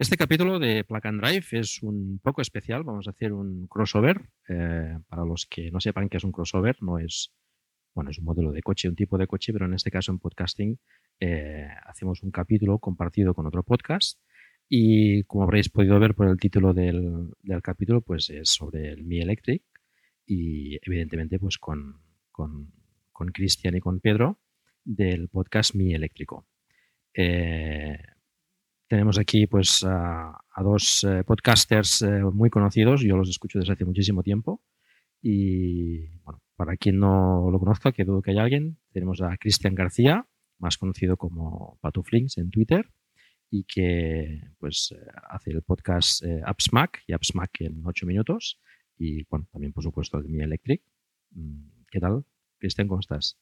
Este capítulo de Plug and Drive es un poco especial. Vamos a hacer un crossover. Eh, para los que no sepan qué es un crossover, no es, bueno, es un modelo de coche, un tipo de coche, pero en este caso en podcasting eh, hacemos un capítulo compartido con otro podcast. Y como habréis podido ver por el título del, del capítulo, pues es sobre el Mi Electric y evidentemente pues con, con, con Cristian y con Pedro del podcast Mi Eléctrico. Eh, tenemos aquí pues a, dos eh, podcasters eh, muy conocidos, yo los escucho desde hace muchísimo tiempo y bueno, para quien no lo conozca, que dudo que haya alguien, tenemos a Cristian García, más conocido como Patuflinks en Twitter y que pues hace el podcast AppSmack y AppSmack en 8 minutos y bueno, también por supuesto el Mi Electric. Mm, ¿Qué tal? Cristian, ¿cómo estás?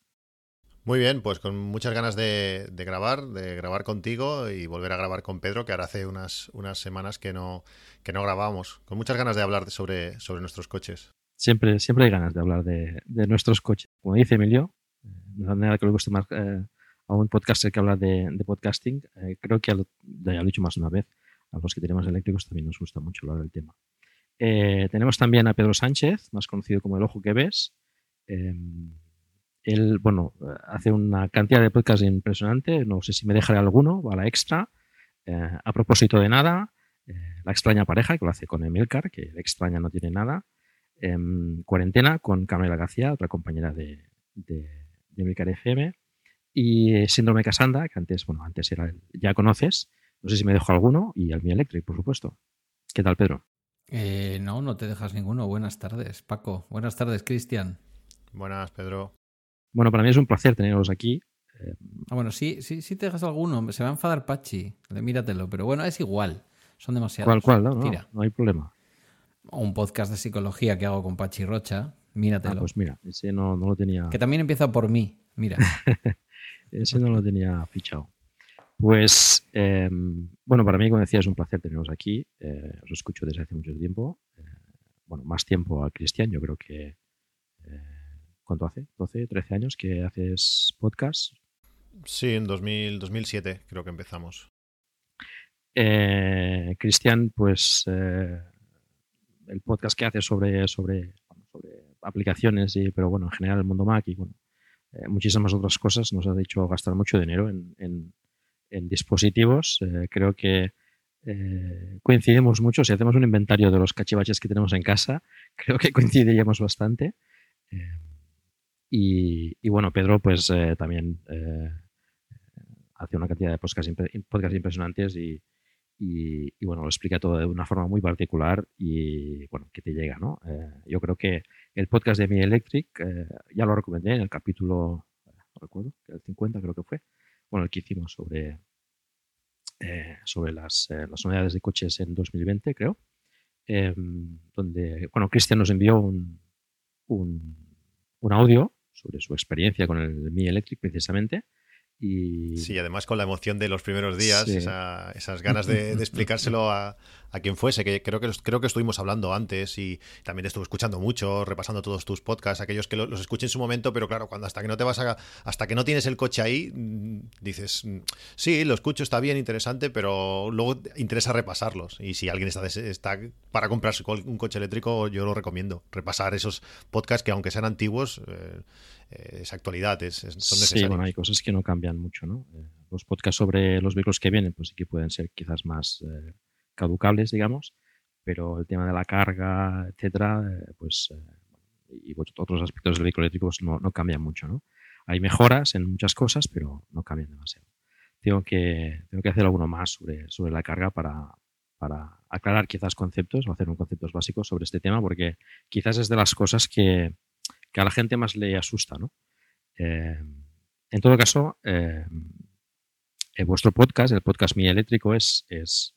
Muy bien, pues con muchas ganas de, grabar, de grabar contigo y volver a grabar con Pedro, que ahora hace unas, unas semanas que no, que no grabamos. Con muchas ganas de hablar sobre, sobre nuestros coches. Siempre, siempre hay ganas de hablar de, nuestros coches. Como dice Emilio, eh, de la manera que le gusta más eh, a un podcaster que habla de, podcasting, eh, creo que ya lo he dicho más una vez, a los que tenemos eléctricos también nos gusta mucho hablar del tema. tenemos también a Pedro Sánchez, más conocido como El Ojo que Ves. Él, bueno, hace una cantidad de podcasts impresionante. No sé si me dejaré alguno, a la extra. Eh, a propósito de nada, eh, La extraña pareja, que lo hace con Emilcar, que la extraña no tiene nada. Em, cuarentena con Camila García, otra compañera de, de, Emilcar FM. Y Síndrome Casanda, que antes, bueno, antes era, ya conoces. No sé si me dejo alguno. Y el Mi Electric, por supuesto. ¿Qué tal, Pedro? Eh, no, no te dejas ninguno. Buenas tardes, Paco. Buenas tardes, Cristian. Buenas, Pedro. Bueno, para mí es un placer tenerlos aquí. Ah, bueno, sí, sí, sí te dejas alguno. Se va a enfadar Pachi. Míratelo. Pero bueno, es igual. Son demasiados. ¿Cuál, cuál? No, no, no hay problema. un podcast de psicología que hago con Pachi Rocha. Míratelo. Ah, pues mira, ese no, no lo tenía. Que también empieza por mí. Mira. ese no lo tenía fichado. Pues, em, bueno, para mí, como decía, es un placer tenerlos aquí. Eh, os escucho desde hace mucho tiempo. Eh, bueno, más tiempo a Cristian. Yo creo que eh, ¿Cuánto hace? ¿12, 13 años que haces podcast? Sí, en 2000, 2007 creo que empezamos. Eh, Cristian, pues eh, el podcast que hace sobre, sobre, sobre aplicaciones, y, pero bueno, en general el mundo Mac y bueno, eh, muchísimas otras cosas, nos ha dicho gastar mucho dinero en, en dispositivos. creo que coincidimos mucho. Si hacemos un inventario de los cachivaches que tenemos en casa, creo que coincidiríamos bastante. Y, bueno, Pedro pues eh, también eh, hace una cantidad de podcasts, impresionantes y, bueno, lo explica todo de una forma muy particular y bueno, que te llega, ¿no? Eh, yo creo que el podcast de Mi Electric ya lo recomendé en el capítulo, no recuerdo, el 50 creo que fue, bueno, el que hicimos sobre, sobre las, las unidades de coches en 2020, creo, em, donde, bueno, Cristian nos envió un, un, un audio sobre su experiencia con el Mi Electric precisamente. Y... Sí, además con la emoción de los primeros días, esas ganas de, explicárselo a, quien fuese, que creo que creo que estuvimos hablando antes y también te estuve escuchando mucho, repasando todos tus podcasts, aquellos que los escuché en su momento, pero claro, cuando hasta que no te vas a, hasta que no tienes el coche ahí, mm, dices, mm, sí, lo escucho, está bien, interesante, pero luego interesa repasarlos. Y si alguien está, está para comprarse un coche eléctrico, yo lo recomiendo, repasar esos podcasts que aunque sean antiguos, eh, eh, esa actualidad, es, son necesarios. Sí, bueno, hay cosas que no cambian mucho, ¿no? Eh, los podcasts sobre los vehículos que vienen, pues sí que pueden ser quizás más eh, caducables, digamos, pero el tema de la carga, etcétera, pues y otros aspectos del vehículo eléctrico pues, no, no cambian mucho, ¿no? Hay mejoras en muchas cosas, pero no cambian demasiado. Tengo que, tengo que hacer alguno más sobre, sobre la carga para, para aclarar quizás conceptos o hacer un conceptos básicos sobre este tema, porque quizás es de las cosas que, que a la gente más le asusta, ¿no? Eh, en todo caso, eh, vuestro podcast, el podcast Mi Eléctrico, es, es,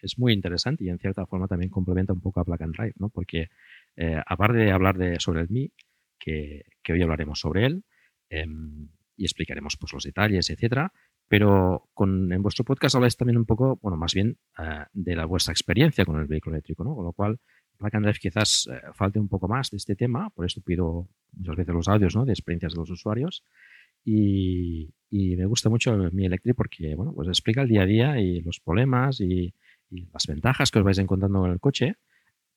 es, muy interesante y en cierta forma también complementa un poco a Black and Drive, ¿no? Porque eh, aparte de hablar de, sobre el Mi, que, que hoy hablaremos sobre él em, y explicaremos pues, los detalles, etcétera, pero con, en vuestro podcast habláis también un poco, bueno, más bien de la vuestra experiencia con el vehículo eléctrico, ¿no? Con lo cual Black and quizás eh, falte un poco más de este tema, por eso pido muchas veces los audios ¿no? de experiencias de los usuarios. Y, me gusta mucho mi Electric porque bueno, pues explica el día a día y los problemas y, y las ventajas que os vais encontrando con el coche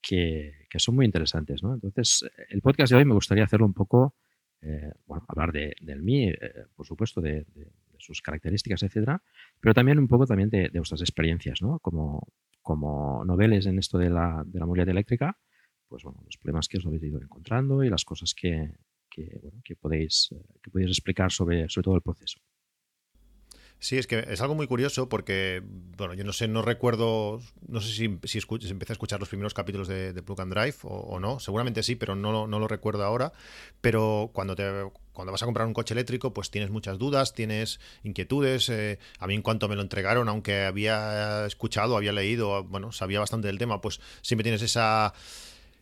que, son muy interesantes. ¿no? Entonces, el podcast de hoy me gustaría hacerlo un poco, eh, bueno, hablar de, del mí, eh, por supuesto, de, sus características, etcétera, pero también un poco también de, vuestras experiencias, ¿no? Como, como noveles en esto de la, de la movilidad eléctrica, pues bueno, los problemas que os habéis ido encontrando y las cosas que, que, bueno, que, podéis, eh, que podéis explicar sobre, sobre todo el proceso. Sí, es que es algo muy curioso porque, bueno, yo no sé, no recuerdo, no sé si, si, empecé a escuchar los primeros capítulos de, Plug and Drive o, no, seguramente sí, pero no, no lo recuerdo ahora. Pero cuando te cuando vas a comprar un coche eléctrico, pues tienes muchas dudas, tienes inquietudes. Eh, a mí en cuanto me lo entregaron, aunque había escuchado, había leído, bueno, sabía bastante del tema, pues siempre tienes esa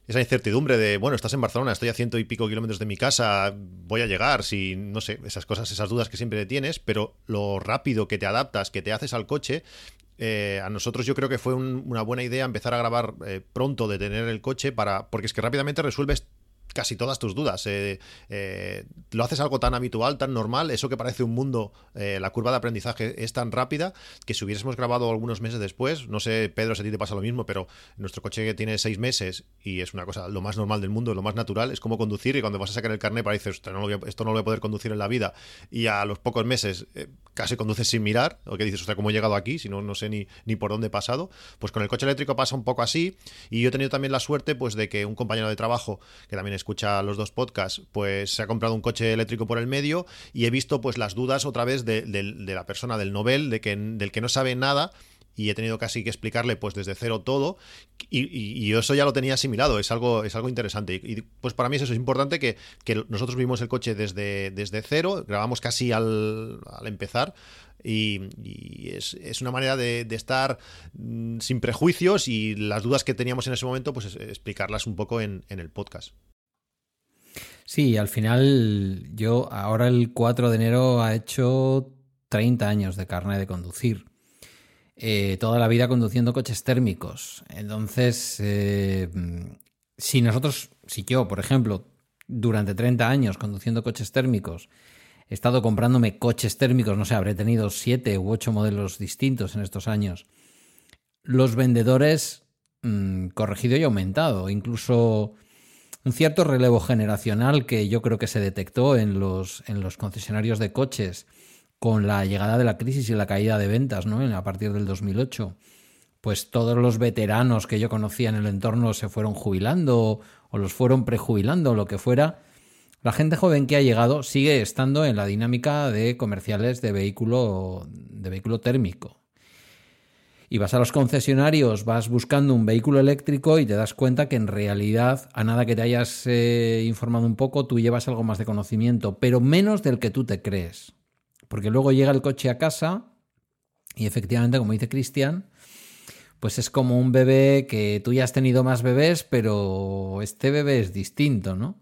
esa incertidumbre de, bueno, estás en Barcelona, estoy a ciento y pico kilómetros de mi casa, voy a llegar, si, no sé, esas cosas, esas dudas que siempre tienes, pero lo rápido que te adaptas, que te haces al coche, eh, a nosotros yo creo que fue una buena idea empezar a grabar eh, pronto de tener el coche para, porque es que rápidamente resuelves casi todas tus dudas. Eh, eh, lo haces algo tan habitual, tan normal, eso que parece un mundo, eh, la curva de aprendizaje es tan rápida que si hubiésemos grabado algunos meses después, no sé, Pedro, si a ti te pasa lo mismo, pero nuestro coche tiene seis meses y es una cosa lo más normal del mundo, lo más natural, es como conducir y cuando vas a sacar el carnet parece, no esto no lo voy a poder conducir en la vida y a los pocos meses casi conduces sin mirar, o que dices, o sea, ¿cómo he llegado aquí? Si no, no sé ni, ni por dónde he pasado. Pues con el coche eléctrico pasa un poco así y yo he tenido también la suerte pues de que un compañero de trabajo que también es escucha los dos podcasts, pues se ha comprado un coche eléctrico por el medio y he visto pues las dudas otra vez de, la persona, del novel, de que, del que no sabe nada y he tenido casi que explicarle pues desde cero todo y, eso ya lo tenía asimilado, es algo, es algo interesante y, pues para mí eso, es importante que, nosotros vimos el coche desde, desde cero, grabamos casi al, al empezar y, es, una manera de, estar mm, sin prejuicios y las dudas que teníamos en ese momento pues explicarlas un poco en el podcast. Sí, al final yo ahora el 4 de enero ha hecho 30 años de carne de conducir. Eh, toda la vida conduciendo coches térmicos. Entonces, eh, si nosotros, si yo, por ejemplo, durante 30 años conduciendo coches térmicos, he estado comprándome coches térmicos, no sé, habré tenido 7 u 8 modelos distintos en estos años, los vendedores mm, corregido y aumentado, incluso un cierto relevo generacional que yo creo que se detectó en los, en los concesionarios de coches con la llegada de la crisis y la caída de ventas ¿no? a partir del 2008. Pues todos los veteranos que yo conocía en el entorno se fueron jubilando o los fueron prejubilando o lo que fuera. La gente joven que ha llegado sigue estando en la dinámica de comerciales de vehículo, de vehículo térmico y vas a los concesionarios, vas buscando un vehículo eléctrico y te das cuenta que en realidad, a nada que te hayas eh, informado un poco, tú llevas algo más de conocimiento, pero menos del que tú te crees. Porque luego llega el coche a casa y efectivamente, como dice Cristian, pues es como un bebé que tú ya has tenido más bebés, pero este bebé es distinto, ¿no?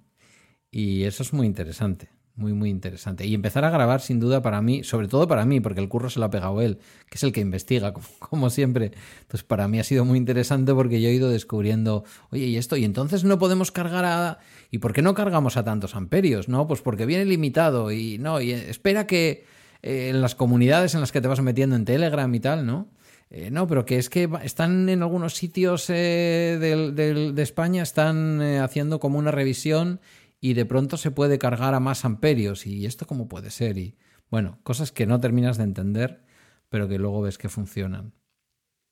Y eso es muy interesante muy, muy interesante. Y empezar a grabar, sin duda, para mí, sobre todo para mí, porque el curro se lo ha pegado él, que es el que investiga, como, siempre. Entonces, para mí ha sido muy interesante porque yo he ido descubriendo, oye, ¿y esto? ¿Y entonces no podemos cargar a... ¿Y por qué no cargamos a tantos amperios? No, pues porque viene limitado y no, y espera que eh, en las comunidades en las que te vas metiendo en Telegram y tal, ¿no? Eh, no, pero que es que están en algunos sitios eh, de España, están haciendo como una revisión y de pronto se puede cargar a más amperios. ¿Y esto cómo puede ser? Y bueno, cosas que no terminas de entender, pero que luego ves que funcionan.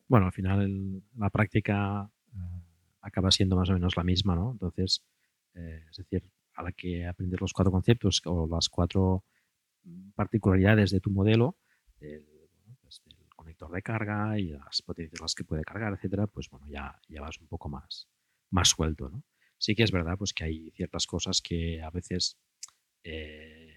Bueno, al final la práctica eh, acaba siendo más o menos la misma, ¿no? Entonces, eh, es decir, a la que aprendes los cuatro conceptos o las cuatro particularidades de tu modelo, del, pues, conector de carga y las potencias las que puede cargar, etcétera, pues bueno, ya, ya vas un poco más, más suelto, ¿no? Sí que es verdad pues, que hay ciertas cosas que a veces eh,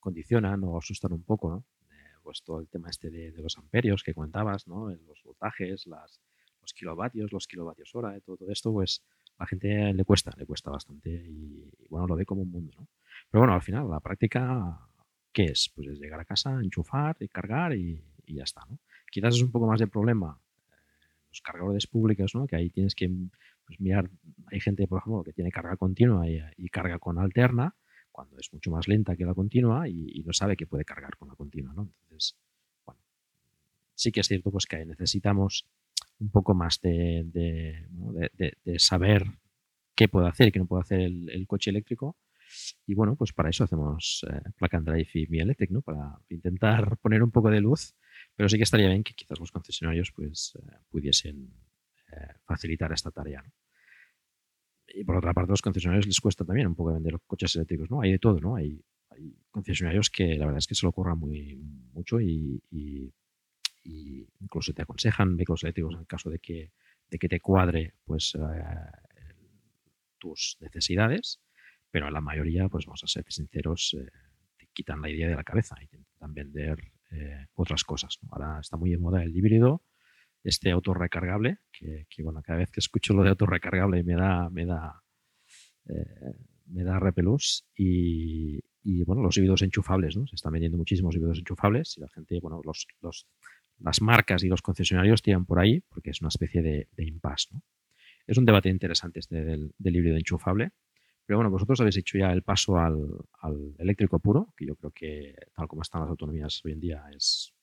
condicionan o asustan un poco, ¿no? Eh, pues todo el tema este de, los amperios que comentabas, ¿no? Los voltajes, las, los kilovatios, los kilovatios hora, todo esto, pues a la gente le cuesta, le cuesta bastante y, bueno, lo ve como un mundo, ¿no? Pero bueno, al final, la práctica, ¿qué es? Pues es llegar a casa, enchufar y cargar y, ya está, ¿no? Quizás es un poco más de problema eh, los cargadores públicos, ¿no? Que ahí tienes que pues mirar, hay gente, por ejemplo, que tiene carga continua y, carga con alterna, cuando es mucho más lenta que la continua y, no sabe que puede cargar con la continua, ¿no? Entonces, bueno, sí que es cierto pues que necesitamos un poco más de, de, saber qué puede hacer y qué no puede hacer el, coche eléctrico. Y bueno, pues para eso hacemos eh, Plug and Drive y Mi Electric, ¿no? Para intentar poner un poco de luz, pero sí que estaría bien que quizás los concesionarios pues eh, pudiesen facilitar esta tarea, Y por otra parte, a los concesionarios les cuesta también un poco vender coches eléctricos, ¿no? Hay de todo, ¿no? Hay, concesionarios que la verdad es que se lo ocurran muy mucho y y incluso te aconsejan vehículos eléctricos en el caso de que, de que te cuadre pues eh, tus necesidades, pero la mayoría, pues vamos a ser sinceros, eh, te quitan la idea de la cabeza y te intentan vender eh, otras cosas. Ahora está muy de moda el híbrido, este auto recargable, que, bueno, cada vez que escucho lo de auto recargable me da, me da, me da repelús y, y, bueno, los híbridos enchufables, ¿no? Se están vendiendo muchísimos híbridos enchufables y la gente, bueno, los, los las marcas y los concesionarios tiran por ahí porque es una especie de, impasse. ¿no? Es un debate interesante este del, del, híbrido enchufable. Pero bueno, vosotros habéis hecho ya el paso al, eléctrico puro, que yo creo que tal como están las autonomías hoy en día es,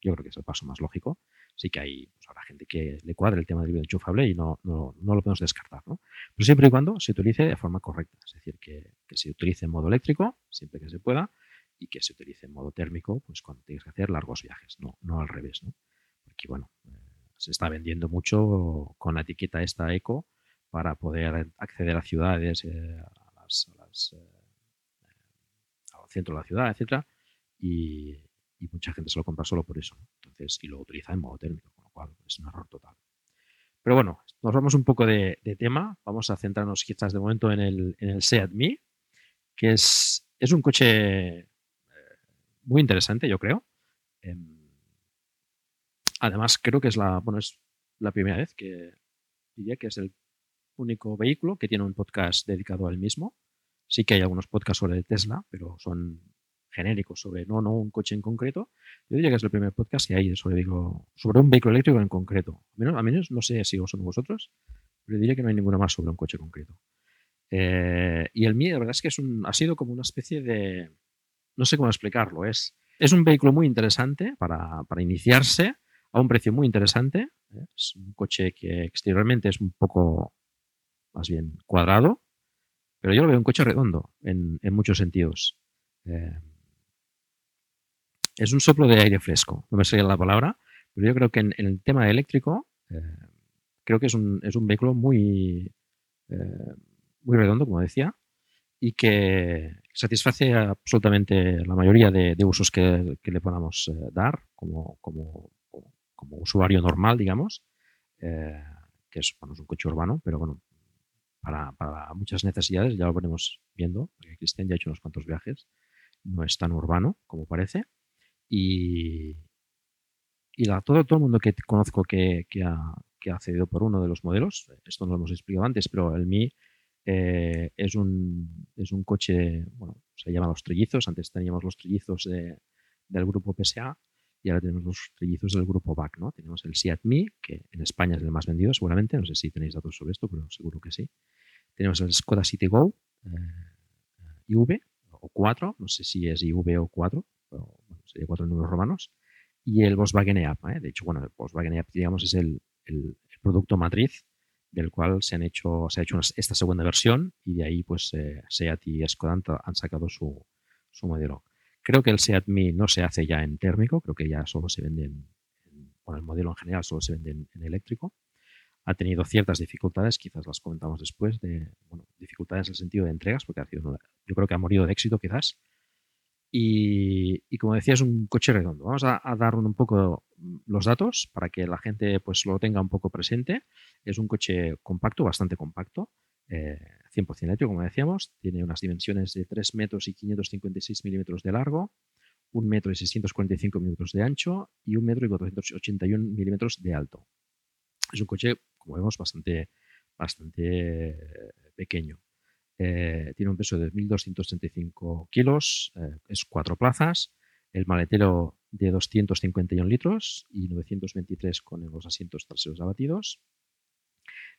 yo creo que es el paso más lógico. Sí que hay pues, habrá gente que le cuadre el tema del híbrido enchufable y no, no, no, lo podemos descartar. ¿no? Pero siempre y cuando se utilice de forma correcta, es decir, que, se utilice en modo eléctrico, siempre que se pueda, y que se utilice en modo térmico pues cuando tienes que hacer largos viajes, no, no al revés, ¿no? Porque bueno, eh, se está vendiendo mucho con la etiqueta esta eco para poder acceder a ciudades, eh, a las, eh, al centro de la ciudad, etcétera, y, mucha gente se lo compra solo por eso, y lo utiliza en modo térmico, con lo cual es un error total. Pero bueno, nos vamos un poco de, tema. Vamos a centrarnos quizás de momento en el, en el Seat Mii, que es, es un coche muy interesante, yo creo. Em, además, creo que es la, bueno, es la primera vez que diría que es el único vehículo que tiene un podcast dedicado al mismo. Sí que hay algunos podcasts sobre Tesla, pero son genéricos sobre no, no un coche en concreto. Yo diría que es el primer podcast que hay sobre, digo, sobre un vehículo eléctrico en concreto. A menos, a menos no sé si son vosotros, pero diría que no hay ninguno más sobre un coche concreto. Eh, y el mío, la verdad es que es ha sido como una especie de, no sé cómo explicarlo. Es, es un vehículo muy interesante para, iniciarse a un precio muy interesante. Es un coche que exteriormente es un poco más bien cuadrado, pero yo lo veo un coche redondo en, muchos sentidos. Eh, es un soplo de aire fresco, no me sé la palabra, pero yo creo que en, el tema eléctrico, eh, creo que es un, es un vehículo muy, muy redondo, como decía, y que satisface absolutamente la mayoría de, usos que, le podamos eh, dar como, como, como, usuario normal, digamos, eh, que es, bueno, es un coche urbano, pero bueno, para, para, muchas necesidades, ya lo veremos viendo, porque Cristian ya ha hecho unos cuantos viajes, no es tan urbano como parece, y, todo, todo el mundo que conozco que, ha, que ha accedido por uno de los modelos, esto no lo hemos explicado antes, pero el Mi eh, es, un, es un coche, bueno, se llama los trillizos. Antes teníamos los trillizos del grupo PSA y ahora tenemos los trillizos del grupo BAC, ¿no? Tenemos el Seat Mi, que en España es el más vendido seguramente. No sé si tenéis datos sobre esto, pero seguro que sí. Tenemos el Skoda City Go eh, IV o 4, no sé si es IV o 4, pero bueno, sería 4 números romanos. Y el Volkswagen EAP, ¿eh? de hecho, bueno, el Volkswagen EAP, digamos, es el, el producto matriz del cual se han hecho, se ha hecho esta segunda versión y de ahí pues eh, Seat y Skoda han sacado su, modelo. Creo que el Seat Mi no se hace ya en térmico, creo que ya solo se vende en, bueno, el modelo en general solo se vende en, eléctrico. Ha tenido ciertas dificultades, quizás las comentamos después, de dificultades en el sentido de entregas, porque ha sido, yo creo que ha morido de éxito quizás. Y, como decía, es un coche redondo. Vamos a, dar un poco los datos para que la gente pues lo tenga un poco presente. Es un coche compacto, bastante compacto, 100% eh, eléctrico, como decíamos. Tiene unas dimensiones de 3 metros y 556 milímetros de largo, 1 metro y 645 milímetros de ancho y 1 metro y 481 milímetros de alto. Es un coche, como vemos, bastante, bastante pequeño. Eh, tiene un peso de 1.235 kilos, eh, es cuatro plazas, el maletero de 251 litros y 923 con los asientos traseros abatidos.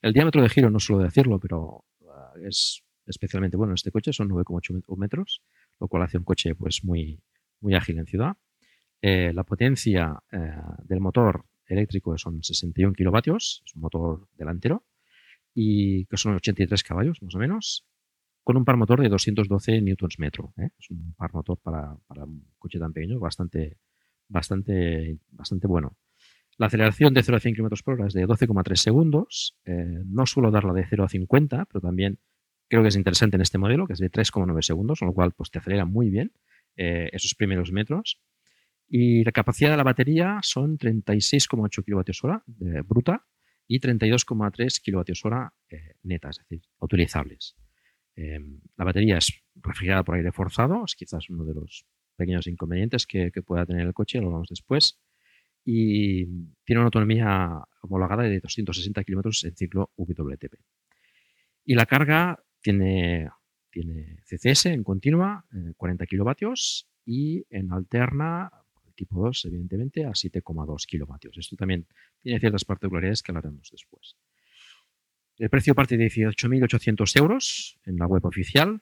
El diámetro de giro no suelo decirlo, pero eh, es especialmente bueno en este coche, son 9,8 metros, lo cual hace un coche pues muy, muy ágil en ciudad. la potencia del motor eléctrico son 61 kilovatios, es un motor delantero, y que son 83 caballos más o menos, con un par motor de 212 newtons metro. ¿eh? Es un par motor para, para, un coche tan pequeño bastante, bastante, bastante bueno. La aceleración de 0 a 100 km por hora es de 12,3 segundos. Eh, no suelo darla de 0 a 50, pero también creo que es interesante en este modelo, que es de 3,9 segundos, con lo cual pues, te acelera muy bien eh, esos primeros metros. Y la capacidad de la batería son 36,8 kWh bruta y 32,3 kWh netas, es decir, utilizables. Em, la batería es refrigerada por aire forzado, es quizás uno de los pequeños inconvenientes que, pueda tener el coche, lo vamos después. Y tiene una autonomía homologada de 260 kilómetros en ciclo WTP. Y la carga tiene, tiene CCS en continua, 40 eh, kilovatios, y en alterna, tipo 2, evidentemente, a 7,2 kilovatios. Esto también tiene ciertas particularidades que hablaremos después. El precio parte de 18.800 euros en la web oficial,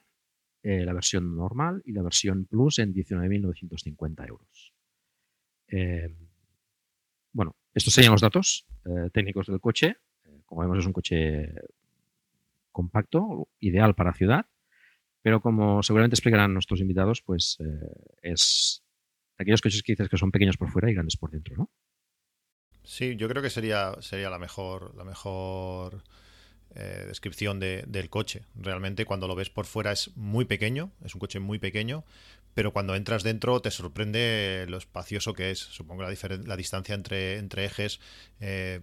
eh, la versión normal y la versión Plus en 19.950 euros. Eh, bueno, estos serían los datos eh, técnicos del coche. como vemos es un coche compacto, ideal para ciudad, pero como seguramente explicarán nuestros invitados, pues es aquellos coches que dices que son pequeños por fuera y grandes por dentro, ¿no? Sí, yo creo que sería, sería la mejor, la mejor eh, descripción del coche. Realmente cuando lo ves por fuera es muy pequeño, es un coche muy pequeño, pero cuando entras dentro te sorprende lo espacioso que es. Supongo la, la distancia entre, entre ejes eh,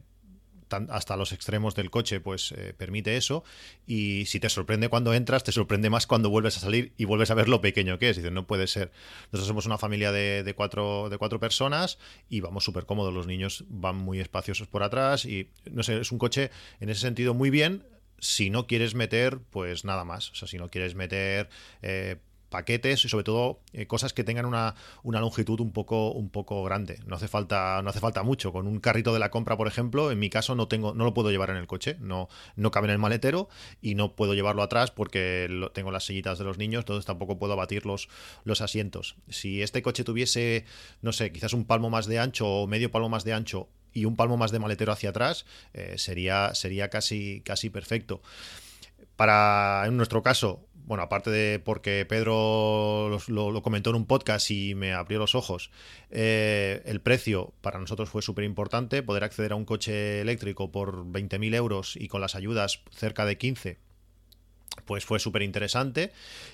hasta los extremos del coche, pues eh, permite eso. Y si te sorprende cuando entras, te sorprende más cuando vuelves a salir y vuelves a ver lo pequeño que es. Dices, no puede ser. Nosotros somos una familia de, cuatro, de cuatro personas y vamos súper cómodos. Los niños van muy espaciosos por atrás y, no sé, es un coche en ese sentido muy bien si no quieres meter, pues nada más. O sea, si no quieres meter eh, paquetes y sobre todo eh, cosas que tengan una, longitud un poco, un poco grande. No hace falta, no hace falta mucho. Con un carrito de la compra, por ejemplo, en mi caso no tengo, no lo puedo llevar en el coche, no, no cabe en el maletero y no puedo llevarlo atrás porque tengo las sillitas de los niños, entonces tampoco puedo abatir los, los asientos. Si este coche tuviese, no sé, quizás un palmo más de ancho o medio palmo más de ancho y un palmo más de maletero hacia atrás, eh, sería, sería casi, casi perfecto. Para, en nuestro caso, bueno, aparte de porque Pedro lo, comentó en un podcast y me abrió los ojos, eh, el precio para nosotros fue súper importante, poder acceder a un coche eléctrico por 20.000 euros y con las ayudas cerca de 15 pues fue súper interesante.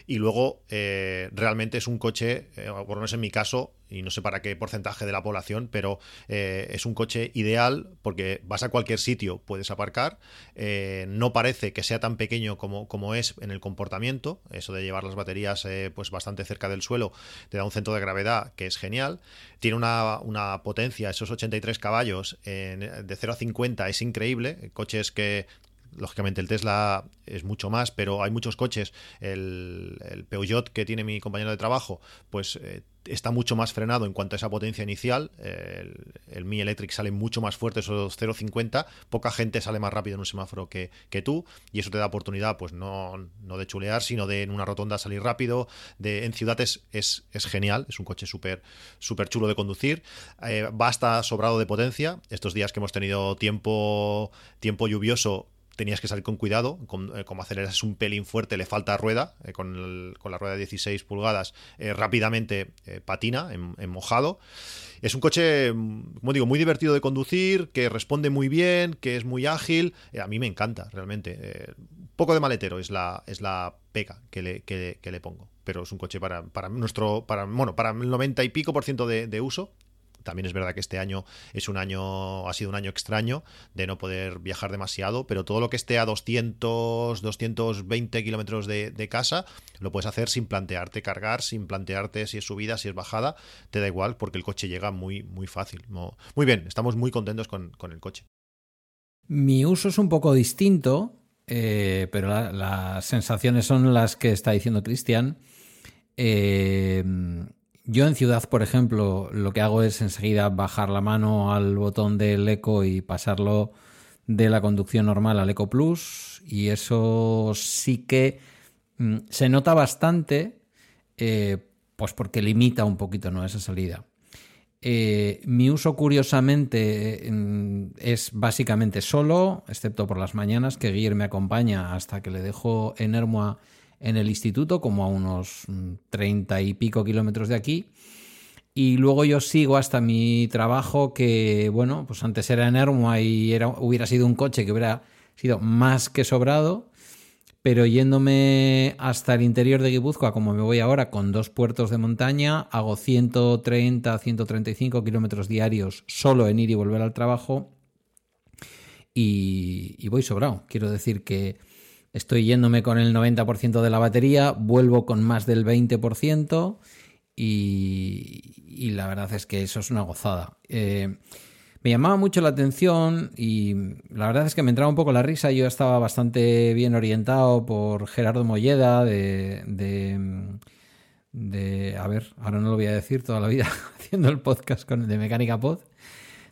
Y luego, eh, realmente es un coche, eh, por lo menos en mi caso, y no sé para qué porcentaje de la población, pero eh, es un coche ideal porque vas a cualquier sitio, puedes aparcar. no parece que sea tan pequeño como, como, es en el comportamiento. Eso de llevar las baterías pues bastante cerca del suelo te da un centro de gravedad que es genial. Tiene una, una potencia, esos 83 caballos de 0 a 50 es increíble. Coches que lógicamente el Tesla es mucho más, pero hay muchos coches. El, el Peugeot que tiene mi compañero de trabajo, pues eh, está mucho más frenado en cuanto a esa potencia inicial. El, Mi Electric sale mucho más fuerte, esos 0,50. Poca gente sale más rápido en un semáforo que, tú. Y eso te da oportunidad, pues no, no de chulear, sino de en una rotonda salir rápido. De, en ciudades es, es genial. Es un coche súper súper chulo de conducir. Eh, basta sobrado de potencia. Estos días que hemos tenido tiempo, tiempo lluvioso, tenías que salir con cuidado, con, eh, como aceleras un pelín fuerte, le falta rueda, eh, con, la rueda de 16 pulgadas, eh, rápidamente patina en, mojado. Es un coche, mm, como digo, muy divertido de conducir, que responde muy bien, que es muy ágil. a mí me encanta, realmente. poco de maletero es la, es la pega que le, que, le pongo. Pero es un coche para, para nuestro, para, bueno, para el 90 y pico por ciento de uso, también es verdad que este año es un año, ha sido un año extraño de no poder viajar demasiado, pero todo lo que esté a 200, 220 kilómetros de, casa, lo puedes hacer sin plantearte cargar, sin plantearte si es subida, si es bajada, te da igual porque el coche llega muy, muy fácil. Muy bien, estamos muy contentos con, el coche. Mi uso es un poco distinto, eh, pero las sensaciones son las que está diciendo Cristian. Eh, yo en ciudad, por ejemplo, lo que hago es enseguida bajar la mano al botón del Eco y pasarlo de la conducción normal al Eco Plus y eso sí que mm, se nota bastante, eh, pues porque limita un poquito ¿no? esa salida. Eh, mi uso, curiosamente, es básicamente solo, excepto por las mañanas, que Guillermo me acompaña hasta que le dejo en Hermoa en el instituto, como a unos mm, treinta y pico kilómetros de aquí. Y luego yo sigo hasta mi trabajo, que, bueno, pues antes era en Hermoa y era, hubiera sido un coche que hubiera sido más que sobrado pero yéndome hasta el interior de Guipúzcoa, como me voy ahora, con dos puertos de montaña, hago 130, 135 kilómetros diarios solo en ir y volver al trabajo y, voy sobrado. Quiero decir que estoy yéndome con el 90% de la batería, vuelvo con más del 20% y, la verdad es que eso es una gozada. Eh, me llamaba mucho la atención y la verdad es que me entraba un poco la risa. Yo estaba bastante bien orientado por Gerardo Molleda de, de, a ver, ahora no lo voy a decir toda la vida haciendo el podcast con, de Mecánica Pod,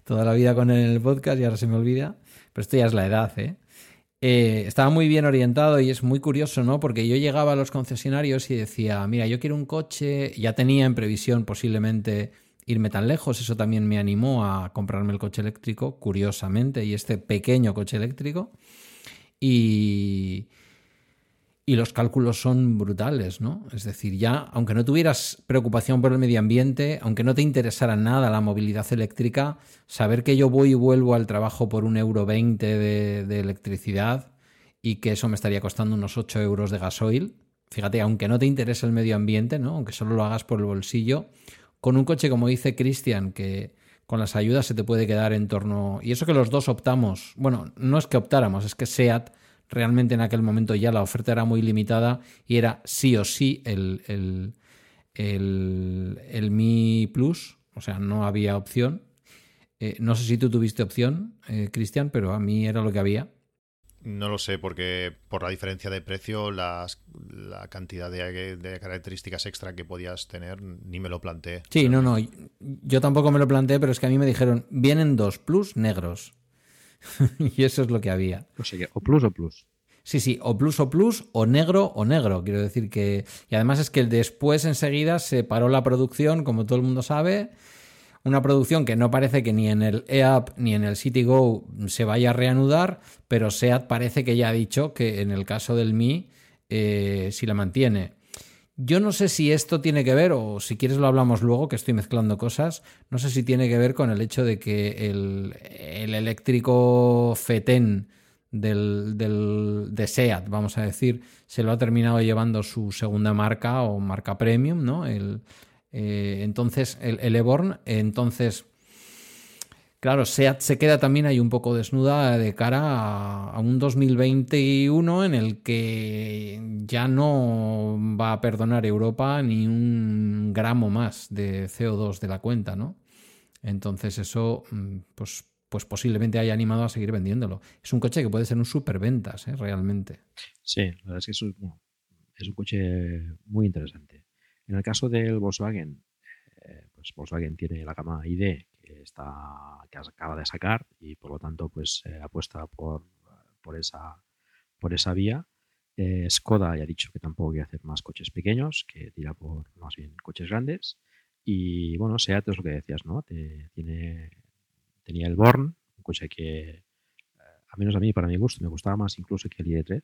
toda la vida con él en el podcast y ahora se me olvida, pero esto ya es la edad, ¿eh? ¿Eh? estaba muy bien orientado y es muy curioso, ¿no? Porque yo llegaba a los concesionarios y decía, mira, yo quiero un coche, ya tenía en previsión posiblemente irme tan lejos. Eso también me animó a comprarme el coche eléctrico, curiosamente, y este pequeño coche eléctrico. Y, y los cálculos son brutales, ¿no? Es decir, ya, aunque no tuvieras preocupación por el medio ambiente, aunque no te interesara nada la movilidad eléctrica, saber que yo voy y vuelvo al trabajo por un euro veinte de, de electricidad y que eso me estaría costando unos 8 euros de gasoil, fíjate, aunque no te interese el medio ambiente, ¿no? Aunque solo lo hagas por el bolsillo, con un coche, como dice Cristian, que con las ayudas se te puede quedar en torno. Y eso que los dos optamos, bueno, no es que optáramos, es que SEAT realmente en aquel momento ya la oferta era muy limitada y era sí o sí el, el, el, Mi Plus, o sea, no había opción. Eh, no sé si tú tuviste opción, eh, Cristian, pero a mí era lo que había. No lo sé, porque por la diferencia de precio, las, la cantidad de, características extra que podías tener, ni me lo planteé. Sí, no, no. Yo tampoco me lo planteé, pero es que a mí me dijeron, vienen dos plus negros. y eso es lo que había. O, o plus o plus. Sí, sí, o plus o plus, o negro o negro. Quiero decir que. Y además es que después enseguida se paró la producción, como todo el mundo sabe una producción que no parece que ni en el EAP ni en el CityGo se vaya a reanudar, pero SEAT parece que ya ha dicho que en el caso del Mi eh, si la mantiene. Yo no sé si esto tiene que ver, o si quieres lo hablamos luego, que estoy mezclando cosas, no sé si tiene que ver con el hecho de que el, eléctrico FETEN del, de SEAT, vamos a decir, se lo ha terminado llevando su segunda marca o marca premium, ¿no? El, eh, entonces, el, el Eborn, entonces, claro, se queda también ahí un poco desnuda de cara a, un 2021 en el que ya no va a perdonar Europa ni un gramo más de CO2 de la cuenta, ¿no? Entonces eso, mm, pues, pues posiblemente haya animado a seguir vendiéndolo. Es un coche que puede ser un superventas, ¿eh? realmente. Sí, la verdad es que es un coche muy interesante. En el caso del Volkswagen, eh, pues Volkswagen tiene la gama ID que, está, que acaba de sacar y por lo tanto pues eh, apuesta por, por, esa, por esa vía. Eh, Skoda ya ha dicho que tampoco quiere hacer más coches pequeños, que tira por más bien coches grandes. Y bueno, SEAT es lo que decías, ¿no? tiene, tenía el Born, un coche que, a menos a mí, para mi gusto, me gustaba más incluso que el ID3,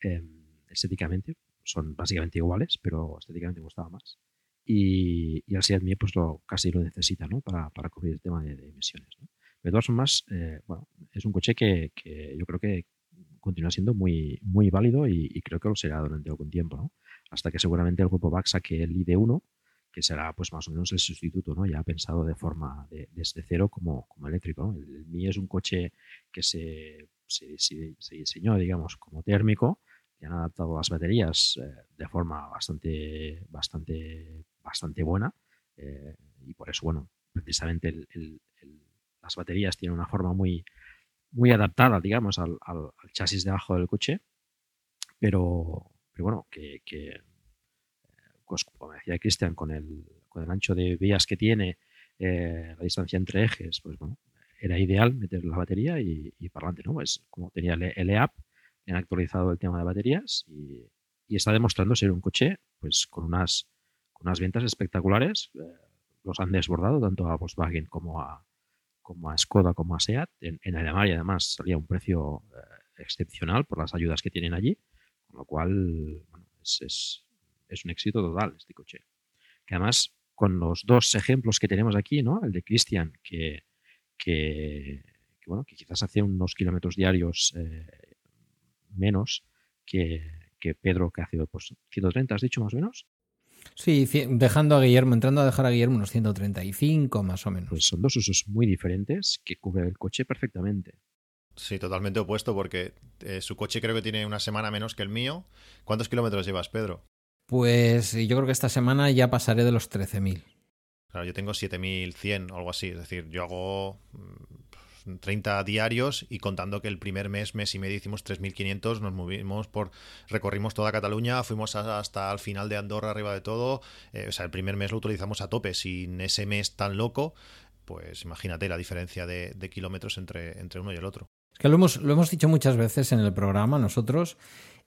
em, estéticamente, son básicamente iguales, pero estéticamente me gustaba más. Y, y el Seat Mii pues lo, casi lo necesita ¿no? para, para cubrir el tema de, emisiones. ¿no? Pero de todas formas, eh, bueno, es un coche que, que, yo creo que continúa siendo muy, muy válido y, creo que lo será durante algún tiempo, ¿no? hasta que seguramente el grupo VAX saque el ID1, que será pues más o menos el sustituto, ¿no? ya pensado de forma de, desde cero como, como eléctrico. El, el Mi es un coche que se, se, se, se diseñó, digamos, como térmico, han adaptado las baterías eh, de forma bastante, bastante, bastante buena. Eh, y por eso, bueno, precisamente las baterías tienen una forma muy, muy adaptada, digamos, al, chasis debajo del coche. Pero, pero bueno, que, que pues, como decía Cristian, con el, con el ancho de vías que tiene, eh, la distancia entre ejes, pues bueno, era ideal meter la batería y, para adelante, ¿no? Pues como tenía el EAP, han actualizado el tema de baterías y, está demostrando ser un coche pues con unas, unas ventas espectaculares, eh, los han desbordado tanto a Volkswagen como a, como a Skoda como a SEAT. En, en Alemania además salía un precio eh, excepcional por las ayudas que tienen allí, con lo cual es, es, un éxito total este coche. Que además con los dos ejemplos que tenemos aquí, ¿no? El de Christian, que, que, bueno, que quizás hace unos kilómetros diarios eh, menos que, que, Pedro, que hace pues, 130, has dicho más o menos. Sí, dejando a Guillermo, entrando a dejar a Guillermo unos 135 más o menos. Pues son dos usos muy diferentes que cubren el coche perfectamente. Sí, totalmente opuesto porque eh, su coche creo que tiene una semana menos que el mío. ¿Cuántos kilómetros llevas, Pedro? Pues yo creo que esta semana ya pasaré de los 13.000. Claro, yo tengo 7.100 o algo así. Es decir, yo hago 30 diarios y contando que el primer mes, mes y medio hicimos 3.500, nos movimos por, recorrimos toda Cataluña, fuimos hasta el final de Andorra arriba de todo, eh, o sea, el primer mes lo utilizamos a tope, sin ese mes tan loco, pues imagínate la diferencia de, kilómetros entre, entre uno y el otro. Es que lo hemos, lo hemos dicho muchas veces en el programa nosotros,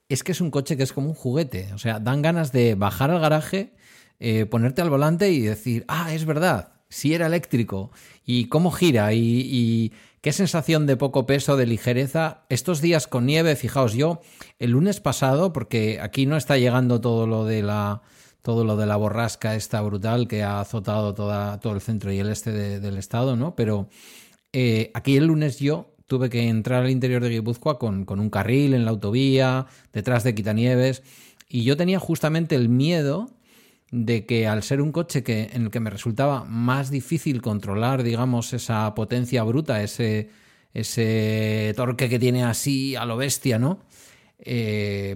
es que es un coche que es como un juguete, o sea, dan ganas de bajar al garaje, eh, ponerte al volante y decir, ah, es verdad, si era eléctrico y cómo gira y, qué sensación de poco peso, de ligereza. Estos días con nieve, fijaos, yo el lunes pasado, porque aquí no está llegando todo lo de la todo lo de la borrasca esta brutal que ha azotado todo el centro y el este del estado, ¿no? Pero eh, aquí el lunes yo tuve que entrar al interior de Guipúzcoa con, con un carril en la autovía, detrás de Quitanieves, y yo tenía justamente el miedo de que al ser un coche que, en el que me resultaba más difícil controlar, digamos, esa potencia bruta, ese, ese torque que tiene así a lo bestia, ¿no? Eh,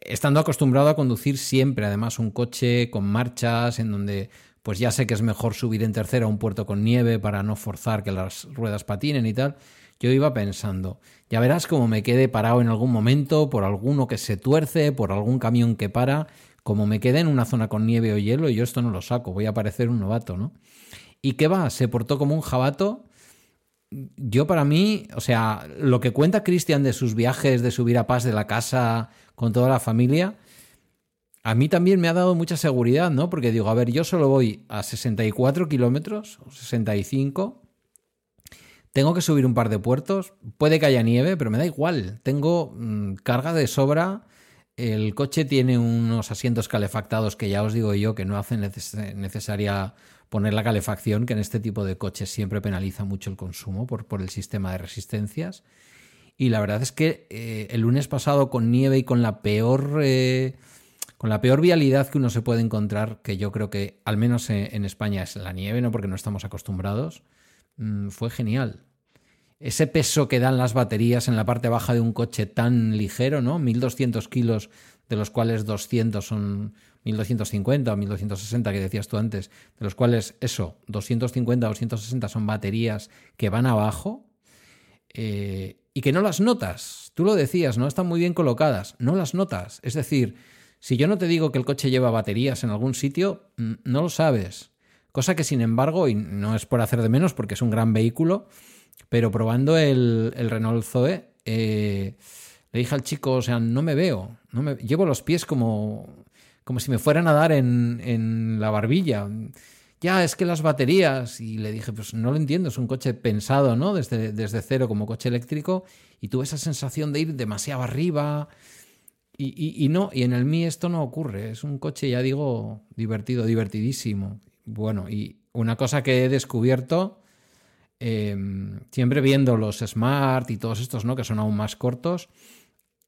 estando acostumbrado a conducir siempre, además, un coche con marchas, en donde pues ya sé que es mejor subir en tercera a un puerto con nieve para no forzar que las ruedas patinen y tal, yo iba pensando, ya verás cómo me quede parado en algún momento por alguno que se tuerce, por algún camión que para, como me quede en una zona con nieve o hielo, yo esto no lo saco, voy a parecer un novato, ¿no? ¿Y qué va? Se portó como un jabato. Yo para mí, o sea, lo que cuenta Cristian de sus viajes, de subir a paz de la casa con toda la familia, a mí también me ha dado mucha seguridad, ¿no? Porque digo, a ver, yo solo voy a 64 kilómetros, o 65, tengo que subir un par de puertos, puede que haya nieve, pero me da igual, tengo mm, carga de sobra el coche tiene unos asientos calefactados que ya os digo yo que no hacen necesaria poner la calefacción, que en este tipo de coches siempre penaliza mucho el consumo por, el sistema de resistencias. Y la verdad es que eh, el lunes pasado con nieve y con la peor eh, con la peor vialidad que uno se puede encontrar, que yo creo que al menos en España es la nieve, no porque no estamos acostumbrados, mm, fue genial ese peso que dan las baterías en la parte baja de un coche tan ligero, ¿no? 1200 kilos, de los cuales 200 son 1250 o 1260 que decías tú antes, de los cuales eso, 250 o 260 son baterías que van abajo eh, y que no las notas. Tú lo decías, ¿no? Están muy bien colocadas, no las notas. Es decir, si yo no te digo que el coche lleva baterías en algún sitio, no lo sabes. Cosa que sin embargo, y no es por hacer de menos porque es un gran vehículo, pero probando el, Renault Zoe, eh, le dije al chico, o sea, no me veo, no me, llevo los pies como, como si me fueran a dar en, en la barbilla. Ya, es que las baterías, y le dije, pues no lo entiendo, es un coche pensado, ¿no? Desde, desde cero como coche eléctrico, y tuve esa sensación de ir demasiado arriba, y, y, no, y en el Mi esto no ocurre, es un coche, ya digo, divertido, divertidísimo. Bueno, y una cosa que he descubierto Em, siempre viendo los Smart y todos estos, ¿no? Que son aún más cortos.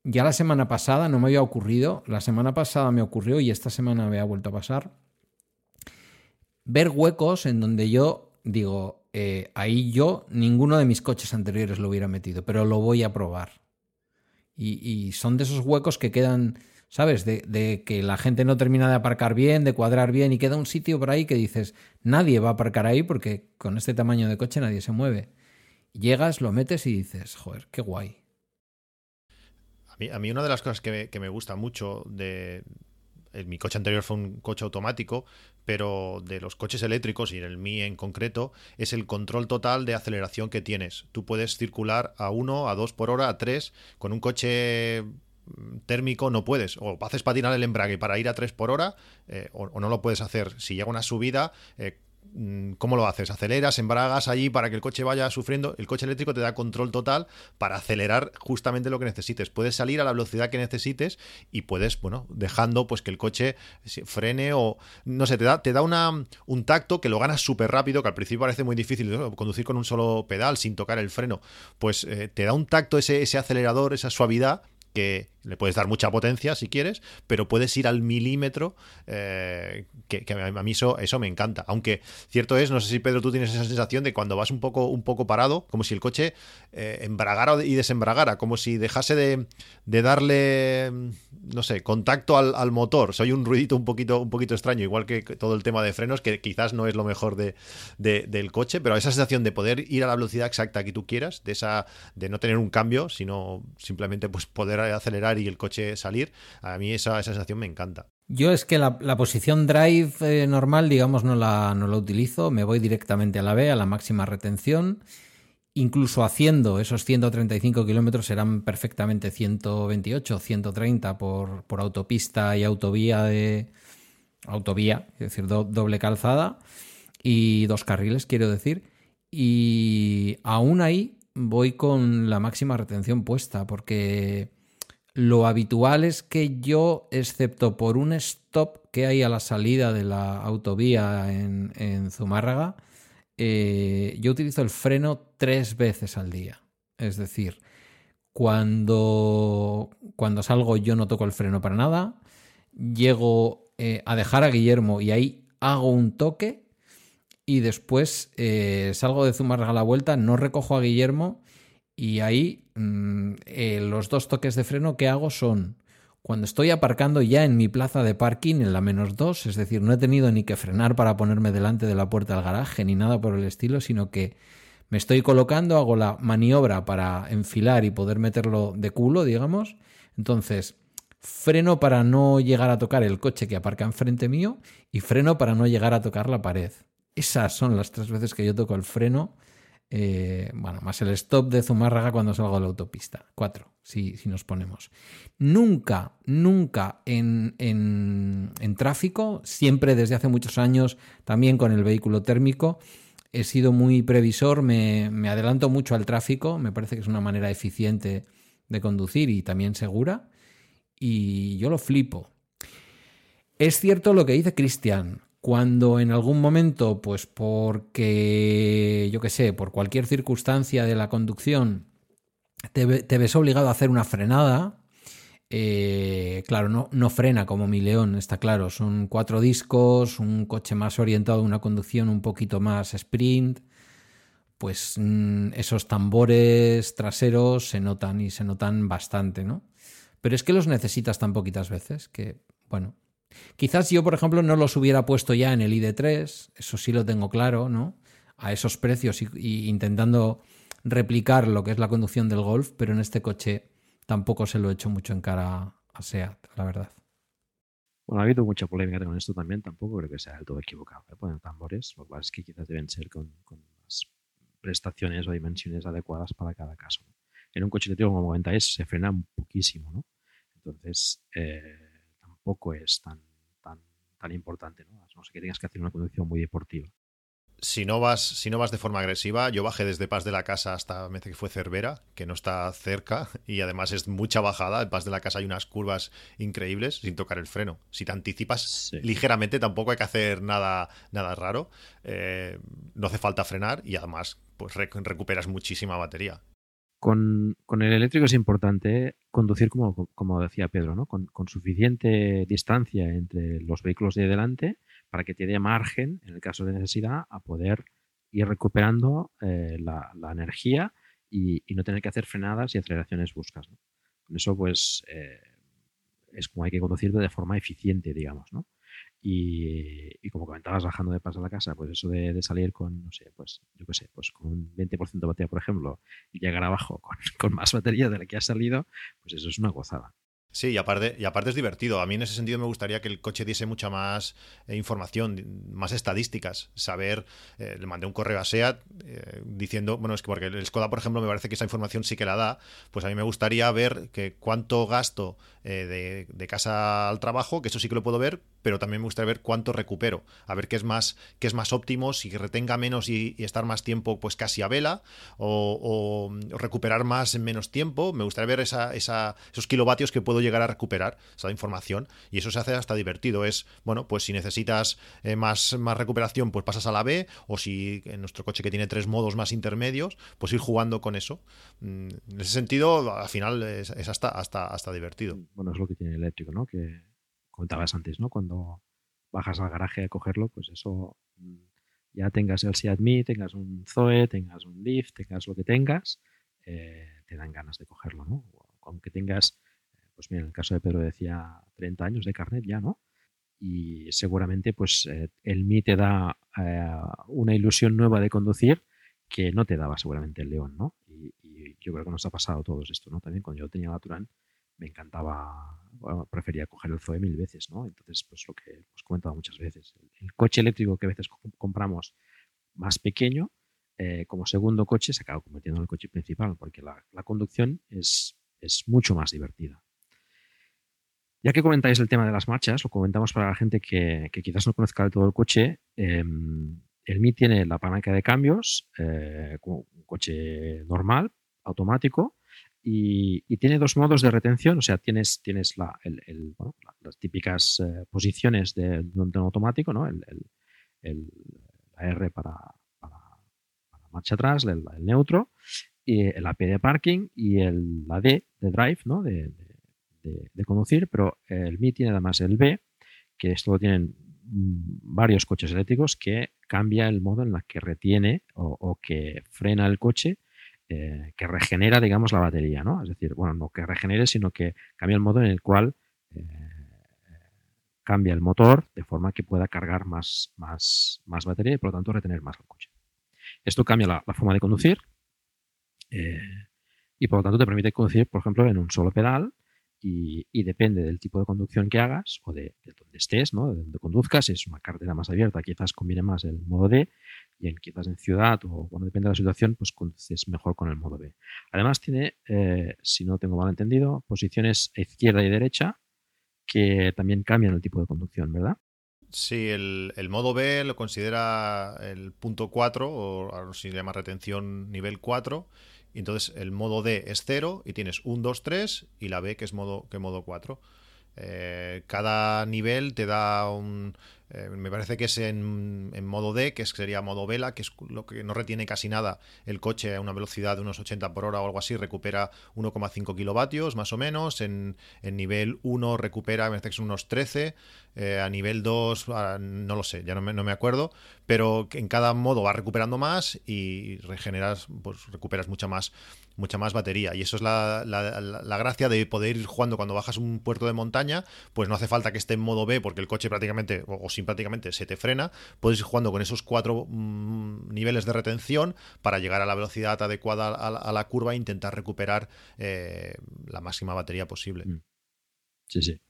Ya la semana pasada no me había ocurrido, la semana pasada me ocurrió y esta semana me ha vuelto a pasar. Ver huecos en donde yo digo, eh, ahí yo ninguno de mis coches anteriores lo hubiera metido, pero lo voy a probar. y son de esos huecos que quedan ¿sabes? De, que la gente no termina de aparcar bien, de cuadrar bien y queda un sitio por ahí que dices, nadie va a aparcar ahí porque con este tamaño de coche nadie se mueve. Llegas, lo metes y dices, joder, qué guay. A mí, una de las cosas que me, gusta mucho de, mi coche anterior fue un coche automático, pero de los coches eléctricos y en el Mi en concreto, es el control total de aceleración que tienes. Tú puedes circular a 1, a 2 por hora, a 3, con un coche térmico no puedes. O haces patinar el embrague para ir a 3 por hora eh, o, no lo puedes hacer. Si llega una subida, eh, mm, ¿cómo lo haces? ¿Aceleras, embragas allí para que el coche vaya sufriendo? El coche eléctrico te da control total para acelerar justamente lo que necesites. Puedes salir a la velocidad que necesites y puedes, bueno, dejando pues que el coche frene o, no sé, te da, te da una, un tacto que lo ganas súper rápido, que al principio parece muy difícil conducir con un solo pedal sin tocar el freno. Pues eh, te da un tacto ese, ese acelerador, esa suavidad que le puedes dar mucha potencia si quieres, pero puedes ir al milímetro, eh, que, a mí eso, eso me encanta. Aunque cierto es, no sé si Pedro tú tienes esa sensación de cuando vas un poco, un poco parado, como si el coche eh, embragara y desembragara, como si dejase de, darle, no sé, contacto al, motor. Soy un ruidito un poquito, un poquito extraño, igual que todo el tema de frenos, que quizás no es lo mejor de, del coche, pero esa sensación de poder ir a la velocidad exacta que tú quieras, de esa, de no tener un cambio, sino simplemente pues poder acelerar y el coche salir, a mí esa, sensación me encanta. Yo es que la, posición drive eh, normal, digamos, no la, no la utilizo, me voy directamente a la B, a la máxima retención. Incluso haciendo esos 135 kilómetros serán perfectamente 128, 130 por, por autopista y autovía de autovía, es decir, doble calzada y dos carriles, quiero decir. Y aún ahí voy con la máxima retención puesta, porque lo habitual es que yo, excepto por un stop que hay a la salida de la autovía en, Zumárraga, eh, yo utilizo el freno tres veces al día. Es decir, cuando, cuando salgo yo no toco el freno para nada, llego eh, a dejar a Guillermo y ahí hago un toque y después eh, salgo de Zumárraga a la vuelta, no recojo a Guillermo y ahí mm, eh, los dos toques de freno que hago son cuando estoy aparcando ya en mi plaza de parking en la menos dos, es decir, no he tenido ni que frenar para ponerme delante de la puerta del garaje ni nada por el estilo, sino que me estoy colocando, hago la maniobra para enfilar y poder meterlo de culo, digamos. Entonces, freno para no llegar a tocar el coche que aparca enfrente mío y freno para no llegar a tocar la pared. Esas son las tres veces que yo toco el freno eh, bueno, más el stop de Zumárraga cuando salgo de la autopista. Cuatro, si, si nos ponemos. Nunca, nunca en, en, tráfico, siempre desde hace muchos años, también con el vehículo térmico, he sido muy previsor, me, me adelanto mucho al tráfico, me parece que es una manera eficiente de conducir y también segura, y yo lo flipo. Es cierto lo que dice Cristian, cuando en algún momento, pues porque, yo qué sé, por cualquier circunstancia de la conducción, te, ves obligado a hacer una frenada, eh, claro, no, no, frena como mi león, está claro. Son cuatro discos, un coche más orientado a una conducción un poquito más sprint. Pues mm, esos tambores traseros se notan y se notan bastante, ¿no? Pero es que los necesitas tan poquitas veces que, bueno, Quizás yo, por ejemplo, no los hubiera puesto ya en el ID3, eso sí lo tengo claro, ¿no? A esos precios y, intentando replicar lo que es la conducción del Golf, pero en este coche tampoco se lo he hecho mucho en cara a SEAT, la verdad. Bueno, ha habido mucha polémica con esto también, tampoco creo que sea del todo equivocado. ¿eh? Poner tambores, lo cual es que quizás deben ser con, con las prestaciones o dimensiones adecuadas para cada caso. En un coche eléctrico como 90 es se frena un poquísimo, ¿no? Entonces, eh, tampoco es tan, tan, tan importante, ¿no? No sé que tengas que hacer una conducción muy deportiva. Si no, vas, si no vas de forma agresiva, yo bajé desde Paz de la Casa hasta, me que fue Cervera, que no está cerca, y además es mucha bajada. En Paz de la Casa hay unas curvas increíbles sin tocar el freno. Si te anticipas ligeramente, tampoco hay que hacer nada, nada raro. Eh, no hace falta frenar y además pues recuperas muchísima batería. Con, el eléctrico es importante conducir, como, decía Pedro, ¿no? Con, suficiente distancia entre los vehículos de delante para que te dé margen, en el caso de necesidad, a poder ir recuperando eh, la, energía y, no tener que hacer frenadas y aceleraciones buscas. Con eso, pues, eh, es como hay que conducir de forma eficiente, digamos, ¿no? Y, como comentabas bajando de paso a la casa, pues eso de, salir con, no sé, pues yo qué sé, pues con un 20% de batería, por ejemplo, y llegar abajo con, con, más batería de la que ha salido, pues eso es una gozada. Sí, y aparte, y aparte es divertido. A mí en ese sentido me gustaría que el coche diese mucha más eh, información, más estadísticas. Saber, eh, le mandé un correo a SEAT eh, diciendo, bueno, es que porque el Skoda, por ejemplo, me parece que esa información sí que la da, pues a mí me gustaría ver que cuánto gasto de, casa al trabajo, que eso sí que lo puedo ver, pero también me gustaría ver cuánto recupero, a ver qué es más, qué es más óptimo, si retenga menos y, estar más tiempo pues casi a vela, o, recuperar más en menos tiempo. Me gustaría ver esa, esa, esos kilovatios que puedo llegar a recuperar esa información y eso se hace hasta divertido. Es, bueno, pues si necesitas eh, más, más recuperación, pues pasas a la B o si en nuestro coche que tiene tres modos más intermedios, pues ir jugando con eso. Mm, en ese sentido, al final es, hasta, hasta, hasta divertido. Bueno, es lo que tiene el eléctrico, ¿no? Que comentabas antes, ¿no? Cuando bajas al garaje a cogerlo, pues eso mm, ya tengas el Seat tengas un Zoe, tengas un Leaf, tengas lo que tengas, eh, te dan ganas de cogerlo, ¿no? Aunque tengas pues mira, en el caso de Pedro decía 30 años de carnet ya, ¿no? Y seguramente pues eh, el Mi te da eh, una ilusión nueva de conducir que no te daba seguramente el León, ¿no? Y, yo creo que nos ha pasado a todos esto, ¿no? También cuando yo tenía la Turán me encantaba, bueno, prefería coger el Zoe mil veces, ¿no? Entonces, pues lo que os comentado muchas veces, el, coche eléctrico que a veces compramos más pequeño, eh, como segundo coche se acaba convirtiendo en el coche principal, porque la, la conducción es, es mucho más divertida. Ya que comentáis el tema de las marchas, lo comentamos para la gente que, quizás no conozca del todo el coche. Em, el Mi tiene la palanca de cambios, eh, un coche normal, automático, y, tiene dos modos de retención. O sea, tienes, las típicas eh, posiciones de, un automático, ¿no? El, la R para, marcha atrás, el, neutro, y el AP de parking y el, la D de drive, ¿no? Conducir, pero el Mi tiene además el B, que esto lo tienen varios coches eléctricos, que cambia el modo en el que retiene o, que frena el coche, eh, que regenera, digamos, la batería, ¿no? Es decir, bueno, no que regenere, sino que cambia el modo en el cual eh, cambia el motor de forma que pueda cargar más, más, más batería y por lo tanto retener más el coche. Esto cambia la, forma de conducir eh, y por lo tanto te permite conducir, por ejemplo, en un solo pedal y, depende del tipo de conducción que hagas o de, donde estés, ¿no? de donde conduzcas, si es una carretera más abierta, quizás conviene más el modo D y en, quizás en ciudad o cuando depende de la situación, pues conduces mejor con el modo B. Además tiene, eh, si no tengo mal entendido, posiciones izquierda y derecha que también cambian el tipo de conducción, ¿verdad? Sí, el, modo B lo considera el punto 4, o si se llama retención nivel 4, y entonces el modo D es 0 y tienes un 2, 3 y la B que es modo, que modo 4. Eh, cada nivel te da un, eh, me parece que es en, modo D, que sería modo vela, que es lo que no retiene casi nada el coche a una velocidad de unos 80 por hora o algo así, recupera 1,5 kilovatios más o menos. En, nivel 1 recupera, me parece que son unos 13. Eh, a nivel 2, ah, no lo sé, ya no me, no me, acuerdo. Pero en cada modo va recuperando más y regeneras, pues recuperas mucha más mucha más batería. Y eso es la, gracia de poder ir jugando cuando bajas un puerto de montaña, pues no hace falta que esté en modo B porque el coche prácticamente, o, simpáticamente se te frena. Puedes ir jugando con esos cuatro mm, niveles de retención para llegar a la velocidad adecuada a, la curva e intentar recuperar eh, la máxima batería posible. Mm. Sí, sí.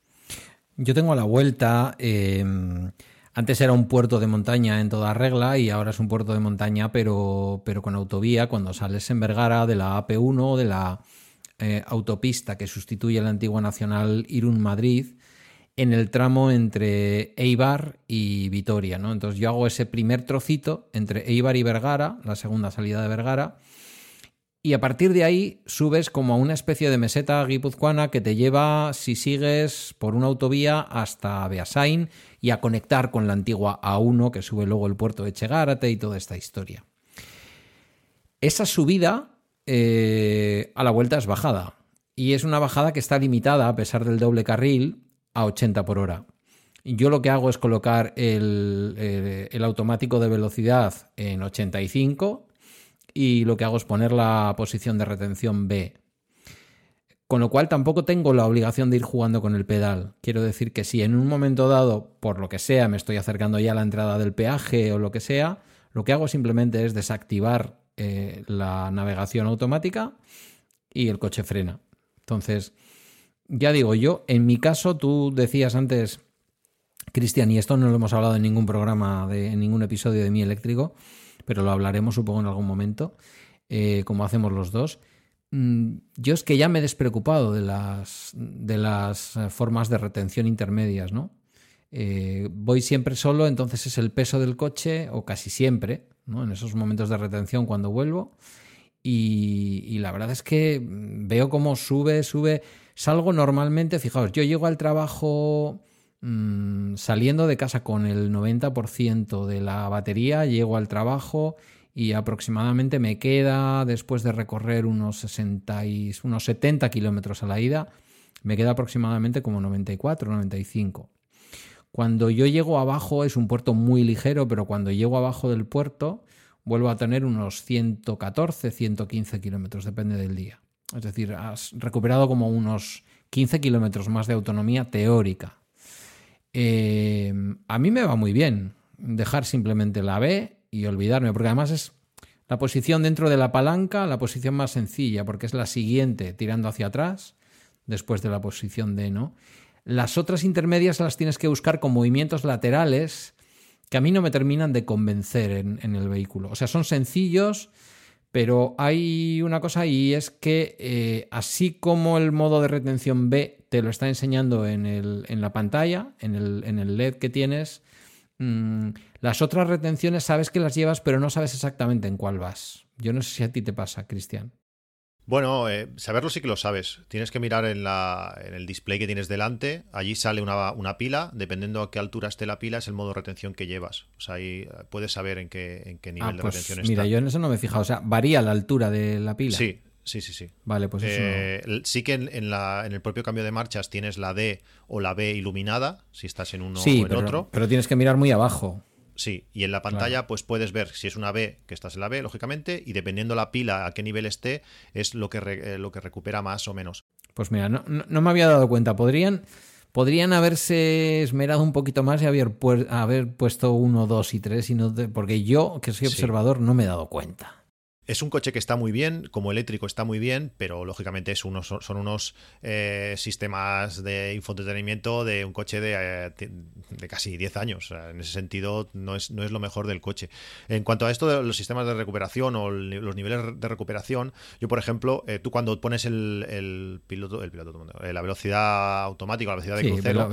Yo tengo la vuelta. Em, antes era un puerto de montaña en toda regla y ahora es un puerto de montaña, pero, pero con autovía. Cuando sales en Vergara de la AP1, de la eh, autopista que sustituye la antigua nacional Irún-Madrid, en el tramo entre Eibar y Vitoria. ¿no? Entonces yo hago ese primer trocito entre Eibar y Vergara, la segunda salida de Vergara, y a partir de ahí subes como a una especie de meseta guipuzcoana que te lleva, si sigues por una autovía, hasta Beasain y a conectar con la antigua A1 que sube luego el puerto de Chegárate y toda esta historia. Esa subida eh, a la vuelta es bajada. Y es una bajada que está limitada, a pesar del doble carril, a 80 por hora. Yo lo que hago es colocar el, eh, el automático de velocidad en 85 y lo que hago es poner la posición de retención B. Con lo cual tampoco tengo la obligación de ir jugando con el pedal. Quiero decir que si en un momento dado, por lo que sea, me estoy acercando ya a la entrada del peaje o lo que sea, lo que hago simplemente es desactivar eh, la navegación automática y el coche frena. Entonces, ya digo yo, en mi caso, tú decías antes, Cristian, y esto no lo hemos hablado en ningún programa, de, en ningún episodio de Mi Eléctrico, pero lo hablaremos supongo en algún momento, eh, como hacemos los dos. Mm, yo es que ya me he despreocupado de las, de las eh, formas de retención intermedias, ¿no? Eh, voy siempre solo, entonces es el peso del coche, o casi siempre, ¿no? en esos momentos de retención cuando vuelvo. Y, la verdad es que veo cómo sube, sube. Salgo normalmente, fijaos, yo llego al trabajo mm, saliendo de casa con el 90% de la batería, llego al trabajo y aproximadamente me queda, después de recorrer unos, 60 y, unos 70 kilómetros a la ida, me queda aproximadamente como 94, 95. Cuando yo llego abajo es un puerto muy ligero, pero cuando llego abajo del puerto vuelvo a tener unos 114, 115 kilómetros, depende del día. Es decir, has recuperado como unos 15 kilómetros más de autonomía teórica. Eh, a mí me va muy bien dejar simplemente la B y olvidarme, porque además es la posición dentro de la palanca, la posición más sencilla, porque es la siguiente tirando hacia atrás, después de la posición D, ¿no? Las otras intermedias las tienes que buscar con movimientos laterales que a mí no me terminan de convencer en, el vehículo. O sea, son sencillos, pero hay una cosa y es que eh, así como el modo de retención B te lo está enseñando en, el, en la pantalla, en el, en el LED que tienes, mm, las otras retenciones sabes que las llevas, pero no sabes exactamente en cuál vas. Yo no sé si a ti te pasa, Cristian. Bueno, eh, saberlo sí que lo sabes. Tienes que mirar en, la, en el display que tienes delante. Allí sale una, una, pila. Dependiendo a qué altura esté la pila, es el modo de retención que llevas. O sea, ahí eh, puedes saber en qué, en qué nivel ah, de pues retención está. Mira, yo en eso no me he fijado. O sea, varía la altura de la pila. Sí, sí, sí, sí. Vale, pues eso. Eh, sí que en, la, en, el propio cambio de marchas tienes la D o la B iluminada, si estás en uno o en otro. Pero tienes que mirar muy abajo. Sí, y en la pantalla pues puedes ver si es una B, que estás en la B, lógicamente, y dependiendo la pila a qué nivel esté, es lo que, eh, lo que recupera más o menos. Pues mira, no, no, me había dado cuenta. Podrían, podrían haberse esmerado un poquito más y haber, haber puesto uno, dos y tres, y no porque yo, que soy observador, no me he dado cuenta. Es un coche que está muy bien, como eléctrico está muy bien, pero lógicamente es unos, son unos eh, sistemas de infoentretenimiento de un coche de, eh, de casi 10 años. en ese sentido, no es, no es lo mejor del coche. En cuanto a esto de los sistemas de recuperación o los niveles de recuperación, yo, por ejemplo, eh, tú cuando pones el, piloto, el piloto la velocidad automática, la velocidad de crucero,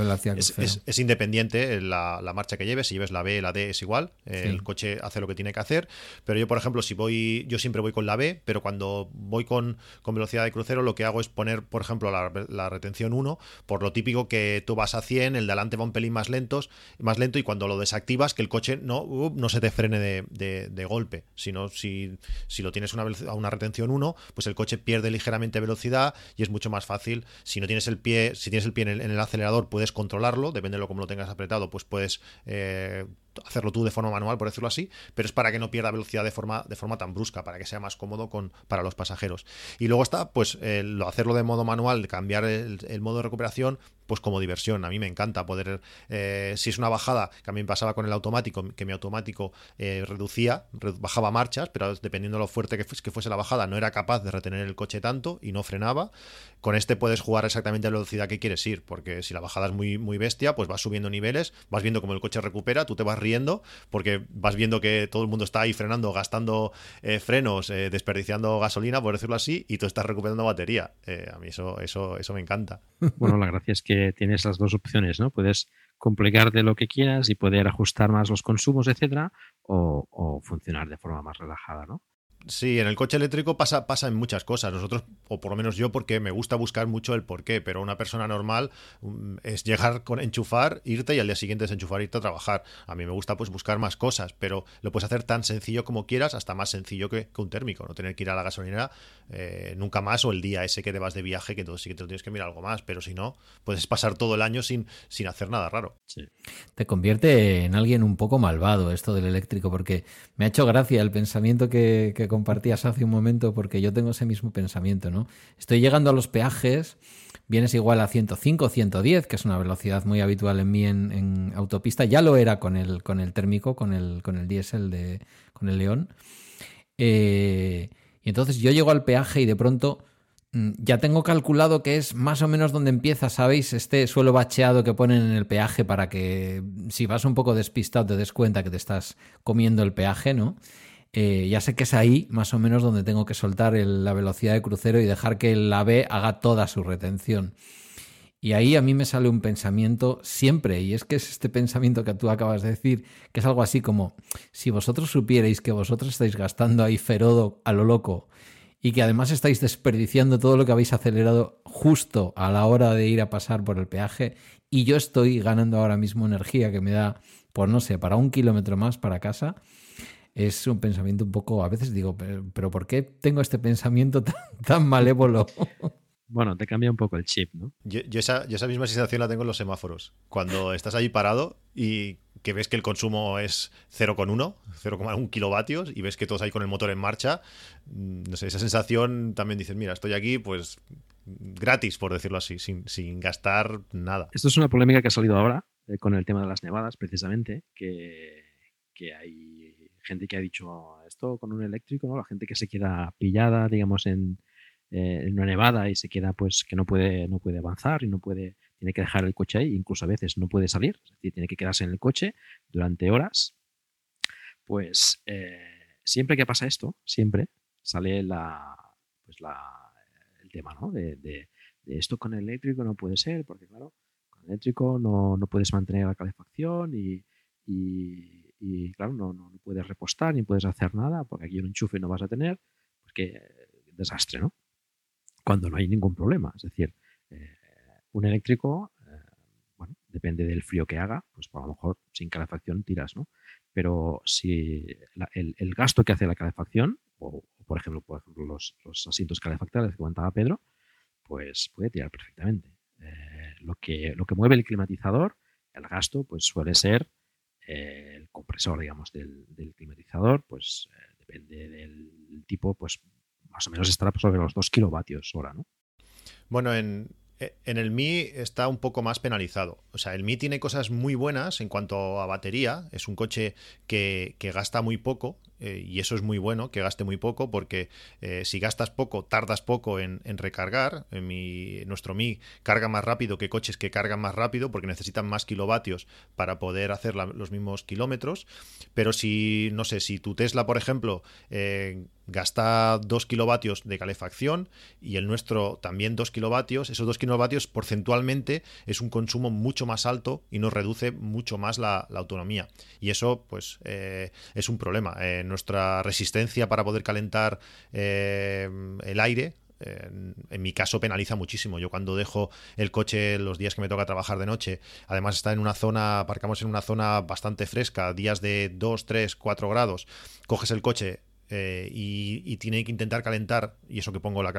es, independiente la, la, marcha que lleves. Si lleves la B, la D es igual. El coche hace lo que tiene que hacer. Pero yo, por ejemplo, si voy, yo siempre voy con la B, pero cuando voy con, con velocidad de crucero lo que hago es poner, por ejemplo, la, retención 1, por lo típico que tú vas a 100, el de adelante va un pelín más, lentos, más lento y cuando lo desactivas que el coche no, uh, no se te frene de, de, golpe, sino si, si lo tienes a una retención 1, pues el coche pierde ligeramente velocidad y es mucho más fácil. Si no tienes el pie, si tienes el pie en el, acelerador, puedes controlarlo, depende de lo como lo tengas apretado, pues puedes eh, hacerlo tú de forma manual, por decirlo así, pero es para que no pierda velocidad de forma, de forma tan brusca, para que sea más cómodo con, para los pasajeros. Y luego está, pues, hacerlo de modo manual, cambiar el, modo de recuperación, pues como diversión. A mí me encanta poder, eh, si es una bajada, que a mí me pasaba con el automático, que mi automático eh, reducía, bajaba marchas, pero dependiendo de lo fuerte que, que fuese la bajada, no era capaz de retener el coche tanto y no frenaba. Con este puedes jugar exactamente a la velocidad que quieres ir, porque si la bajada es muy, muy bestia, pues vas subiendo niveles, vas viendo cómo el coche recupera, tú te vas riendo, porque vas viendo que todo el mundo está ahí frenando, gastando eh, frenos, desperdiciando gasolina, por decirlo así, y tú estás recuperando batería. A mí eso, eso, eso me encanta. Bueno, la gracia es que tienes las dos opciones, ¿no? Puedes complicarte lo que quieras y poder ajustar más los consumos, etcétera, o, o funcionar de forma más relajada, ¿no? Sí, en el coche eléctrico pasa, pasa en muchas cosas. Nosotros, o por lo menos yo, porque me gusta buscar mucho el porqué, pero una persona normal mm, es llegar con enchufar, irte y al día siguiente desenchufar, irte a trabajar. A mí me gusta pues buscar más cosas, pero lo puedes hacer tan sencillo como quieras, hasta más sencillo que, un térmico. No tener que ir a la gasolinera eh, nunca más o el día ese que te vas de viaje, que entonces sí que te lo tienes que mirar algo más, pero si no, puedes pasar todo el año sin, sin hacer nada raro. Te convierte en alguien un poco malvado esto del eléctrico, porque me ha hecho gracia el pensamiento que compartías hace un momento porque yo tengo ese mismo pensamiento, ¿no? Estoy llegando a los peajes, vienes igual a 105, 110, que es una velocidad muy habitual en mí en, autopista, ya lo era con el, con el térmico, con el, con el diésel de, con el León. Eh, y entonces yo llego al peaje y de pronto Mm, ya tengo calculado que es más o menos donde empieza, ¿sabéis? Este suelo bacheado que ponen en el peaje para que si vas un poco despistado te des cuenta que te estás comiendo el peaje, ¿no? Eh, ya sé que es ahí más o menos donde tengo que soltar la velocidad de crucero y dejar que el AVE haga toda su retención. Y ahí a mí me sale un pensamiento siempre, y es que es este pensamiento que tú acabas de decir, que es algo así como, si vosotros supierais que vosotros estáis gastando ahí ferodo a lo loco y que además estáis desperdiciando todo lo que habéis acelerado justo a la hora de ir a pasar por el peaje y yo estoy ganando ahora mismo energía que me da, pues no sé, para un kilómetro más para casa, es un pensamiento un poco, a veces digo, pero, ¿por qué tengo este pensamiento tan, tan malévolo? Bueno, te cambia un poco el chip, ¿no? Yo, esa, esa, misma sensación la tengo en los semáforos. Cuando estás ahí parado y que ves que el consumo es 0,1, 0,1 kilovatios y ves que todos ahí con el motor en marcha, mm, no sé, esa sensación también dices, mira, estoy aquí pues gratis, por decirlo así, sin, sin gastar nada. Esto es una polémica que ha salido ahora eh, con el tema de las nevadas, precisamente, que, que hay gente que ha dicho esto con un eléctrico, ¿no? La gente que se queda pillada, digamos, en, eh, una nevada y se queda pues que no puede, no puede avanzar y no puede, tiene que dejar el coche ahí, incluso a veces no puede salir, es decir, tiene que quedarse en el coche durante horas, pues eh, siempre que pasa esto, siempre sale la, pues la, el tema, ¿no? De, de, esto con el eléctrico no puede ser, porque claro, con el eléctrico no, no puedes mantener la calefacción y, y, claro, no, no, puedes repostar ni puedes hacer nada, porque aquí un enchufe no vas a tener, pues que desastre, ¿no? cuando no hay ningún problema. Es decir, eh, un eléctrico, eh, bueno, depende del frío que haga, pues a lo mejor sin calefacción tiras, ¿no? Pero si el, gasto que hace la calefacción, o, por ejemplo, por ejemplo los, asientos calefactables que comentaba Pedro, pues puede tirar perfectamente. Eh, lo, que, lo que mueve el climatizador, el gasto, pues suele ser el compresor, digamos, del, del climatizador, pues depende del tipo, pues más o menos estará sobre los 2 kilovatios hora, ¿no? Bueno, en, en el Mi está un poco más penalizado. O sea, el Mi tiene cosas muy buenas en cuanto a batería. Es un coche que, gasta muy poco eh, y eso es muy bueno, que gaste muy poco porque eh, si gastas poco, tardas poco en, recargar. En mi, nuestro Mi carga más rápido que coches que cargan más rápido porque necesitan más kilovatios para poder hacer los mismos kilómetros. Pero si, no sé, si tu Tesla, por ejemplo, eh, gasta 2 kilovatios de calefacción y el nuestro también 2 kilovatios, esos 2 kilovatios porcentualmente es un consumo mucho más alto y nos reduce mucho más la, autonomía. Y eso pues eh, es un problema. Eh, nuestra resistencia para poder calentar eh, el aire en mi caso penaliza muchísimo. Yo cuando dejo el coche los días que me toca trabajar de noche, además está en una zona, aparcamos en una zona bastante fresca, días de 2, 3, 4 grados, coges el coche, eh, y, tiene que intentar calentar, y eso que pongo la,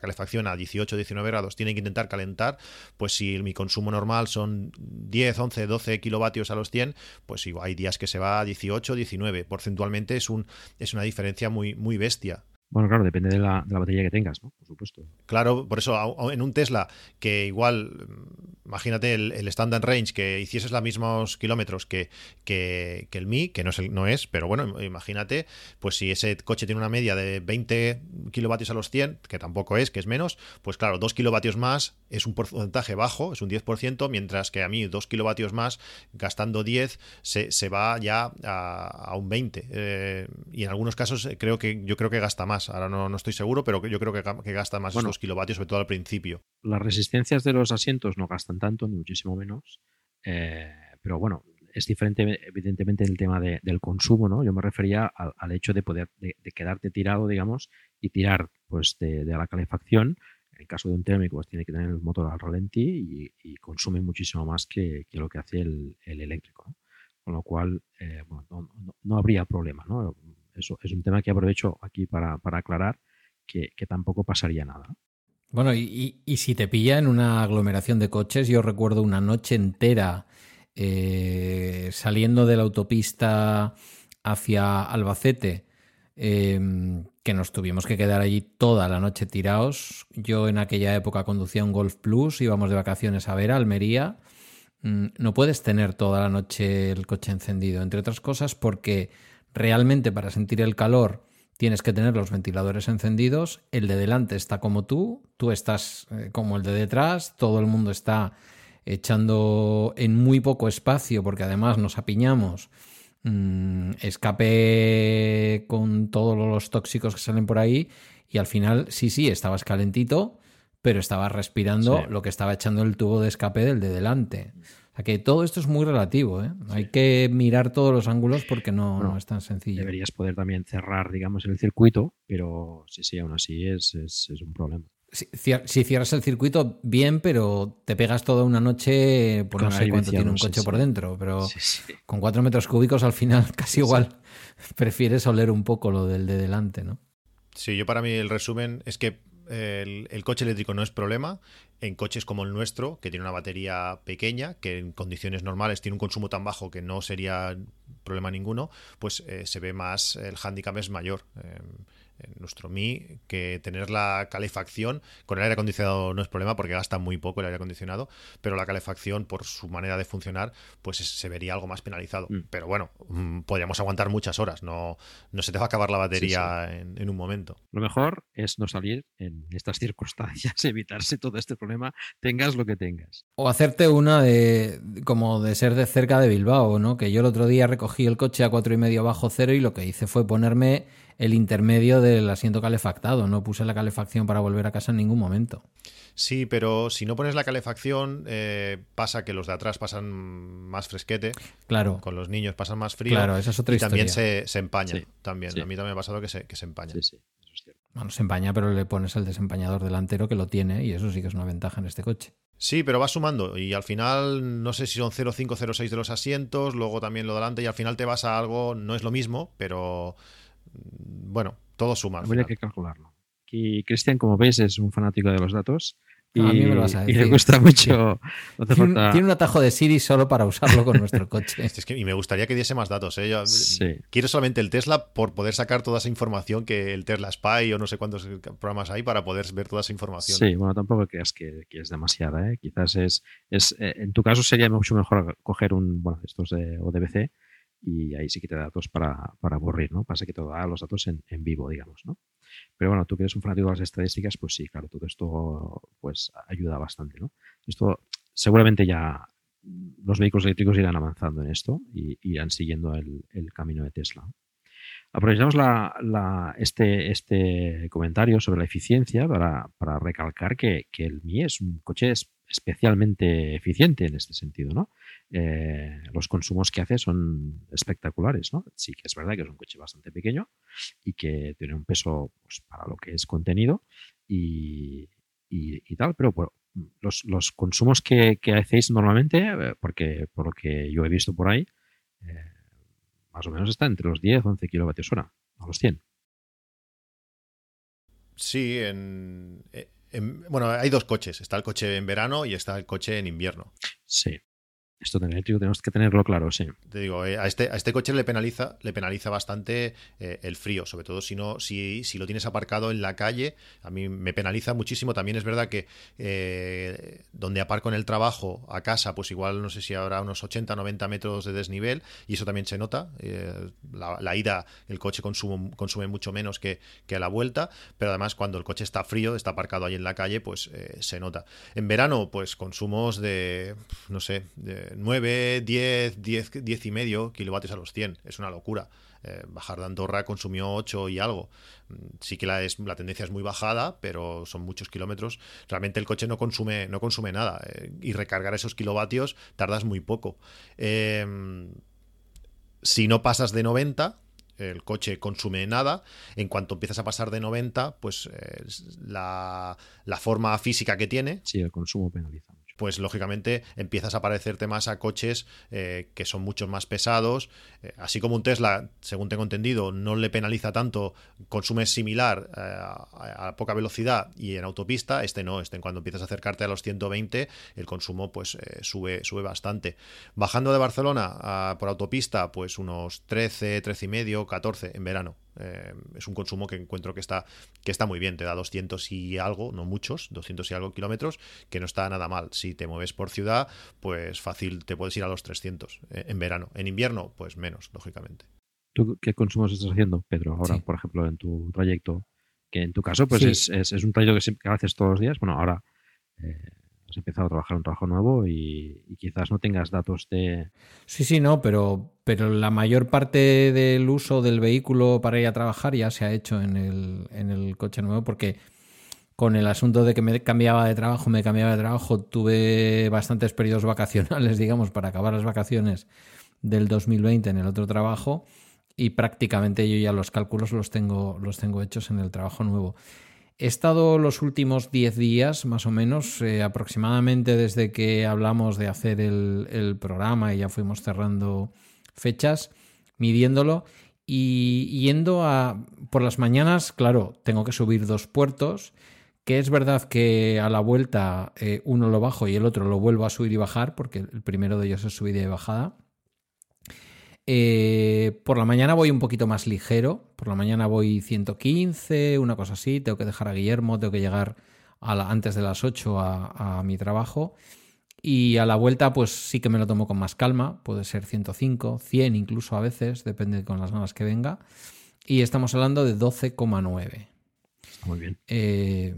calefacción a 18, 19 grados, tiene que intentar calentar, pues si mi consumo normal son 10, 11, 12 kilovatios a los 100, pues igual hay días que se va a 18, 19. Porcentualmente es, un, es una diferencia muy, muy bestia. Bueno, claro, depende de la, batería que tengas, ¿no? Por supuesto. Claro, por eso en un Tesla que igual, imagínate el, el standard range, que hicieses los mismos kilómetros que, que, el Mi, que no es, no es, pero bueno, imagínate, pues si ese coche tiene una media de 20 kilovatios a los 100, que tampoco es, que es menos, pues claro, 2 kilovatios más es un porcentaje bajo, es un 10%, mientras que a mí 2 kilovatios más, gastando 10, se, se va ya a, un 20. Eh, y en algunos casos creo que yo creo que gasta más Ahora no, estoy seguro, pero yo creo que, gasta más esos kilovatios, sobre todo al principio. Las resistencias de los asientos no gastan tanto, ni muchísimo menos. Eh, pero bueno, es diferente, evidentemente, el tema del consumo, ¿no? Yo me refería al, hecho de poder, de, quedarte tirado, digamos, y tirar pues de, la calefacción. En el caso de un térmico, pues tiene que tener el motor al ralentí y, consume muchísimo más que, lo que hace el, eléctrico. Con lo cual, eh, bueno, no, no, habría problema, ¿no? Eso es un tema que aprovecho aquí para, aclarar que, tampoco pasaría nada. Bueno, y, si te pilla en una aglomeración de coches, yo recuerdo una noche entera eh, saliendo de la autopista hacia Albacete, em, que nos tuvimos que quedar allí toda la noche tirados. Yo en aquella época conducía un Golf Plus, íbamos de vacaciones a ver Almería. Mm, no puedes tener toda la noche el coche encendido, entre otras cosas porque realmente para sentir el calor tienes que tener los ventiladores encendidos, el de delante está como tú, tú estás eh, como el de detrás, todo el mundo está echando en muy poco espacio porque además nos apiñamos. Mm, escape con todos los tóxicos que salen por ahí y al final sí, sí, estabas calentito, pero estabas respirando lo que estaba echando el tubo de escape del de delante que todo esto es muy relativo, ¿eh? Hay que mirar todos los ángulos porque no, es tan sencillo. Deberías poder también cerrar, digamos, el circuito, pero sí, sí, aún así es, un problema. Si, cierras el circuito, bien, pero te pegas toda una noche, por no sé cuánto tiene un coche por dentro, pero con cuatro metros cúbicos al final casi igual prefieres oler un poco lo del de delante, ¿no? Sí, yo para mí el resumen es que el, coche eléctrico no es problema. En coches como el nuestro, que tiene una batería pequeña, que en condiciones normales tiene un consumo tan bajo que no sería problema ninguno, pues eh, se ve más, el handicap es mayor. Em, nuestro Mi, que tener la calefacción, con el aire acondicionado no es problema porque gasta muy poco el aire acondicionado, pero la calefacción, por su manera de funcionar, pues se vería algo más penalizado. Mm. Pero bueno, mm, podríamos aguantar muchas horas, no, no se te va a acabar la batería En, un momento. Lo mejor es no salir en estas circunstancias, evitarse todo este problema, tengas lo que tengas. O hacerte una de como de ser de cerca de Bilbao, ¿no? Que yo el otro día recogí el coche a cuatro y medio bajo cero y lo que hice fue ponerme el intermedio del asiento calefactado. No puse la calefacción para volver a casa en ningún momento. Sí, pero si no pones la calefacción, eh, pasa que los de atrás pasan más fresquete. Claro. Con los niños pasan más frío. Claro, esa es otra y también se, empaña. también. A mí también me ha pasado que se, que se empaña. Sí, sí. Eso es cierto. Bueno, se empaña, pero le pones el desempañador delantero que lo tiene y eso sí que es una ventaja en este coche. Sí, pero va sumando y al final no sé si son 0,5, de los asientos, luego también lo delante y al final te vas a algo, no es lo mismo, pero bueno, todo suma. Habría que calcularlo. Y Cristian, como veis, es un fanático de los datos. Y, le gusta mucho. tiene, un atajo de Siri solo para usarlo con nuestro coche. y me gustaría que diese más datos. ¿eh? Quiero solamente el Tesla por poder sacar toda esa información que el Tesla Spy o no sé cuántos programas hay para poder ver toda esa información. Sí, bueno, tampoco creas que, es demasiada. ¿eh? Quizás es, es eh, en tu caso sería mucho mejor coger un, bueno, estos de ODBC y ahí sí que te da datos para, para aburrir, ¿no? Pasa que te da los datos en, en, vivo, digamos, ¿no? Pero bueno, tú que eres un fanático de las estadísticas, pues sí, claro, todo esto pues ayuda bastante, ¿no? Esto seguramente ya los vehículos eléctricos irán avanzando en esto y irán siguiendo el, el camino de Tesla. Aprovechamos la, este, este comentario sobre la eficiencia para, para recalcar que, que, el Mi es un coche especialmente eficiente en este sentido, ¿no? Eh, los consumos que hace son espectaculares, ¿no? Sí que es verdad que es un coche bastante pequeño y que tiene un peso pues, para lo que es contenido y, tal, pero los, consumos que, hacéis normalmente, eh, porque por lo que yo he visto por ahí, eh, más o menos está entre los 10 11 kilovatios hora, a los 100. Sí, en, bueno, hay dos coches. Está el coche en verano y está el coche en invierno. Sí. Esto tenemos que tenerlo claro, sí. Te digo, eh, a, este, a este coche le penaliza, le penaliza bastante eh, el frío, sobre todo si no, si, si, lo tienes aparcado en la calle, a mí me penaliza muchísimo. También es verdad que eh, donde aparco en el trabajo a casa, pues igual no sé si habrá unos 80, 90 metros de desnivel, y eso también se nota. La, ida, el coche consume, consume mucho menos que, que, a la vuelta, pero además cuando el coche está frío, está aparcado ahí en la calle, pues se nota. En verano, pues consumos de, no sé, de 9, 10, 10, 10 y medio kilovatios a los 100. Es una locura. Eh, bajar de Andorra consumió 8 y algo. Mm, sí que la, es, la tendencia es muy bajada, pero son muchos kilómetros. Realmente el coche no consume, no consume nada. Eh, y recargar esos kilovatios tardas muy poco. Em, si no pasas de 90, el coche consume nada. En cuanto empiezas a pasar de 90, pues eh, la, la, forma física que tiene. Sí, el consumo penaliza pues lógicamente empiezas a parecerte más a coches eh, que son mucho más pesados. Eh, así como un Tesla, según tengo entendido, no le penaliza tanto, consume similar eh, a, poca velocidad y en autopista, este no, este cuando empiezas a acercarte a los 120, el consumo pues sube, sube bastante. Bajando de Barcelona por autopista, pues unos 13, 13 y medio, 14 en verano. Eh, es un consumo que encuentro que está, que está muy bien, te da 200 y algo, no muchos, 200 y algo kilómetros, que no está nada mal. Si te mueves por ciudad, pues fácil te puedes ir a los 300 eh, en verano. En invierno, pues menos, lógicamente. ¿Tú qué consumos estás haciendo, Pedro, ahora, por ejemplo, en tu trayecto? Que en tu caso, pues es, es, un trayecto que, siempre, haces todos los días. Bueno, ahora eh, has empezado a trabajar un trabajo nuevo y, quizás no tengas datos de... Sí, sí, no, pero, pero la mayor parte del uso del vehículo para ir a trabajar ya se ha hecho en el, en el coche nuevo porque con el asunto de que me cambiaba de trabajo, me cambiaba de trabajo, tuve bastantes periodos vacacionales, digamos, para acabar las vacaciones del 2020 en el otro trabajo y prácticamente yo ya los cálculos los tengo, los tengo hechos en el trabajo nuevo. He estado los últimos 10 días, más o menos, eh, aproximadamente desde que hablamos de hacer el, programa y ya fuimos cerrando fechas, midiéndolo y yendo a... Por las mañanas, claro, tengo que subir dos puertos que es verdad que a la vuelta eh, uno lo bajo y el otro lo vuelvo a subir y bajar, porque el primero de ellos es subida y bajada. Eh, por la mañana voy un poquito más ligero, por la mañana voy 115, una cosa así, tengo que dejar a Guillermo, tengo que llegar antes de las 8 a, a mi trabajo. Y a la vuelta, pues sí que me lo tomo con más calma, puede ser 105, 100 incluso a veces, depende con las ganas que venga. Y estamos hablando de 12,9. Muy bien. Eh,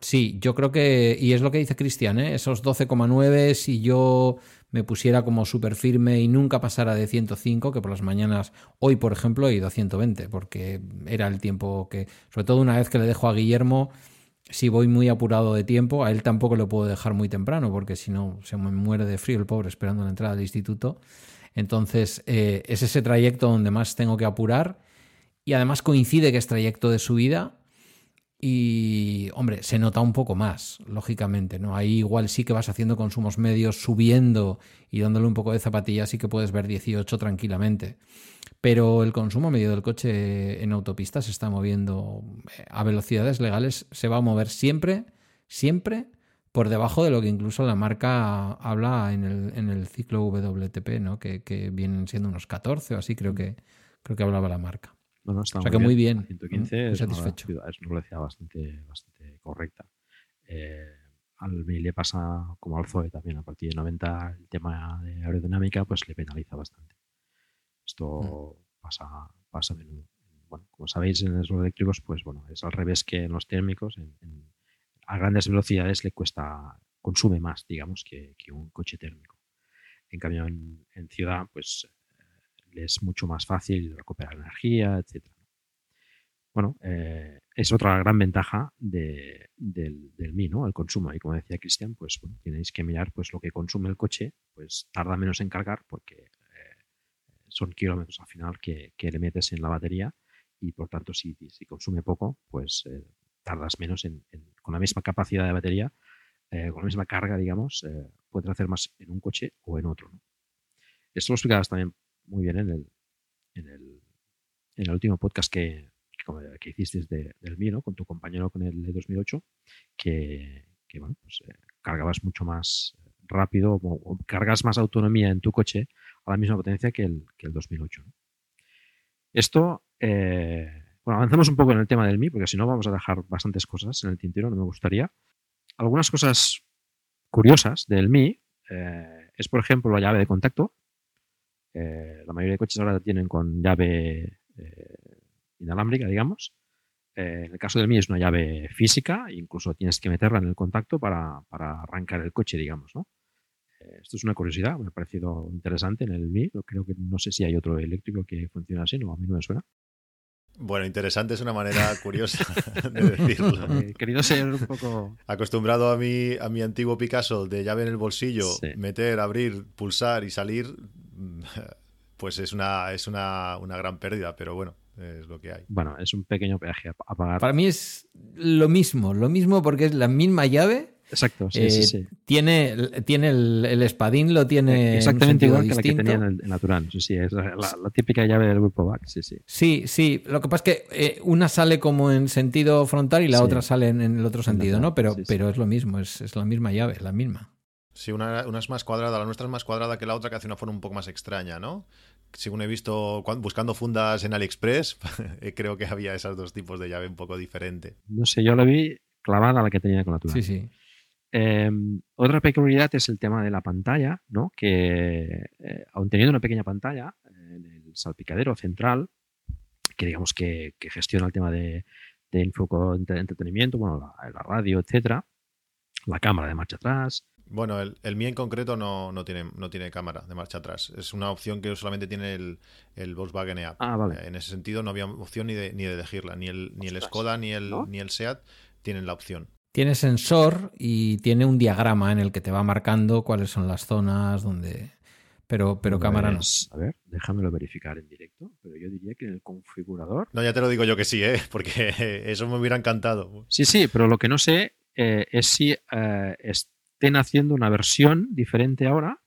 sí, yo creo que, y es lo que dice Cristian, ¿eh? esos 12,9, si yo me pusiera como súper firme y nunca pasara de 105, que por las mañanas, hoy por ejemplo, he ido a 120, porque era el tiempo que, sobre todo una vez que le dejo a Guillermo, si voy muy apurado de tiempo, a él tampoco lo puedo dejar muy temprano, porque si no se me muere de frío el pobre esperando la entrada del instituto. Entonces, eh, es ese trayecto donde más tengo que apurar y además coincide que es trayecto de subida y, hombre, se nota un poco más, lógicamente, ¿no? Ahí igual sí que vas haciendo consumos medios, subiendo y dándole un poco de zapatilla, sí que puedes ver 18 tranquilamente. Pero el consumo medio del coche en autopista se está moviendo eh, a velocidades legales, se va a mover siempre, siempre por debajo de lo que incluso la marca habla en el, en el ciclo WTP, ¿no? Que, que vienen siendo unos 14 o así, creo que, creo que hablaba la marca. Bueno, está o sea que muy bien. 115 es, satisfecho. Una, es una velocidad bastante, bastante correcta. Eh, al MI le pasa como al Zoe también, a partir de 90 el tema de aerodinámica pues le penaliza bastante. Esto mm. pasa, pasa a menudo. Bueno, como sabéis en los eléctricos pues bueno, es al revés que en los térmicos. En, a grandes velocidades le cuesta, consume más, digamos, que, que un coche térmico. En cambio, en, en ciudad, pues es mucho más fácil recuperar energía, etc. Bueno, eh, es otra gran ventaja del, del Mi, ¿no? El consumo. Y como decía Cristian, pues bueno, tenéis que mirar pues lo que consume el coche, pues tarda menos en cargar porque eh, son kilómetros al final que, le metes en la batería y por tanto si, si consume poco, pues eh, tardas menos en, con la misma capacidad de batería, con la misma carga, digamos, puedes hacer más en un coche o en otro. Esto lo explicabas también muy bien en el, en el, en el último podcast que, que, hiciste del mío, con tu compañero con el de 2008, que, que bueno, pues, eh, cargabas mucho más rápido o, cargas más autonomía en tu coche a la misma potencia que el, que el 2008. Esto, eh, bueno, avanzamos un poco en el tema del Mi, porque si no vamos a dejar bastantes cosas en el tintero, no me gustaría. Algunas cosas curiosas del Mi eh, es, por ejemplo, la llave de contacto, eh, la mayoría de coches ahora tienen con llave eh, inalámbrica, digamos. Eh, en el caso del mío es una llave física, incluso tienes que meterla en el contacto para, arrancar el coche, digamos, ¿no? esto es una curiosidad, me ha parecido interesante en el Mi. Creo que no sé si hay otro eléctrico que funcione así, no, a mí no me suena. Bueno, interesante es una manera curiosa de decirlo. querido ser un poco. Acostumbrado a mi, a mi antiguo Picasso de llave en el bolsillo, meter, abrir, pulsar y salir, pues es una, es una, una gran pérdida, pero bueno, es lo que hay. Bueno, es un pequeño peaje a pagar. Para mí es lo mismo, lo mismo porque es la misma llave. Exacto, sí, sí, eh, sí. Tiene, tiene el, espadín, lo tiene. Exactamente igual que la que tenía en el, natural. Sí, sí, es la, típica llave del grupo back. Sí, sí. Sí, sí. Lo que pasa es que eh, una sale como en sentido frontal y la otra sale en, el otro sentido, ¿no? Pero, pero es lo mismo, es, es la misma llave, la misma. Sí, una, es más cuadrada, la nuestra es más cuadrada que la otra, que hace una forma un poco más extraña, ¿no? Según he visto buscando fundas en AliExpress, creo que había esos dos tipos de llave un poco diferente. No sé, yo la vi clavada a la que tenía con la tuya. Sí, sí. Em, otra peculiaridad es el tema de la pantalla, ¿no? Que eh, aun teniendo una pequeña pantalla, en el salpicadero central, que digamos que, gestiona el tema de, de entretenimiento, bueno, la, la radio, etcétera, la cámara de marcha atrás, bueno, el, el mío en concreto no, no, tiene, no tiene cámara de marcha atrás. Es una opción que solamente tiene el, el Volkswagen EAP. Ah, vale. En ese sentido no había opción ni de, ni de elegirla. Ni el, ni el Skoda ni el, ni el SEAT tienen la opción. Tiene sensor y tiene un diagrama en el que te va marcando cuáles son las zonas donde... Pero, pero cámara no. A ver, déjamelo verificar en directo. Pero yo diría que en el configurador... No, ya te lo digo yo que sí, ¿eh? porque eso me hubiera encantado. Sí, sí, pero lo que no sé eh, es si eh, estén haciendo una versión diferente ahora,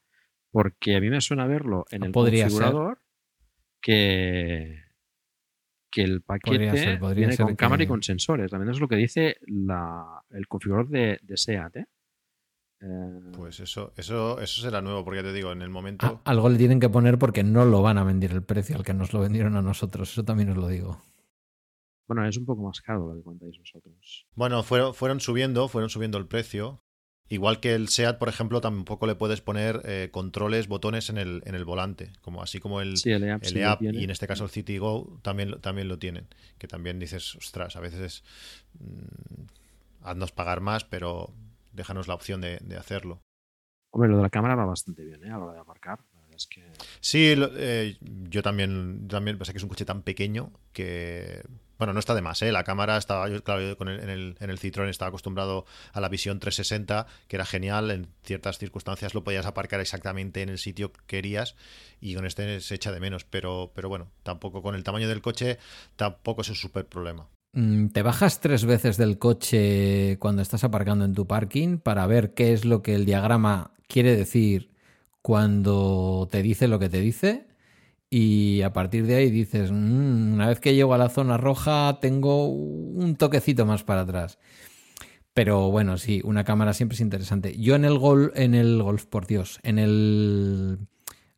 porque a mí me suena verlo en el configurador que, que el paquete viene con cámara y con sensores. También es lo que dice el configurador de, SEAT. ¿eh? ¿eh? Pues eso, eso, eso será nuevo, porque te digo, en el momento. algo le tienen que poner porque no lo van a vender el precio al que nos lo vendieron a nosotros. Eso también os lo digo. Bueno, es un poco más caro lo que contáis vosotros. Bueno, fueron, fueron subiendo, fueron subiendo el precio. Igual que el SEAT, por ejemplo, tampoco le puedes poner eh, controles, botones en el, en el volante, como así como el, el EAP, y en este caso el City Go también, también lo tienen. Que también dices, ostras, a veces mm, haznos pagar más, pero déjanos la opción de, hacerlo. Hombre, lo de la cámara va bastante bien, ¿eh? A la hora de aparcar. Es que... Sí, eh, yo también, también pasa que es un coche tan pequeño que bueno, no está de más, ¿eh? La cámara estaba, yo, claro, con el, en, el, en Citroën estaba acostumbrado a la visión 360, que era genial, en ciertas circunstancias lo podías aparcar exactamente en el sitio que querías y con este se echa de menos, pero, pero bueno, tampoco con el tamaño del coche tampoco es un súper problema. Mm, ¿Te bajas tres veces del coche cuando estás aparcando en tu parking para ver qué es lo que el diagrama quiere decir cuando te dice lo que te dice? Y a partir de ahí dices, mm, una vez que llego a la zona roja tengo un toquecito más para atrás. Pero bueno, sí, una cámara siempre es interesante. Yo en el Golf, en el Golf, por Dios, en el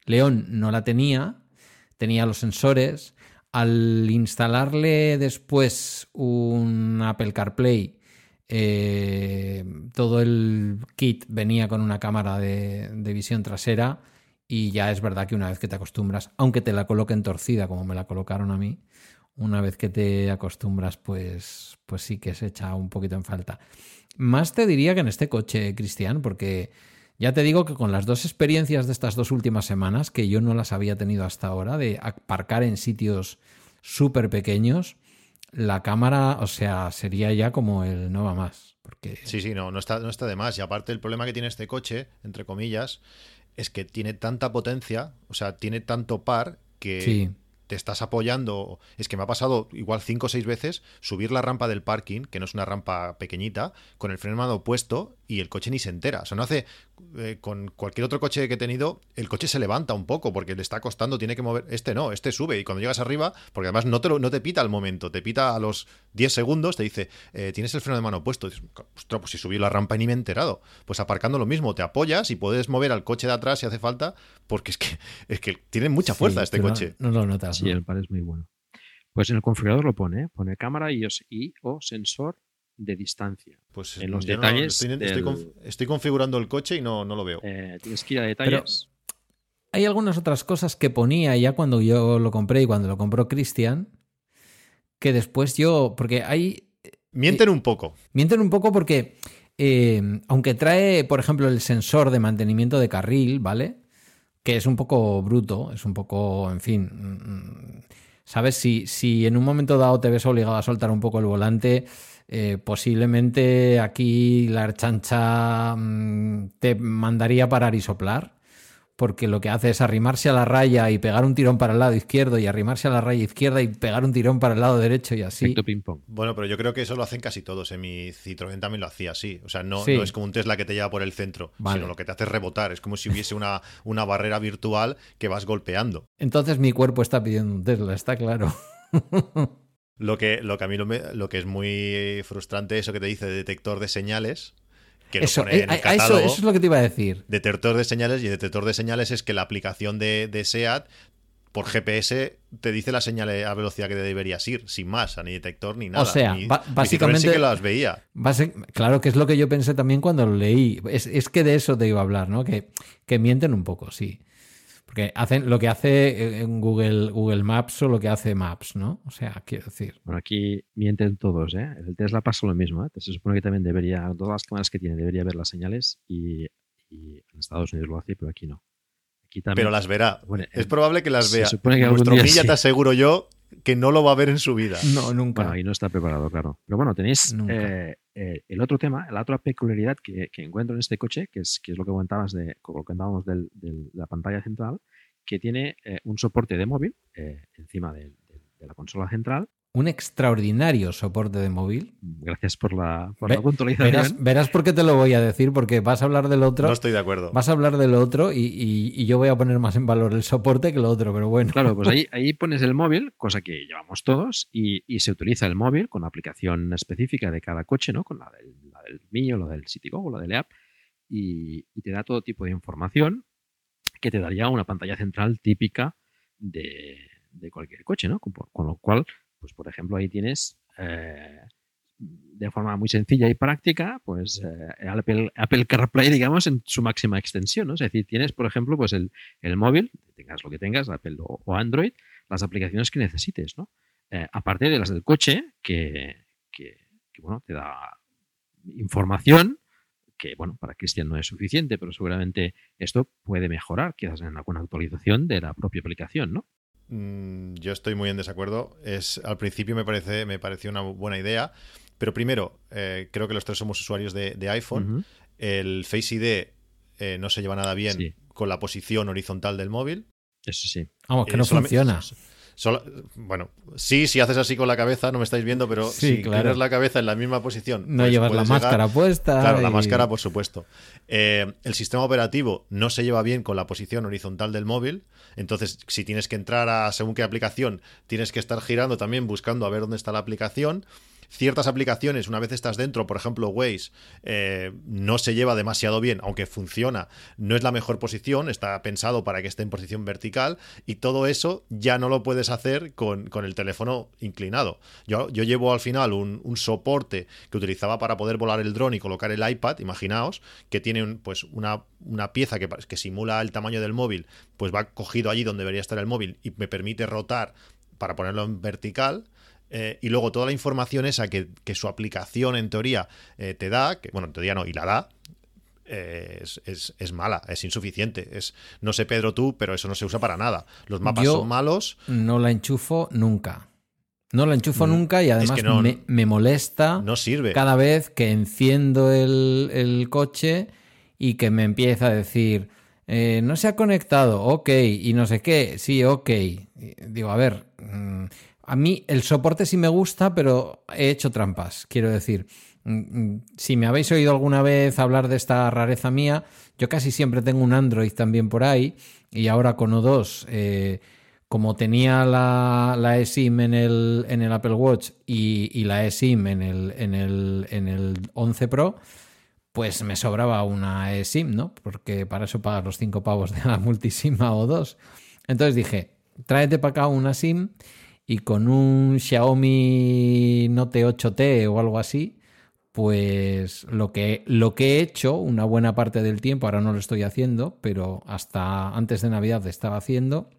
León no la tenía, tenía los sensores. Al instalarle después un Apple CarPlay, eh, todo el kit venía con una cámara de visión trasera y ya es verdad que una vez que te acostumbras, aunque te la coloquen torcida como me la colocaron a mí, una vez que te acostumbras, pues, pues sí que se echa un poquito en falta. Más te diría que en este coche, Cristian, porque ya te digo que con las dos experiencias de estas dos últimas semanas, que yo no las había tenido hasta ahora, de aparcar en sitios súper pequeños, la cámara, o sea, sería ya como el no va más. Porque... Sí, sí, no, no está, no está de más. Y aparte el problema que tiene este coche, entre comillas, es que tiene tanta potencia, o sea, tiene tanto par que te estás apoyando. Es que me ha pasado igual cinco o seis veces subir la rampa del parking, que no es una rampa pequeñita, con el freno mano puesto y el coche ni se entera. O sea, no hace. Eh, con cualquier otro coche que he tenido, el coche se levanta un poco porque le está costando, tiene que mover. Este no, este sube y cuando llegas arriba, porque además no te, no te pita al momento, te pita a los 10 segundos, te dice, eh, tienes el freno de mano puesto. dices, ostras, pues si subí la rampa y ni me he enterado. Pues aparcando lo mismo, te apoyas y puedes mover al coche de atrás si hace falta, porque es que, es que tiene mucha fuerza este coche. No, lo notas. Sí, el par es muy bueno. Pues en el configurador lo pone, ¿eh? pone cámara y, y o sensor de distancia. Pues en los detalles. estoy, configurando el coche y no, no lo veo. Eh, tienes que ir a detalles. hay algunas otras cosas que ponía ya cuando yo lo compré y cuando lo compró Cristian, que después yo. Porque hay. Mienten un poco. Mienten un poco porque. Eh, aunque trae, por ejemplo, el sensor de mantenimiento de carril, ¿vale? Que es un poco bruto, es un poco, en fin. Mm, mm, ¿Sabes? Si, si en un momento dado te ves obligado a soltar un poco el volante, eh, posiblemente aquí la chancha mm, te mandaría parar y soplar, porque lo que hace es arrimarse a la raya y pegar un tirón para el lado izquierdo y arrimarse a la raya izquierda y pegar un tirón para el lado derecho y así. Ping -pong. Bueno, pero yo creo que eso lo hacen casi todos. En mi Citroën también lo hacía así. O sea, no, no es como un Tesla que te lleva por el centro, sino lo que te hace rebotar. Es como si hubiese una, una barrera virtual que vas golpeando. Entonces mi cuerpo está pidiendo un Tesla, está claro. Lo que, lo que a mí lo, que es muy frustrante eso que te dice detector de señales. Que eso, pone en el catálogo, eso, es lo que te iba a decir. Detector de señales y detector de señales es que la aplicación de, de SEAT por GPS te dice la señal a velocidad que deberías ir, sin más, ni detector ni nada. O sea, básicamente. Sí que las veía. claro que es lo que yo pensé también cuando lo leí. Es, es, que de eso te iba a hablar, ¿no? Que, que mienten un poco, sí. Porque hacen lo que hace en Google, Google Maps o lo que hace Maps, ¿no? O sea, quiero decir. Bueno, aquí mienten todos, ¿eh? El Tesla pasa lo mismo, ¿eh? Se supone que también debería, todas las cámaras que tiene, debería ver las señales y, en Estados Unidos lo hace, pero aquí no. Aquí también, pero las verá. es probable que las vea. Se supone que Nuestro día, te aseguro yo que no lo va a ver en su vida. No, nunca. Bueno, ahí no está preparado, claro. Pero bueno, tenéis eh, eh, el otro tema, la otra peculiaridad que, encuentro en este coche, que es, que es lo que comentabas de, lo que comentábamos de la pantalla central, que tiene eh, un soporte de móvil encima de, la consola central un extraordinario soporte de móvil. Gracias por la, por puntualización. Verás, verás, por qué te lo voy a decir, porque vas a hablar del otro. No estoy de acuerdo. Vas a hablar del otro y, yo voy a poner más en valor el soporte que el otro, pero bueno. Claro, pues ahí, ahí pones el móvil, cosa que llevamos todos, y, se utiliza el móvil con la aplicación específica de cada coche, ¿no? Con la del, la del mío, la del CityGo o la del app, y, te da todo tipo de información que te daría una pantalla central típica de, cualquier coche, ¿no? con lo cual pues por ejemplo ahí tienes eh, de forma muy sencilla y práctica, pues eh, Apple, Apple, CarPlay, digamos, en su máxima extensión, ¿no? Es decir, tienes, por ejemplo, pues el, móvil, tengas lo que tengas, Apple o, Android, las aplicaciones que necesites, ¿no? Eh, aparte de las del coche, que, bueno, te da información que, bueno, para Cristian no es suficiente, pero seguramente esto puede mejorar, quizás en alguna actualización de la propia aplicación, ¿no? Mm, yo estoy muy en desacuerdo. Es, al principio me, parece, me pareció una buena idea, pero primero, eh, creo que los tres somos usuarios de, iPhone. El Face ID eh, no se lleva nada bien con la posición horizontal del móvil. Eso sí. Vamos, que eh, no funciona bueno, sí, si haces así con la cabeza, no me estáis viendo, pero si tienes la cabeza en la misma posición. No pues llevas la máscara puesta. Claro, la máscara, por supuesto. Eh, el sistema operativo no se lleva bien con la posición horizontal del móvil. Entonces, si tienes que entrar a según qué aplicación, tienes que estar girando también buscando a ver dónde está la aplicación ciertas aplicaciones, una vez estás dentro, por ejemplo Waze, eh, no se lleva demasiado bien, aunque funciona, no es la mejor posición, está pensado para que esté en posición vertical y todo eso ya no lo puedes hacer con, el teléfono inclinado. Yo, yo llevo al final un, soporte que utilizaba para poder volar el dron y colocar el iPad, imaginaos, que tiene pues una, una pieza que, que simula el tamaño del móvil, pues va cogido allí donde debería estar el móvil y me permite rotar para ponerlo en vertical eh, y luego toda la información esa que, su aplicación en teoría eh, te da, que bueno, en teoría no, y la da, eh, es, mala, es insuficiente. Es, no sé, Pedro, tú, pero eso no se usa para nada. Los mapas son malos. No la enchufo nunca. No la enchufo mm, nunca y además me, molesta no sirve. cada vez que enciendo el, coche y que me empieza a decir, no se ha conectado, ok, y no sé qué, sí, ok. digo, a ver, mm, a mí el soporte sí me gusta, pero he hecho trampas. Quiero decir, mm, mm, si me habéis oído alguna vez hablar de esta rareza mía, yo casi siempre tengo un Android también por ahí y ahora con O2, eh, como tenía la, eSIM en el, en el Apple Watch y, la eSIM en el, en, el, en el 11 Pro, pues me sobraba una eSIM, ¿no? Porque para eso pagas los 5 pavos de la multisim a O2. Entonces dije, tráete para acá una SIM y con un Xiaomi Note 8T o algo así, pues lo que, lo que he hecho una buena parte del tiempo, ahora no lo estoy haciendo, pero hasta antes de Navidad estaba haciendo,